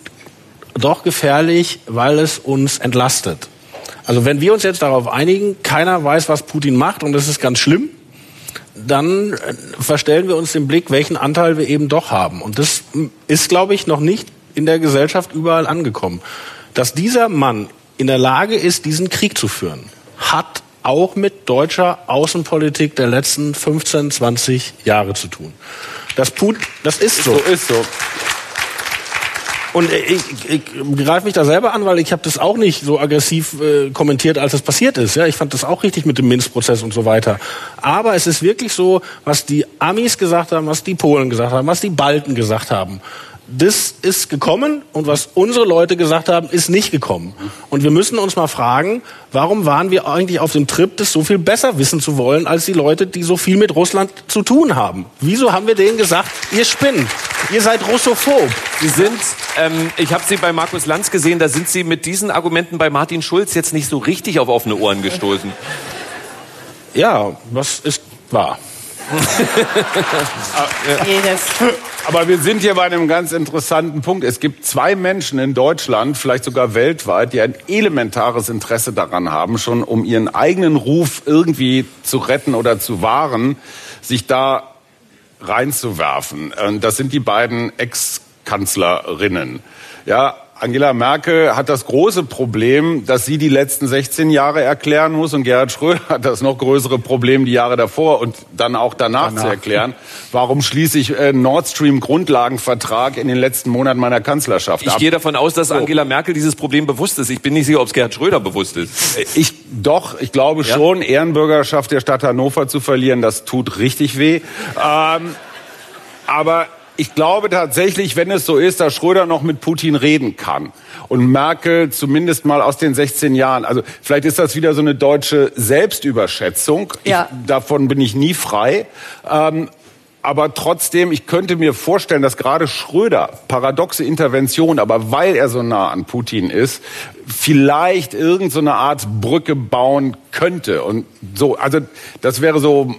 doch gefährlich, weil es uns entlastet. Also wenn wir uns jetzt darauf einigen, keiner weiß, was Putin macht und das ist ganz schlimm, dann äh, verstellen wir uns den Blick, welchen Anteil wir eben doch haben. Und das ist, glaube ich, noch nicht in der Gesellschaft überall angekommen. Dass dieser Mann in der Lage ist, diesen Krieg zu führen, hat auch mit deutscher Außenpolitik der letzten 15, 20 Jahre zu tun. Das, Put, das ist so. So ist so. Und ich, ich, ich greife mich da selber an, weil ich habe das auch nicht so aggressiv äh, kommentiert, als es passiert ist. Ja, ich fand das auch richtig mit dem Minsk-Prozess und so weiter. Aber es ist wirklich so, was die Amis gesagt haben, was die Polen gesagt haben, was die Balten gesagt haben das ist gekommen und was unsere Leute gesagt haben, ist nicht gekommen. Und wir müssen uns mal fragen, warum waren wir eigentlich auf dem Trip, das so viel besser wissen zu wollen, als die Leute, die so viel mit Russland zu tun haben? Wieso haben wir denen gesagt, ihr spinnt, ihr seid russophob? Sie sind, ähm, ich habe Sie bei Markus Lanz gesehen, da sind Sie mit diesen Argumenten bei Martin Schulz jetzt nicht so richtig auf offene Ohren gestoßen. Ja, was ist wahr. Aber wir sind hier bei einem ganz interessanten Punkt. Es gibt zwei Menschen in Deutschland, vielleicht sogar weltweit, die ein elementares Interesse daran haben, schon um ihren eigenen Ruf irgendwie zu retten oder zu wahren, sich da reinzuwerfen. Das sind die beiden Ex-Kanzlerinnen. Ja, Angela Merkel hat das große Problem, dass sie die letzten 16 Jahre erklären muss und Gerhard Schröder hat das noch größere Problem, die Jahre davor und dann auch danach, danach. zu erklären. Warum schließe ich äh, Nord Stream Grundlagenvertrag in den letzten Monaten meiner Kanzlerschaft Ich ab? gehe davon aus, dass Angela Merkel dieses Problem bewusst ist. Ich bin nicht sicher, ob es Gerhard Schröder bewusst ist. Äh, ich doch, ich glaube ja? schon, Ehrenbürgerschaft der Stadt Hannover zu verlieren, das tut richtig weh. Ähm, aber ich glaube tatsächlich, wenn es so ist, dass Schröder noch mit Putin reden kann und Merkel zumindest mal aus den 16 Jahren, also vielleicht ist das wieder so eine deutsche Selbstüberschätzung. Ja. Ich, davon bin ich nie frei. Ähm, aber trotzdem, ich könnte mir vorstellen, dass gerade Schröder, paradoxe Intervention, aber weil er so nah an Putin ist, vielleicht irgendeine so Art Brücke bauen könnte. Und so, also das wäre so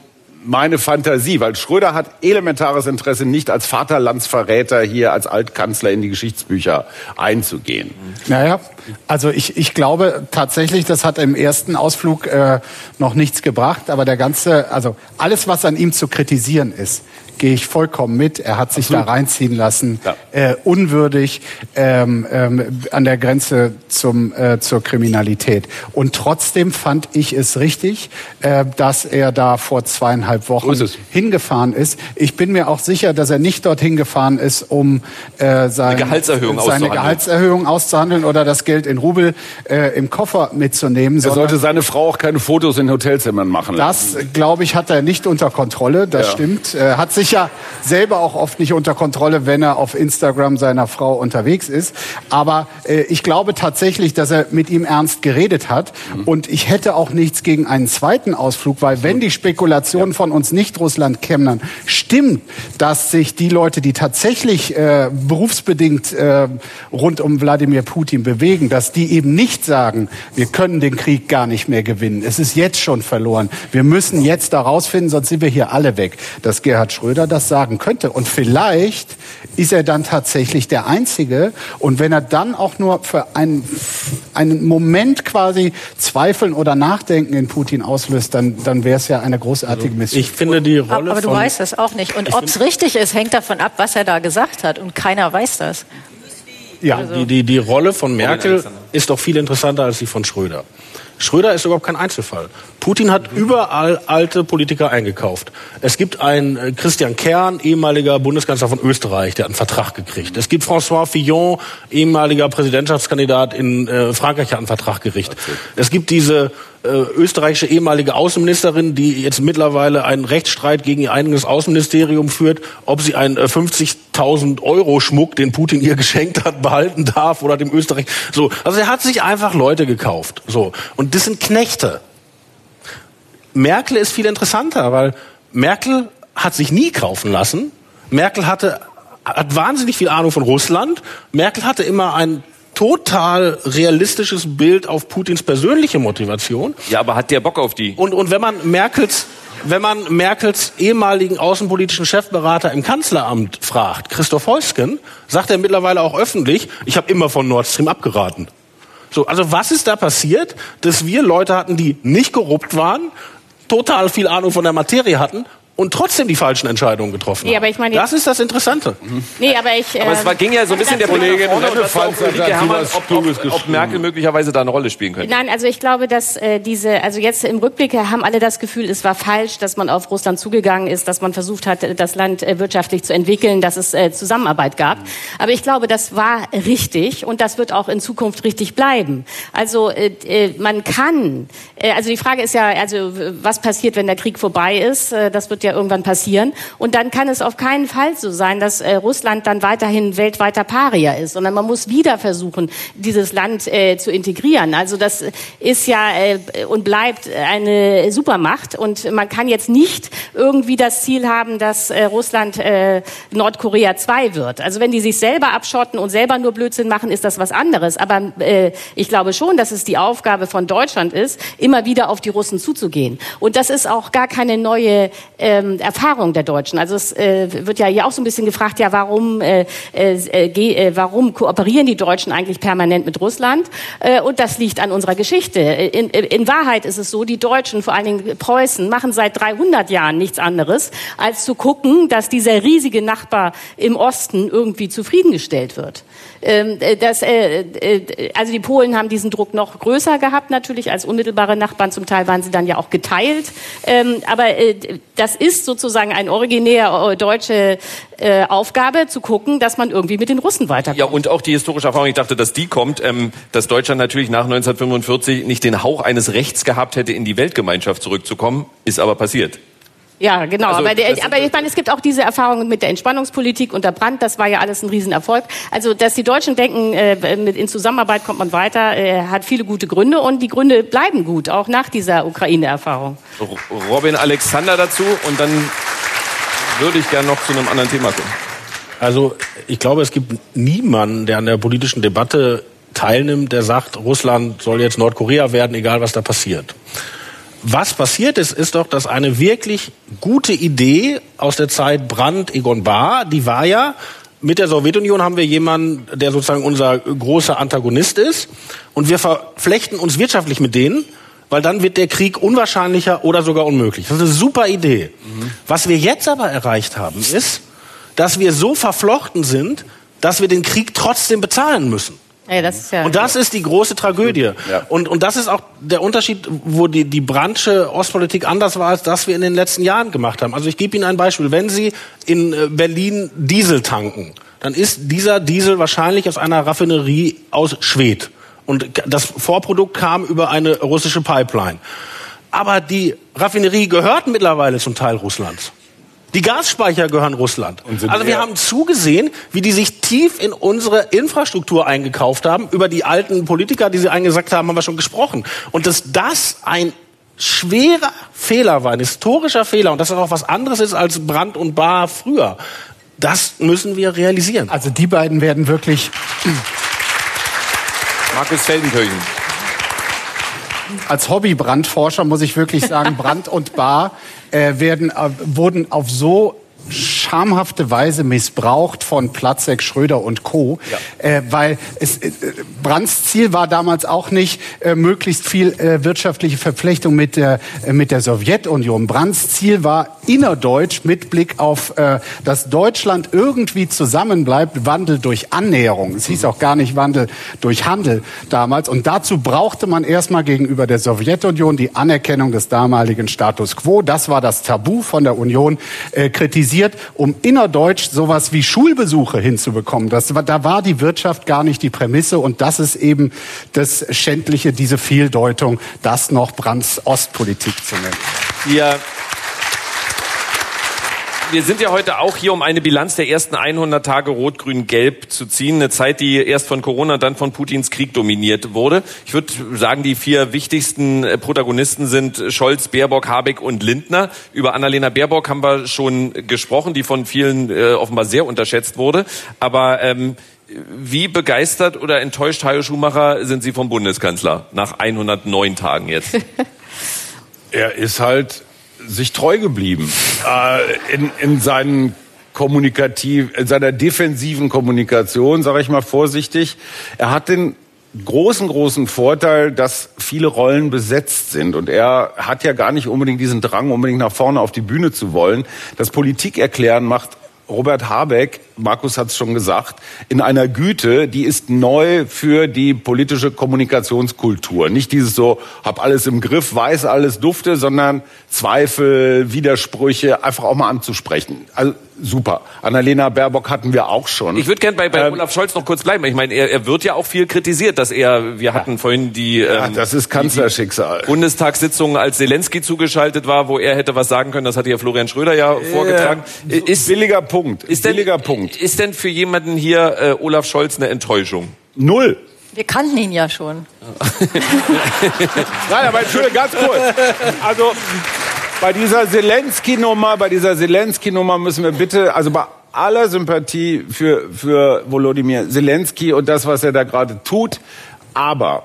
meine Fantasie, weil Schröder hat elementares Interesse, nicht als Vaterlandsverräter hier als Altkanzler in die Geschichtsbücher einzugehen. Naja, also ich, ich glaube tatsächlich, das hat im ersten Ausflug äh, noch nichts gebracht, aber der ganze, also alles, was an ihm zu kritisieren ist, gehe ich vollkommen mit. Er hat sich Absolut. da reinziehen lassen, ja. äh, unwürdig, ähm, ähm, an der Grenze zum, äh, zur Kriminalität. Und trotzdem fand ich es richtig, äh, dass er da vor zweieinhalb Wochen ist hingefahren ist. Ich bin mir auch sicher, dass er nicht dorthin gefahren ist, um äh, sein, Gehaltserhöhung seine Gehaltserhöhung auszuhandeln oder das Geld in Rubel äh, im Koffer mitzunehmen. Er sollte seine Frau auch keine Fotos in Hotelzimmern machen lassen. Das, glaube ich, hat er nicht unter Kontrolle. Das ja. stimmt. Er hat sich ja selber auch oft nicht unter Kontrolle, wenn er auf Instagram seiner Frau unterwegs ist. Aber äh, ich glaube tatsächlich, dass er mit ihm ernst geredet hat. Mhm. Und ich hätte auch nichts gegen einen zweiten Ausflug, weil wenn die Spekulation von uns Nicht-Russland-Kennern stimmt, dass sich die Leute, die tatsächlich äh, berufsbedingt äh, rund um Wladimir Putin bewegen, dass die eben nicht sagen, wir können den Krieg gar nicht mehr gewinnen. Es ist jetzt schon verloren. Wir müssen jetzt da rausfinden, sonst sind wir hier alle weg. Dass Gerhard Schröder das sagen könnte. Und vielleicht ist er dann tatsächlich der Einzige. Und wenn er dann auch nur für einen, einen Moment quasi Zweifeln oder Nachdenken in Putin auslöst, dann, dann wäre es ja eine großartige Mission. Ich finde die Rolle Aber du weißt das auch nicht. Und ob es richtig ist, hängt davon ab, was er da gesagt hat. Und keiner weiß das. Ja, also. die, die, die Rolle von Merkel ist doch viel interessanter als die von Schröder. Schröder ist überhaupt kein Einzelfall. Putin hat überall alte Politiker eingekauft. Es gibt einen äh, Christian Kern, ehemaliger Bundeskanzler von Österreich, der hat einen Vertrag gekriegt. Es gibt François Fillon, ehemaliger Präsidentschaftskandidat in äh, Frankreich, hat einen Vertrag gekriegt. Es gibt diese äh, österreichische ehemalige Außenministerin, die jetzt mittlerweile einen Rechtsstreit gegen ihr eigenes Außenministerium führt, ob sie einen äh, 50.000 Euro Schmuck, den Putin ihr geschenkt hat, behalten darf oder dem Österreich. So, also er hat sich einfach Leute gekauft. So und das sind Knechte. Merkel ist viel interessanter, weil Merkel hat sich nie kaufen lassen. Merkel hatte, hat wahnsinnig viel Ahnung von Russland. Merkel hatte immer ein total realistisches Bild auf Putins persönliche Motivation. Ja, aber hat der Bock auf die? Und, und wenn man Merkels, wenn man Merkels ehemaligen außenpolitischen Chefberater im Kanzleramt fragt, Christoph Heusken, sagt er mittlerweile auch öffentlich, ich habe immer von Nord Stream abgeraten. So, also was ist da passiert, dass wir Leute hatten, die nicht korrupt waren, total viel Ahnung von der Materie hatten und trotzdem die falschen Entscheidungen getroffen nee, aber ich meine, das ist das Interessante. Mhm. Nee, aber ich. aber es war, ging ja so ein bisschen der Kollegin Hermann, ob, ob, ob Merkel möglicherweise da eine Rolle spielen könnte. Nein, also ich glaube, dass äh, diese, also jetzt im Rückblick haben alle das Gefühl, es war falsch, dass man auf Russland zugegangen ist, dass man versucht hat, das Land äh, wirtschaftlich zu entwickeln, dass es äh, Zusammenarbeit gab. Aber ich glaube, das war richtig und das wird auch in Zukunft richtig bleiben. Also äh, äh man kann, äh, also die Frage ist ja, also was passiert, wenn der Krieg vorbei ist? Äh, das wird ja irgendwann passieren. Und dann kann es auf keinen Fall so sein, dass äh, Russland dann weiterhin weltweiter Paria ist, sondern man muss wieder versuchen, dieses Land äh, zu integrieren. Also das ist ja äh, und bleibt eine Supermacht und man kann jetzt nicht irgendwie das Ziel haben, dass äh, Russland äh, Nordkorea 2 wird. Also wenn die sich selber abschotten und selber nur Blödsinn machen, ist das was anderes. Aber äh, ich glaube schon, dass es die Aufgabe von Deutschland ist, immer wieder auf die Russen zuzugehen. Und das ist auch gar keine neue äh, ähm, Erfahrung der Deutschen. Also es äh, wird ja hier auch so ein bisschen gefragt, ja, warum, äh, äh, äh, warum kooperieren die Deutschen eigentlich permanent mit Russland? Äh, und das liegt an unserer Geschichte. In, in Wahrheit ist es so, die Deutschen, vor allen Dingen Preußen, machen seit 300 Jahren nichts anderes, als zu gucken, dass dieser riesige Nachbar im Osten irgendwie zufriedengestellt wird. Ähm, äh, das, äh, äh, also die Polen haben diesen Druck noch größer gehabt natürlich als unmittelbare Nachbarn. Zum Teil waren sie dann ja auch geteilt. Ähm, aber das ist sozusagen eine originär deutsche Aufgabe, zu gucken, dass man irgendwie mit den Russen weiterkommt. Ja, und auch die historische Erfahrung, ich dachte, dass die kommt, ähm, dass Deutschland natürlich nach 1945 nicht den Hauch eines Rechts gehabt hätte, in die Weltgemeinschaft zurückzukommen, ist aber passiert. Ja, genau. Also, aber, der, aber ich meine, es gibt auch diese Erfahrungen mit der Entspannungspolitik unter Brandt. Das war ja alles ein Riesenerfolg. Also, dass die Deutschen denken, äh, mit, in Zusammenarbeit kommt man weiter, äh, hat viele gute Gründe und die Gründe bleiben gut, auch nach dieser Ukraine-Erfahrung. Robin Alexander dazu und dann würde ich gerne noch zu einem anderen Thema kommen. Also ich glaube, es gibt niemanden, der an der politischen Debatte teilnimmt, der sagt, Russland soll jetzt Nordkorea werden, egal was da passiert. Was passiert ist, ist doch, dass eine wirklich gute Idee aus der Zeit Brandt, Egon Bahr, die war ja, mit der Sowjetunion haben wir jemanden, der sozusagen unser großer Antagonist ist. Und wir verflechten uns wirtschaftlich mit denen, weil dann wird der Krieg unwahrscheinlicher oder sogar unmöglich. Das ist eine super Idee. Mhm. Was wir jetzt aber erreicht haben, ist, dass wir so verflochten sind, dass wir den Krieg trotzdem bezahlen müssen. Ja, das ja und das ist die große Tragödie. Ja. Und, und das ist auch der Unterschied, wo die, die Branche Ostpolitik anders war, als das wir in den letzten Jahren gemacht haben. Also ich gebe Ihnen ein Beispiel. Wenn Sie in äh, Berlin Diesel tanken, dann ist dieser Diesel wahrscheinlich aus einer Raffinerie aus Schwedt. Und das Vorprodukt kam über eine russische Pipeline. Aber die Raffinerie gehört mittlerweile zum Teil Russlands. Die Gasspeicher gehören Russland. Also wir haben zugesehen, wie die sich tief in unsere Infrastruktur eingekauft haben. Über die alten Politiker, die sie eingesackt haben, haben wir schon gesprochen. Und dass das ein schwerer Fehler war, ein historischer Fehler und dass das auch was anderes ist als Brand und Bar früher. Das müssen wir realisieren. Also die beiden werden wirklich. Markus Feldenkirchen. Als Hobby-Brandforscher muss ich wirklich sagen, Brand und Bar äh, werden, äh, wurden auf so schamhafte Weise missbraucht von Platzek, Schröder und Co. Ja. Äh, weil es, äh, Brands Ziel war damals auch nicht äh, möglichst viel äh, wirtschaftliche Verflechtung mit der, äh, mit der Sowjetunion. Brands Ziel war innerdeutsch mit Blick auf, äh, dass Deutschland irgendwie zusammenbleibt, Wandel durch Annäherung. Es hieß auch gar nicht Wandel durch Handel damals. Und dazu brauchte man erstmal gegenüber der Sowjetunion die Anerkennung des damaligen Status quo. Das war das Tabu von der Union äh, kritisiert um innerdeutsch sowas wie Schulbesuche hinzubekommen. Das, da war die Wirtschaft gar nicht die Prämisse und das ist eben das Schändliche, diese Fehldeutung, das noch Brands Ostpolitik zu nennen. Ja wir sind ja heute auch hier, um eine Bilanz der ersten 100 Tage Rot-Grün-Gelb zu ziehen. Eine Zeit, die erst von Corona, dann von Putins Krieg dominiert wurde. Ich würde sagen, die vier wichtigsten äh, Protagonisten sind Scholz, Baerbock, Habeck und Lindner. Über Annalena Baerbock haben wir schon gesprochen, die von vielen äh, offenbar sehr unterschätzt wurde. Aber ähm, wie begeistert oder enttäuscht, Hajo Schumacher, sind Sie vom Bundeskanzler nach 109 Tagen jetzt? er ist halt sich treu geblieben äh, in, in seinen kommunikativ, in seiner defensiven Kommunikation, sage ich mal vorsichtig. Er hat den großen, großen Vorteil, dass viele Rollen besetzt sind. Und er hat ja gar nicht unbedingt diesen Drang, unbedingt nach vorne auf die Bühne zu wollen. Das Politik erklären macht Robert Habeck, Markus hat es schon gesagt, in einer Güte, die ist neu für die politische Kommunikationskultur. Nicht dieses so, hab alles im Griff, weiß alles, dufte, sondern Zweifel, Widersprüche einfach auch mal anzusprechen. Also super. Annalena Baerbock hatten wir auch schon. Ich würde gerne bei, bei ähm, Olaf Scholz noch kurz bleiben. Ich meine, er, er wird ja auch viel kritisiert, dass er, wir hatten vorhin die, ähm, ja, das ist Kanzlerschicksal. Bundestagssitzung, als Zelensky zugeschaltet war, wo er hätte was sagen können, das hatte ja Florian Schröder ja vorgetragen. Ist, billiger Punkt. Ist denn, billiger Punkt. Ist denn für jemanden hier äh, Olaf Scholz eine Enttäuschung? Null. Wir kannten ihn ja schon. Nein, aber Entschuldigung, ganz kurz. Also, bei dieser Zelensky-Nummer, bei dieser Zelensky-Nummer müssen wir bitte, also bei aller Sympathie für, für Volodymyr Zelensky und das, was er da gerade tut, aber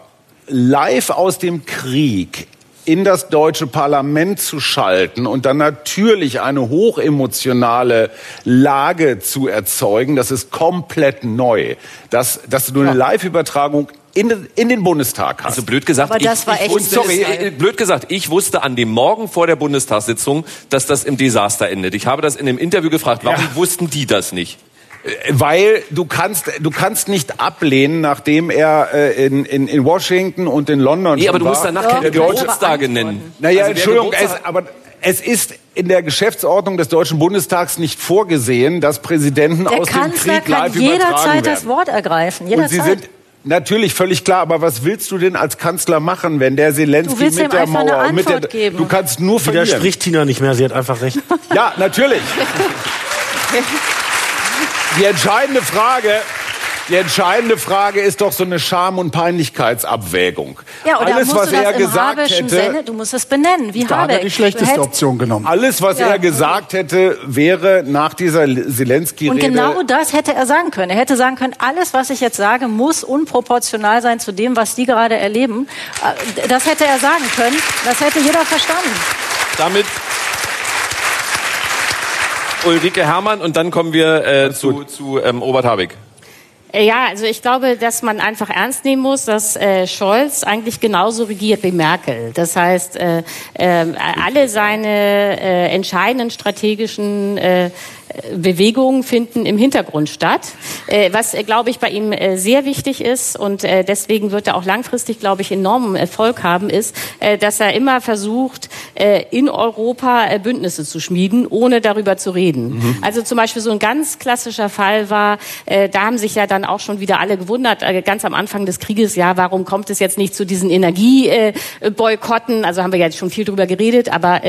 live aus dem Krieg in das deutsche Parlament zu schalten und dann natürlich eine hochemotionale Lage zu erzeugen, das ist komplett neu. Dass, dass du eine Live-Übertragung in, in den Bustag hast. Also blöd gesagt, Aber das ich, war ich echt wusste, sorry, blöd gesagt, ich wusste an dem Morgen vor der Bundestagssitzung, dass das im Desaster endet. Ich habe das in einem Interview gefragt, warum ja. wussten die das nicht? Äh, weil du kannst, du kannst nicht ablehnen, nachdem er äh, in, in, in Washington und in London nee, aber du musst danach keine Geburtstage nennen. Naja, also Entschuldigung, es, aber es ist in der Geschäftsordnung des Deutschen Bundestags nicht vorgesehen, dass Präsidenten der aus Kanzler dem Krieg live kann jederzeit das Wort ergreifen. Jederzeit. Und sie sind Natürlich, völlig klar. Aber was willst du denn als Kanzler machen, wenn der Zelensky mit der Mauer und mit der, geben. du kannst nur verlieren. Widerspricht Tina nicht mehr. Sie hat einfach recht. ja, natürlich. Die entscheidende Frage, Die entscheidende Frage ist doch so eine Scham- und Peinlichkeitsabwägung. Ja, oder alles, musst was er gesagt hätte, Sinne, du musst es benennen, wie Da hat Habeck. er die schlechteste Option genommen. alles, was Ja. er gesagt hätte, wäre nach dieser Zelensky-Rede. Und genau das hätte er sagen können. Er hätte sagen können, alles, was ich jetzt sage, muss unproportional sein zu dem, was die gerade erleben. Äh, Das hätte er sagen können. Das hätte jeder verstanden. Damit Ulrike Herrmann und dann kommen wir äh, zu, zu ähm, Robert Habeck. Äh, Ja, also ich glaube, dass man einfach ernst nehmen muss, dass äh, Scholz eigentlich genauso regiert wie Merkel. Das heißt, äh, äh, alle seine äh, entscheidenden strategischen äh, Bewegungen finden im Hintergrund statt. Äh, was, äh, glaube ich, bei ihm äh, sehr wichtig ist und deswegen wird er auch langfristig, glaube ich, enormen Erfolg haben, ist, dass er immer versucht, in Europa Bündnisse zu schmieden, ohne darüber zu reden. Also zum Beispiel so ein ganz klassischer Fall war, da haben sich ja dann auch schon wieder alle gewundert, ganz am Anfang des Krieges, ja, warum kommt es jetzt nicht zu diesen Energieboykotten? Also haben wir jetzt schon viel drüber geredet, aber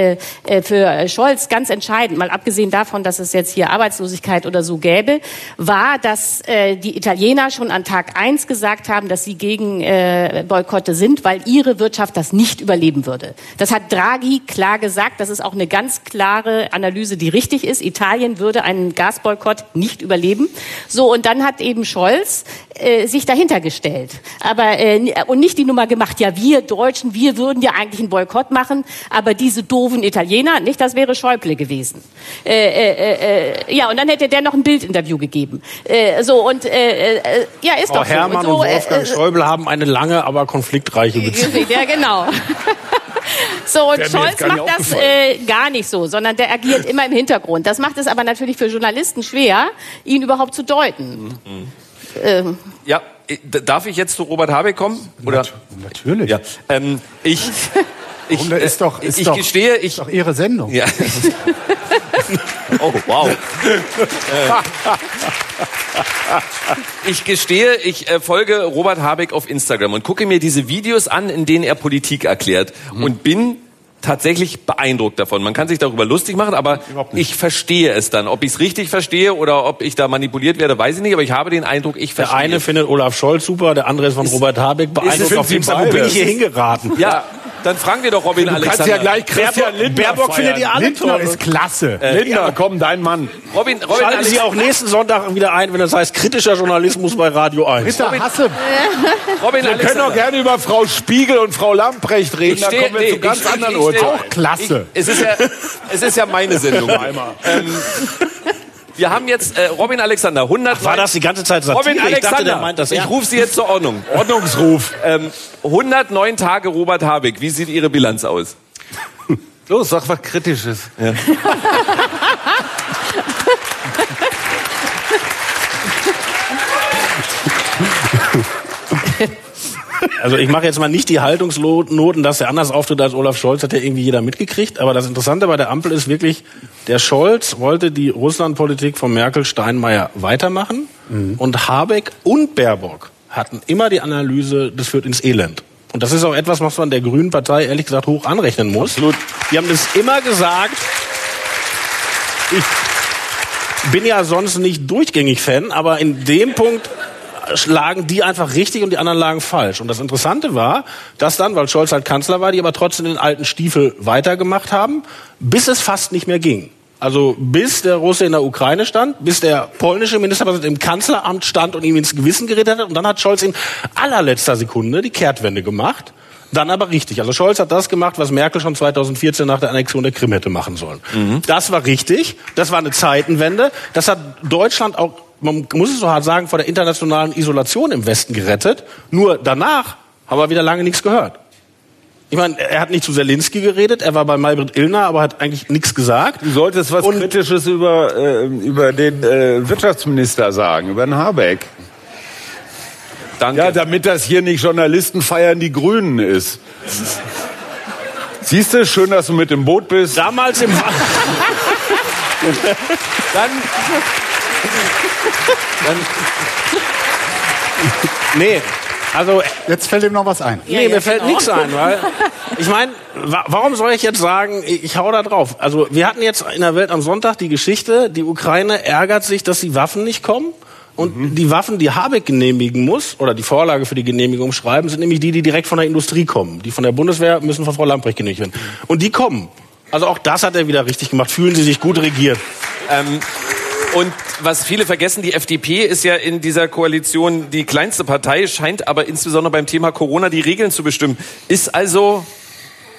für Scholz ganz entscheidend, mal abgesehen davon, dass es jetzt hier Arbeitslosigkeit oder so gäbe, war, dass äh, die Italiener schon an Tag eins gesagt haben, dass sie gegen äh, Boykotte sind, weil ihre Wirtschaft das nicht überleben würde. Das hat Draghi klar gesagt. Das ist auch eine ganz klare Analyse, die richtig ist. Italien würde einen Gasboykott nicht überleben. So, und dann hat eben Scholz äh, sich dahinter gestellt. Aber äh, und nicht die Nummer gemacht, ja, wir Deutschen, wir würden ja eigentlich einen Boykott machen, aber diese doofen Italiener, nicht, das wäre Schäuble gewesen. Äh, äh, äh, ja, und dann hätte der noch ein Bildinterview gegeben. Äh, so, und äh, äh, ja, ist Frau doch so. Herrmann so, und äh, Wolfgang äh, Schäuble haben eine lange, aber konfliktreiche Beziehung. ja, genau. So, und Scholz macht das äh, gar nicht so, sondern der agiert immer im Hintergrund. Das macht es aber natürlich für Journalisten schwer, ihn überhaupt zu deuten. Ähm, Ja, äh, darf ich jetzt zu Robert Habeck kommen? Oder? Natürlich. Ja, ähm, ich, ich, Warum, das ist doch, ist ich doch, gestehe, ich, ist doch Ihre Sendung. ja. Oh, wow. Ich gestehe, ich äh, folge Robert Habeck auf Instagram und gucke mir diese Videos an, in denen er Politik erklärt und bin tatsächlich beeindruckt davon. Man kann sich darüber lustig machen, aber ich verstehe es dann. Ob ich es richtig verstehe oder ob ich da manipuliert werde, weiß ich nicht, aber ich habe den Eindruck, ich Der verstehe eine es. findet Olaf Scholz super, der andere ist von Robert Habeck beeindruckt auf jeden Fall. Wo bin ich hier hingeraten? Ja, dann fragen wir doch Robin Du Alexander. kannst ja gleich Christian Baerbock, Lindner Baerbock findet ihr feiern. alle Lindner toll. ist klasse. Lindner, komm, dein Mann. Robin, Robin Schalten Sie Alex- auch nächsten Sonntag wieder ein, wenn das heißt kritischer Journalismus bei Radio 1. Ritter Hasse. Robin Wir können doch gerne über Frau Spiegel und Frau Lamprecht reden, Ich da stehe- kommen wir nee, zu ganz ich- anderen ich- ich- Urteilen. Auch klasse. Ich, es, ist ja, es ist ja meine Sendung. ähm, wir haben jetzt äh, Robin Alexander, 100 War das die ganze Zeit Satire? Robin ich dachte, Alexander, der meint das ich rufe Sie jetzt zur Ordnung. Ordnungsruf. Ähm, 109 Tage Robert Habeck, wie sieht Ihre Bilanz aus? Los, sag was Kritisches. Also ich mache jetzt mal nicht die Haltungsnoten, dass er anders auftritt als Olaf Scholz, hat ja irgendwie jeder mitgekriegt. Aber das Interessante bei der Ampel ist wirklich, der Scholz wollte die Russlandpolitik von Merkel Steinmeier weitermachen und Habeck und Baerbock hatten immer die Analyse, das führt ins Elend. Und das ist auch etwas, was man der Grünen Partei ehrlich gesagt hoch anrechnen muss. Absolut. Die haben das immer gesagt. Ich bin ja sonst nicht durchgängig Fan, aber in dem Punkt lagen die einfach richtig und die anderen lagen falsch. Und das Interessante war, dass dann, weil Scholz halt Kanzler war, die aber trotzdem den alten Stiefel weitergemacht haben, bis es fast nicht mehr ging. Also bis der Russe in der Ukraine stand, bis der polnische Ministerpräsident im Kanzleramt stand und ihm ins Gewissen geredet hat. Und dann hat Scholz in allerletzter Sekunde die Kehrtwende gemacht. Dann aber richtig. Also Scholz hat das gemacht, was Merkel schon 2014 nach der Annexion der Krim hätte machen sollen. Das war richtig. Das war eine Zeitenwende. Das hat Deutschland auch, man muss es so hart sagen, vor der internationalen Isolation im Westen gerettet. Nur danach haben wir wieder lange nichts gehört. Ich meine, er hat nicht zu Zelensky geredet, er war bei Maybrit Illner, aber hat eigentlich nichts gesagt. Du solltest was Und- Kritisches über, äh, über den äh, Wirtschaftsminister sagen, über den Habeck. Danke. Ja, damit das hier nicht Journalisten feiern die Grünen ist. Siehst du, schön, dass du mit dem Boot bist. Damals im Dann, Nee, also Jetzt fällt ihm noch was ein. Nee, ja, mir fällt genau. nichts ein, weil ich meine, wa warum soll ich jetzt sagen, ich, ich hau da drauf? Also wir hatten jetzt in der Welt am Sonntag die Geschichte, die Ukraine ärgert sich, dass die Waffen nicht kommen. Und mhm. die Waffen, die Habeck genehmigen muss, oder die Vorlage für die Genehmigung schreiben, sind nämlich die, die direkt von der Industrie kommen. Die von der Bundeswehr müssen von Frau Lamprecht genehmigt werden. Und die kommen. Also auch das hat er wieder richtig gemacht. Fühlen Sie sich gut regiert. Ähm, und was viele vergessen, die FDP ist ja in dieser Koalition die kleinste Partei, scheint aber insbesondere beim Thema Corona die Regeln zu bestimmen. Ist also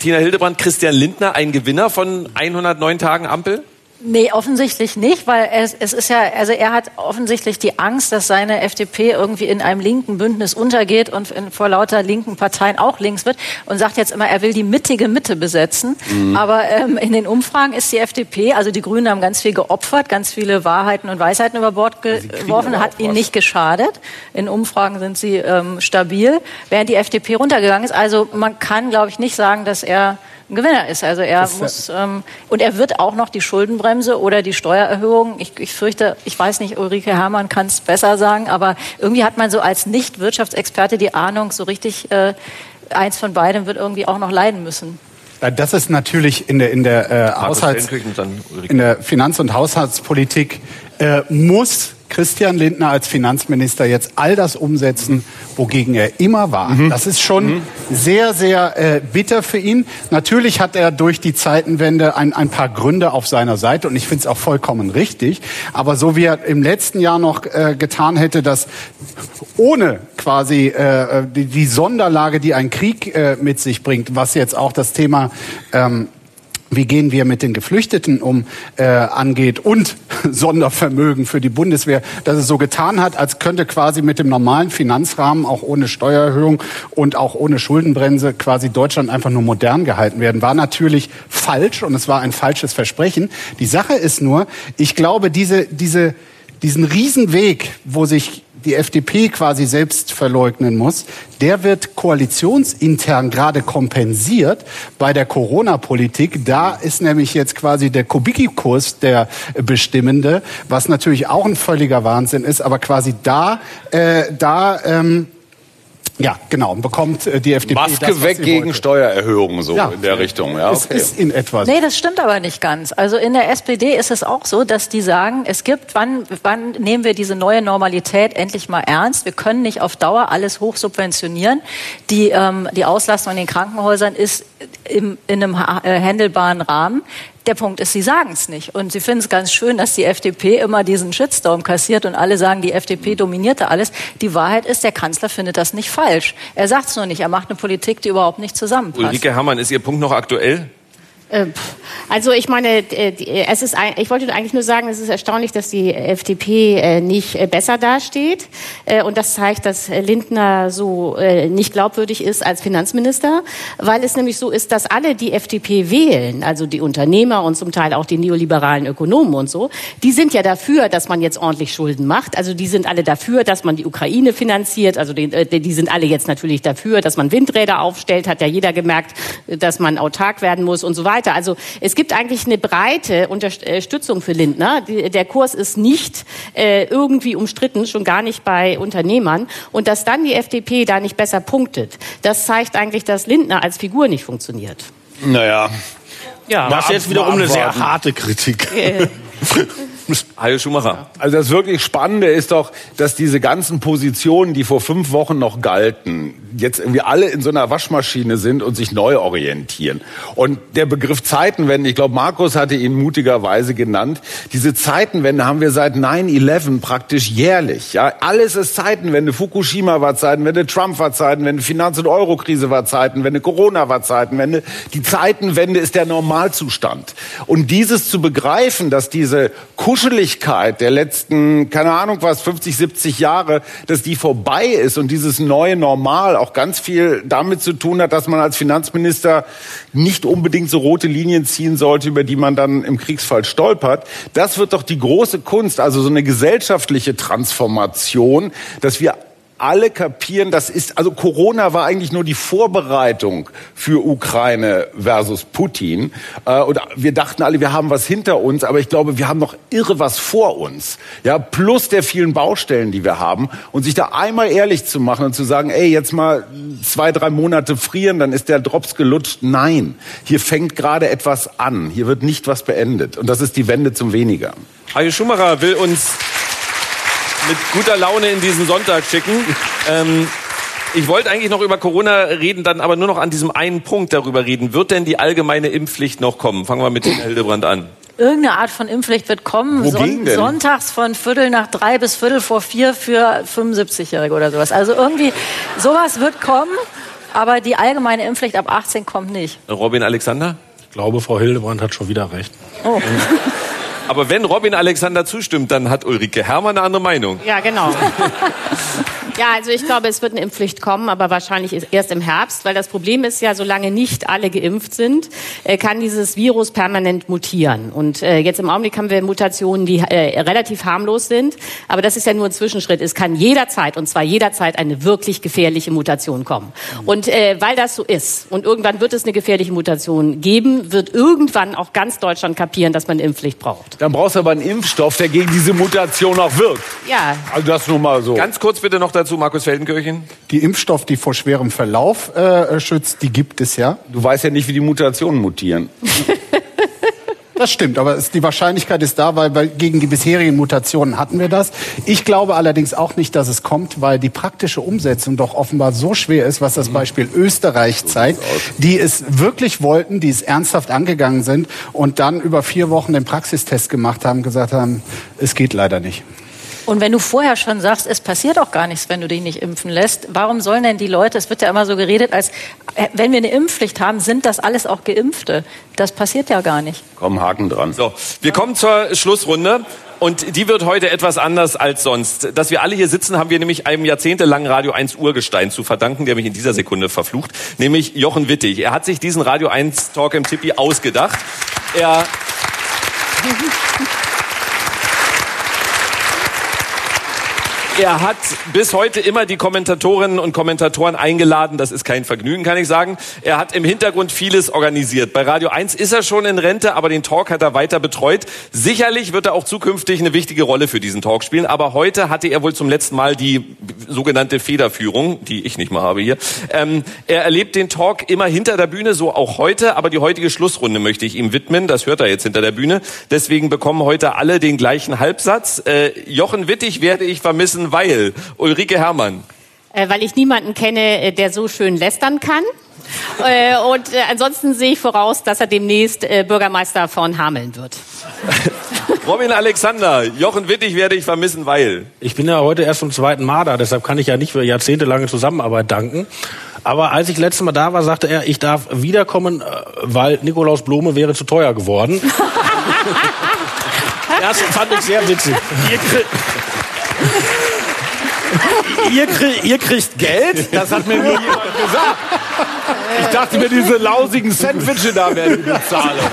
Tina Hildebrand Christian Lindner ein Gewinner von 109 Tagen Ampel? Nee, offensichtlich nicht, weil es, es ist ja, also er hat offensichtlich die Angst, dass seine FDP irgendwie in einem linken Bündnis untergeht und in, vor lauter linken Parteien auch links wird und sagt jetzt immer, er will die mittige Mitte besetzen. Mhm. Aber ähm, in den Umfragen ist die FDP, also die Grünen haben ganz viel geopfert, ganz viele Wahrheiten und Weisheiten über Bord geworfen, hat ihnen nicht geschadet. In Umfragen sind sie ähm, stabil, während die FDP runtergegangen ist. Also man kann, glaube ich, nicht sagen, dass er ein Gewinner ist. Also er das muss ähm, und er wird auch noch die Schuldenbremse oder die Steuererhöhung. Ich, ich fürchte, ich weiß nicht, Ulrike Herrmann kann es besser sagen, aber irgendwie hat man so als Nicht-Wirtschaftsexperte die Ahnung, so richtig äh, eins von beidem wird irgendwie auch noch leiden müssen. Das ist natürlich in der, in der, äh, Haushalts, in der Finanz- und Haushaltspolitik äh, muss Christian Lindner als Finanzminister jetzt all das umsetzen, wogegen er immer war. Mhm. Das ist schon mhm. sehr, sehr äh, bitter für ihn. Natürlich hat er durch die Zeitenwende ein, ein paar Gründe auf seiner Seite und ich finde es auch vollkommen richtig. Aber so wie er im letzten Jahr noch äh, getan hätte, dass ohne quasi äh, die, die Sonderlage, die ein Krieg äh, mit sich bringt, was jetzt auch das Thema ähm, wie gehen wir mit den Geflüchteten um, äh, angeht und Sondervermögen für die Bundeswehr, dass es so getan hat, als könnte quasi mit dem normalen Finanzrahmen, auch ohne Steuererhöhung und auch ohne Schuldenbremse, quasi Deutschland einfach nur modern gehalten werden, war natürlich falsch und es war ein falsches Versprechen. Die Sache ist nur, ich glaube, diese, diese, diesen Riesenweg, wo sich die FDP quasi selbst verleugnen muss, der wird koalitionsintern gerade kompensiert bei der Corona-Politik. Da ist nämlich jetzt quasi der Kubicki-Kurs der bestimmende, was natürlich auch ein völliger Wahnsinn ist, aber quasi da, äh, da ähm, ja, genau. Und bekommt äh, die FDP Maske das, weg gegen wollte. Steuererhöhungen, so ja, in der Richtung. Ja, okay. Es ist in etwa so. Nee, das stimmt aber nicht ganz. Also in der SPD ist es auch so, dass die sagen, es gibt, wann, wann nehmen wir diese neue Normalität endlich mal ernst? Wir können nicht auf Dauer alles hochsubventionieren. Die, ähm, die Auslastung in den Krankenhäusern ist im, in einem äh, handelbaren Rahmen. Der Punkt ist, sie sagen es nicht. Und sie finden es ganz schön, dass die FDP immer diesen Shitstorm kassiert und alle sagen, die FDP dominierte alles. Die Wahrheit ist, der Kanzler findet das nicht falsch. Er sagt es nur nicht. Er macht eine Politik, die überhaupt nicht zusammenpasst. Ulrike Herrmann, ist Ihr Punkt noch aktuell? Äh, also ich meine, äh, es ist, ich wollte eigentlich nur sagen, es ist erstaunlich, dass die FDP äh, nicht besser dasteht. Und das zeigt, dass Lindner so nicht glaubwürdig ist als Finanzminister, weil es nämlich so ist, dass alle die FDP wählen, also die Unternehmer und zum Teil auch die neoliberalen Ökonomen und so, die sind ja dafür, dass man jetzt ordentlich Schulden macht. Also die sind alle dafür, dass man die Ukraine finanziert. Also die, die sind alle jetzt natürlich dafür, dass man Windräder aufstellt. Hat ja jeder gemerkt, dass man autark werden muss und so weiter weiter. Also es gibt eigentlich eine breite Unterstützung für Lindner. Der Kurs ist nicht äh, irgendwie umstritten, schon gar nicht bei Unternehmern. Und dass dann die FDP da nicht besser punktet, das zeigt eigentlich, dass Lindner als Figur nicht funktioniert. Naja. Ja, das ist jetzt wiederum eine sehr harte Kritik. Hajo Schumacher. Also das wirklich Spannende ist doch, dass diese ganzen Positionen, die vor fünf Wochen noch galten, jetzt irgendwie alle in so einer Waschmaschine sind und sich neu orientieren. Und der Begriff Zeitenwende, ich glaube, Markus hatte ihn mutigerweise genannt, diese Zeitenwende haben wir seit 9-11 praktisch jährlich. Ja, alles ist Zeitenwende. Fukushima war Zeitenwende, Trump war Zeitenwende, Finanz- und Eurokrise war Zeitenwende, Corona war Zeitenwende. Die Zeitenwende ist der Normalzustand. Und dieses zu begreifen, dass diese Kusch Kuscheligkeit der letzten, keine Ahnung was, 50, 70 Jahre, dass die vorbei ist und dieses neue Normal auch ganz viel damit zu tun hat, dass man als Finanzminister nicht unbedingt so rote Linien ziehen sollte, über die man dann im Kriegsfall stolpert. Das wird doch die große Kunst, also so eine gesellschaftliche Transformation, dass wir alle kapieren, das ist, also Corona war eigentlich nur die Vorbereitung für Ukraine versus Putin. Äh, und wir dachten alle, wir haben was hinter uns, aber ich glaube, wir haben noch irre was vor uns. Ja, plus der vielen Baustellen, die wir haben. Und sich da einmal ehrlich zu machen und zu sagen, ey, jetzt mal zwei, drei Monate frieren, dann ist der Drops gelutscht. Nein, hier fängt gerade etwas an. Hier wird nicht was beendet. Und das ist die Wende zum Weniger. Hajo Schumacher will uns mit guter Laune in diesen Sonntag schicken. Ähm, ich wollte eigentlich noch über Corona reden, dann aber nur noch an diesem einen Punkt darüber reden. Wird denn die allgemeine Impfpflicht noch kommen? Fangen wir mit Tina Hildebrand an. Irgendeine Art von Impfpflicht wird kommen. Denn? Sonntags von Viertel nach drei bis Viertel vor vier für 75-Jährige oder sowas. Also irgendwie, sowas wird kommen, aber die allgemeine Impfpflicht ab 18 kommt nicht. Robin Alexander? Ich glaube, Frau Hildebrand hat schon wieder recht. Oh. Aber wenn Robin Alexander zustimmt, dann hat Ulrike Herrmann eine andere Meinung. Ja, genau. Ja, also ich glaube, es wird eine Impfpflicht kommen, aber wahrscheinlich erst im Herbst, weil das Problem ist ja, solange nicht alle geimpft sind, äh, kann dieses Virus permanent mutieren. Und äh, jetzt im Augenblick haben wir Mutationen, die äh, relativ harmlos sind, aber das ist ja nur ein Zwischenschritt. Es kann jederzeit, und zwar jederzeit, eine wirklich gefährliche Mutation kommen. Und weil das so ist und irgendwann wird es eine gefährliche Mutation geben, wird irgendwann auch ganz Deutschland kapieren, dass man eine Impfpflicht braucht. Dann brauchst du aber einen Impfstoff, der gegen diese Mutation auch wirkt. Ja. Also das nur mal so. Ganz kurz bitte noch dazu, Markus Feldenkirchen. Die Impfstoff, die vor schwerem Verlauf äh, schützt, die gibt es ja. Du weißt ja nicht, wie die Mutationen mutieren. Das stimmt, aber es, die Wahrscheinlichkeit ist da, weil, weil gegen die bisherigen Mutationen hatten wir das. Ich glaube allerdings auch nicht, dass es kommt, weil die praktische Umsetzung doch offenbar so schwer ist, was das Beispiel Österreich zeigt, die es wirklich wollten, die es ernsthaft angegangen sind und dann über vier Wochen den Praxistest gemacht haben, gesagt haben, es geht leider nicht. Und wenn du vorher schon sagst, es passiert auch gar nichts, wenn du dich nicht impfen lässt, warum sollen denn die Leute, es wird ja immer so geredet, als äh, wenn wir eine Impfpflicht haben, sind das alles auch Geimpfte. Das passiert ja gar nicht. Komm, Haken dran. So, wir kommen zur Schlussrunde. Und die wird heute etwas anders als sonst. Dass wir alle hier sitzen, haben wir nämlich einem jahrzehntelangen Radio 1 Urgestein zu verdanken, der mich in dieser Sekunde verflucht, nämlich Jochen Wittig. Er hat sich diesen Radio 1 Talk im Tippi ausgedacht. Er Er hat bis heute immer die Kommentatorinnen und Kommentatoren eingeladen. Das ist kein Vergnügen, kann ich sagen. Er hat im Hintergrund vieles organisiert. Bei Radio 1 ist er schon in Rente, aber den Talk hat er weiter betreut. Sicherlich wird er auch zukünftig eine wichtige Rolle für diesen Talk spielen. Aber heute hatte er wohl zum letzten Mal die sogenannte Federführung, die ich nicht mal habe hier. Ähm, er erlebt den Talk immer hinter der Bühne, so auch heute. Aber die heutige Schlussrunde möchte ich ihm widmen. Das hört er jetzt hinter der Bühne. Deswegen bekommen heute alle den gleichen Halbsatz. Äh, Jochen Wittig werde ich vermissen, weil Ulrike Herrmann. Äh, weil ich niemanden kenne, äh, der so schön lästern kann. Äh, und äh, ansonsten sehe ich voraus, dass er demnächst äh, Bürgermeister von Hameln wird. Robin Alexander, Jochen Wittig werde ich vermissen, weil. Ich bin ja heute erst zum zweiten Mal da, deshalb kann ich ja nicht für jahrzehntelange Zusammenarbeit danken. Aber als ich letztes Mal da war, sagte er, ich darf wiederkommen, äh, weil Nikolaus Blume wäre zu teuer geworden. das fand ich sehr witzig. Ihr, krieg, ihr kriegt Geld? Das hat mir nie jemand gesagt. Ich dachte mir, diese lausigen Sandwiche da werden die Bezahlung.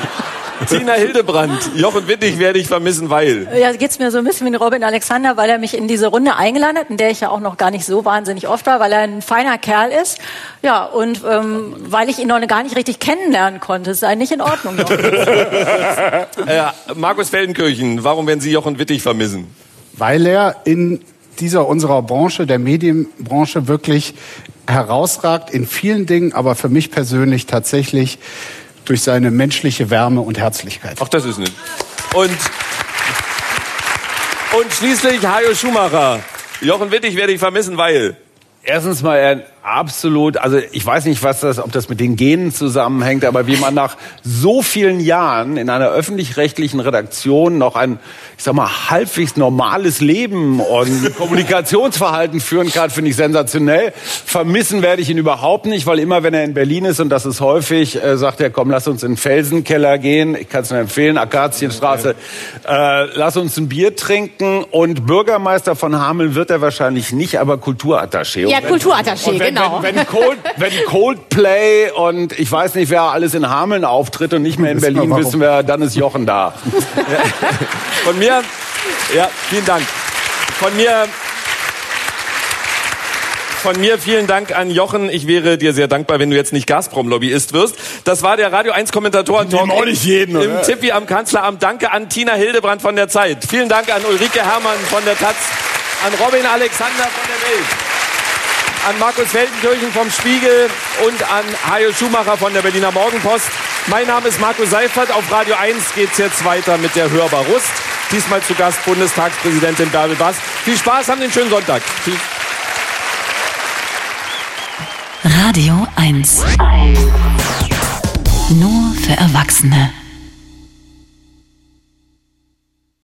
Tina Hildebrand, Jochen Wittig werde ich vermissen, weil. Ja, geht's mir so ein bisschen wie Robin Alexander, weil er mich in diese Runde eingeladen hat, in der ich ja auch noch gar nicht so wahnsinnig oft war, weil er ein feiner Kerl ist. Ja, und ähm, weil ich ihn noch gar nicht richtig kennenlernen konnte. Es sei nicht in Ordnung. Äh, Markus Feldenkirchen, warum werden Sie Jochen Wittig vermissen? Weil er in dieser unserer Branche, der Medienbranche, wirklich herausragt in vielen Dingen, aber für mich persönlich tatsächlich durch seine menschliche Wärme und Herzlichkeit. Ach, das ist nicht. Und, und schließlich Hajo Schumacher. Jochen Wittig werde ich vermissen, weil. Erstens mal er absolut, also ich weiß nicht, was das, ob das mit den Genen zusammenhängt, aber wie man nach so vielen Jahren in einer öffentlich-rechtlichen Redaktion noch ein, ich sag mal, halbwegs normales Leben und Kommunikationsverhalten führen kann, finde ich sensationell. Vermissen werde ich ihn überhaupt nicht, weil immer, wenn er in Berlin ist, und das ist häufig, äh, sagt er, komm, lass uns in den Felsenkeller gehen. Ich kann es nur empfehlen, Akazienstraße. Äh, lass uns ein Bier trinken. Und Bürgermeister von Hameln wird er wahrscheinlich nicht, aber Kulturattaché. Ja, Kulturattaché, genau. Wenn, wenn, Cold, wenn Coldplay und ich weiß nicht, wer alles in Hameln auftritt und nicht mehr in wir Berlin, warum. wissen wir, dann ist Jochen da. Von mir, ja, vielen Dank. Von mir, von mir vielen Dank an Jochen. Ich wäre dir sehr dankbar, wenn du jetzt nicht Gazprom-Lobbyist wirst. Das war der Radio 1 Kommentatoren-Talk Nehmen auch nicht jeden, im oder? Tippi am Kanzleramt. Danke an Tina Hildebrand von der Zeit. Vielen Dank an Ulrike Herrmann von der Taz, an Robin Alexander von der Welt, an Markus Feldenkirchen vom Spiegel und an Hajo Schumacher von der Berliner Morgenpost. Mein Name ist Markus Seifert. Auf Radio 1 geht es jetzt weiter mit der Hörbar Rust. Diesmal zu Gast Bundestagspräsidentin Bärbel Bass. Viel Spaß, haben den schönen Sonntag. Tschüss. Radio 1. Nur für Erwachsene.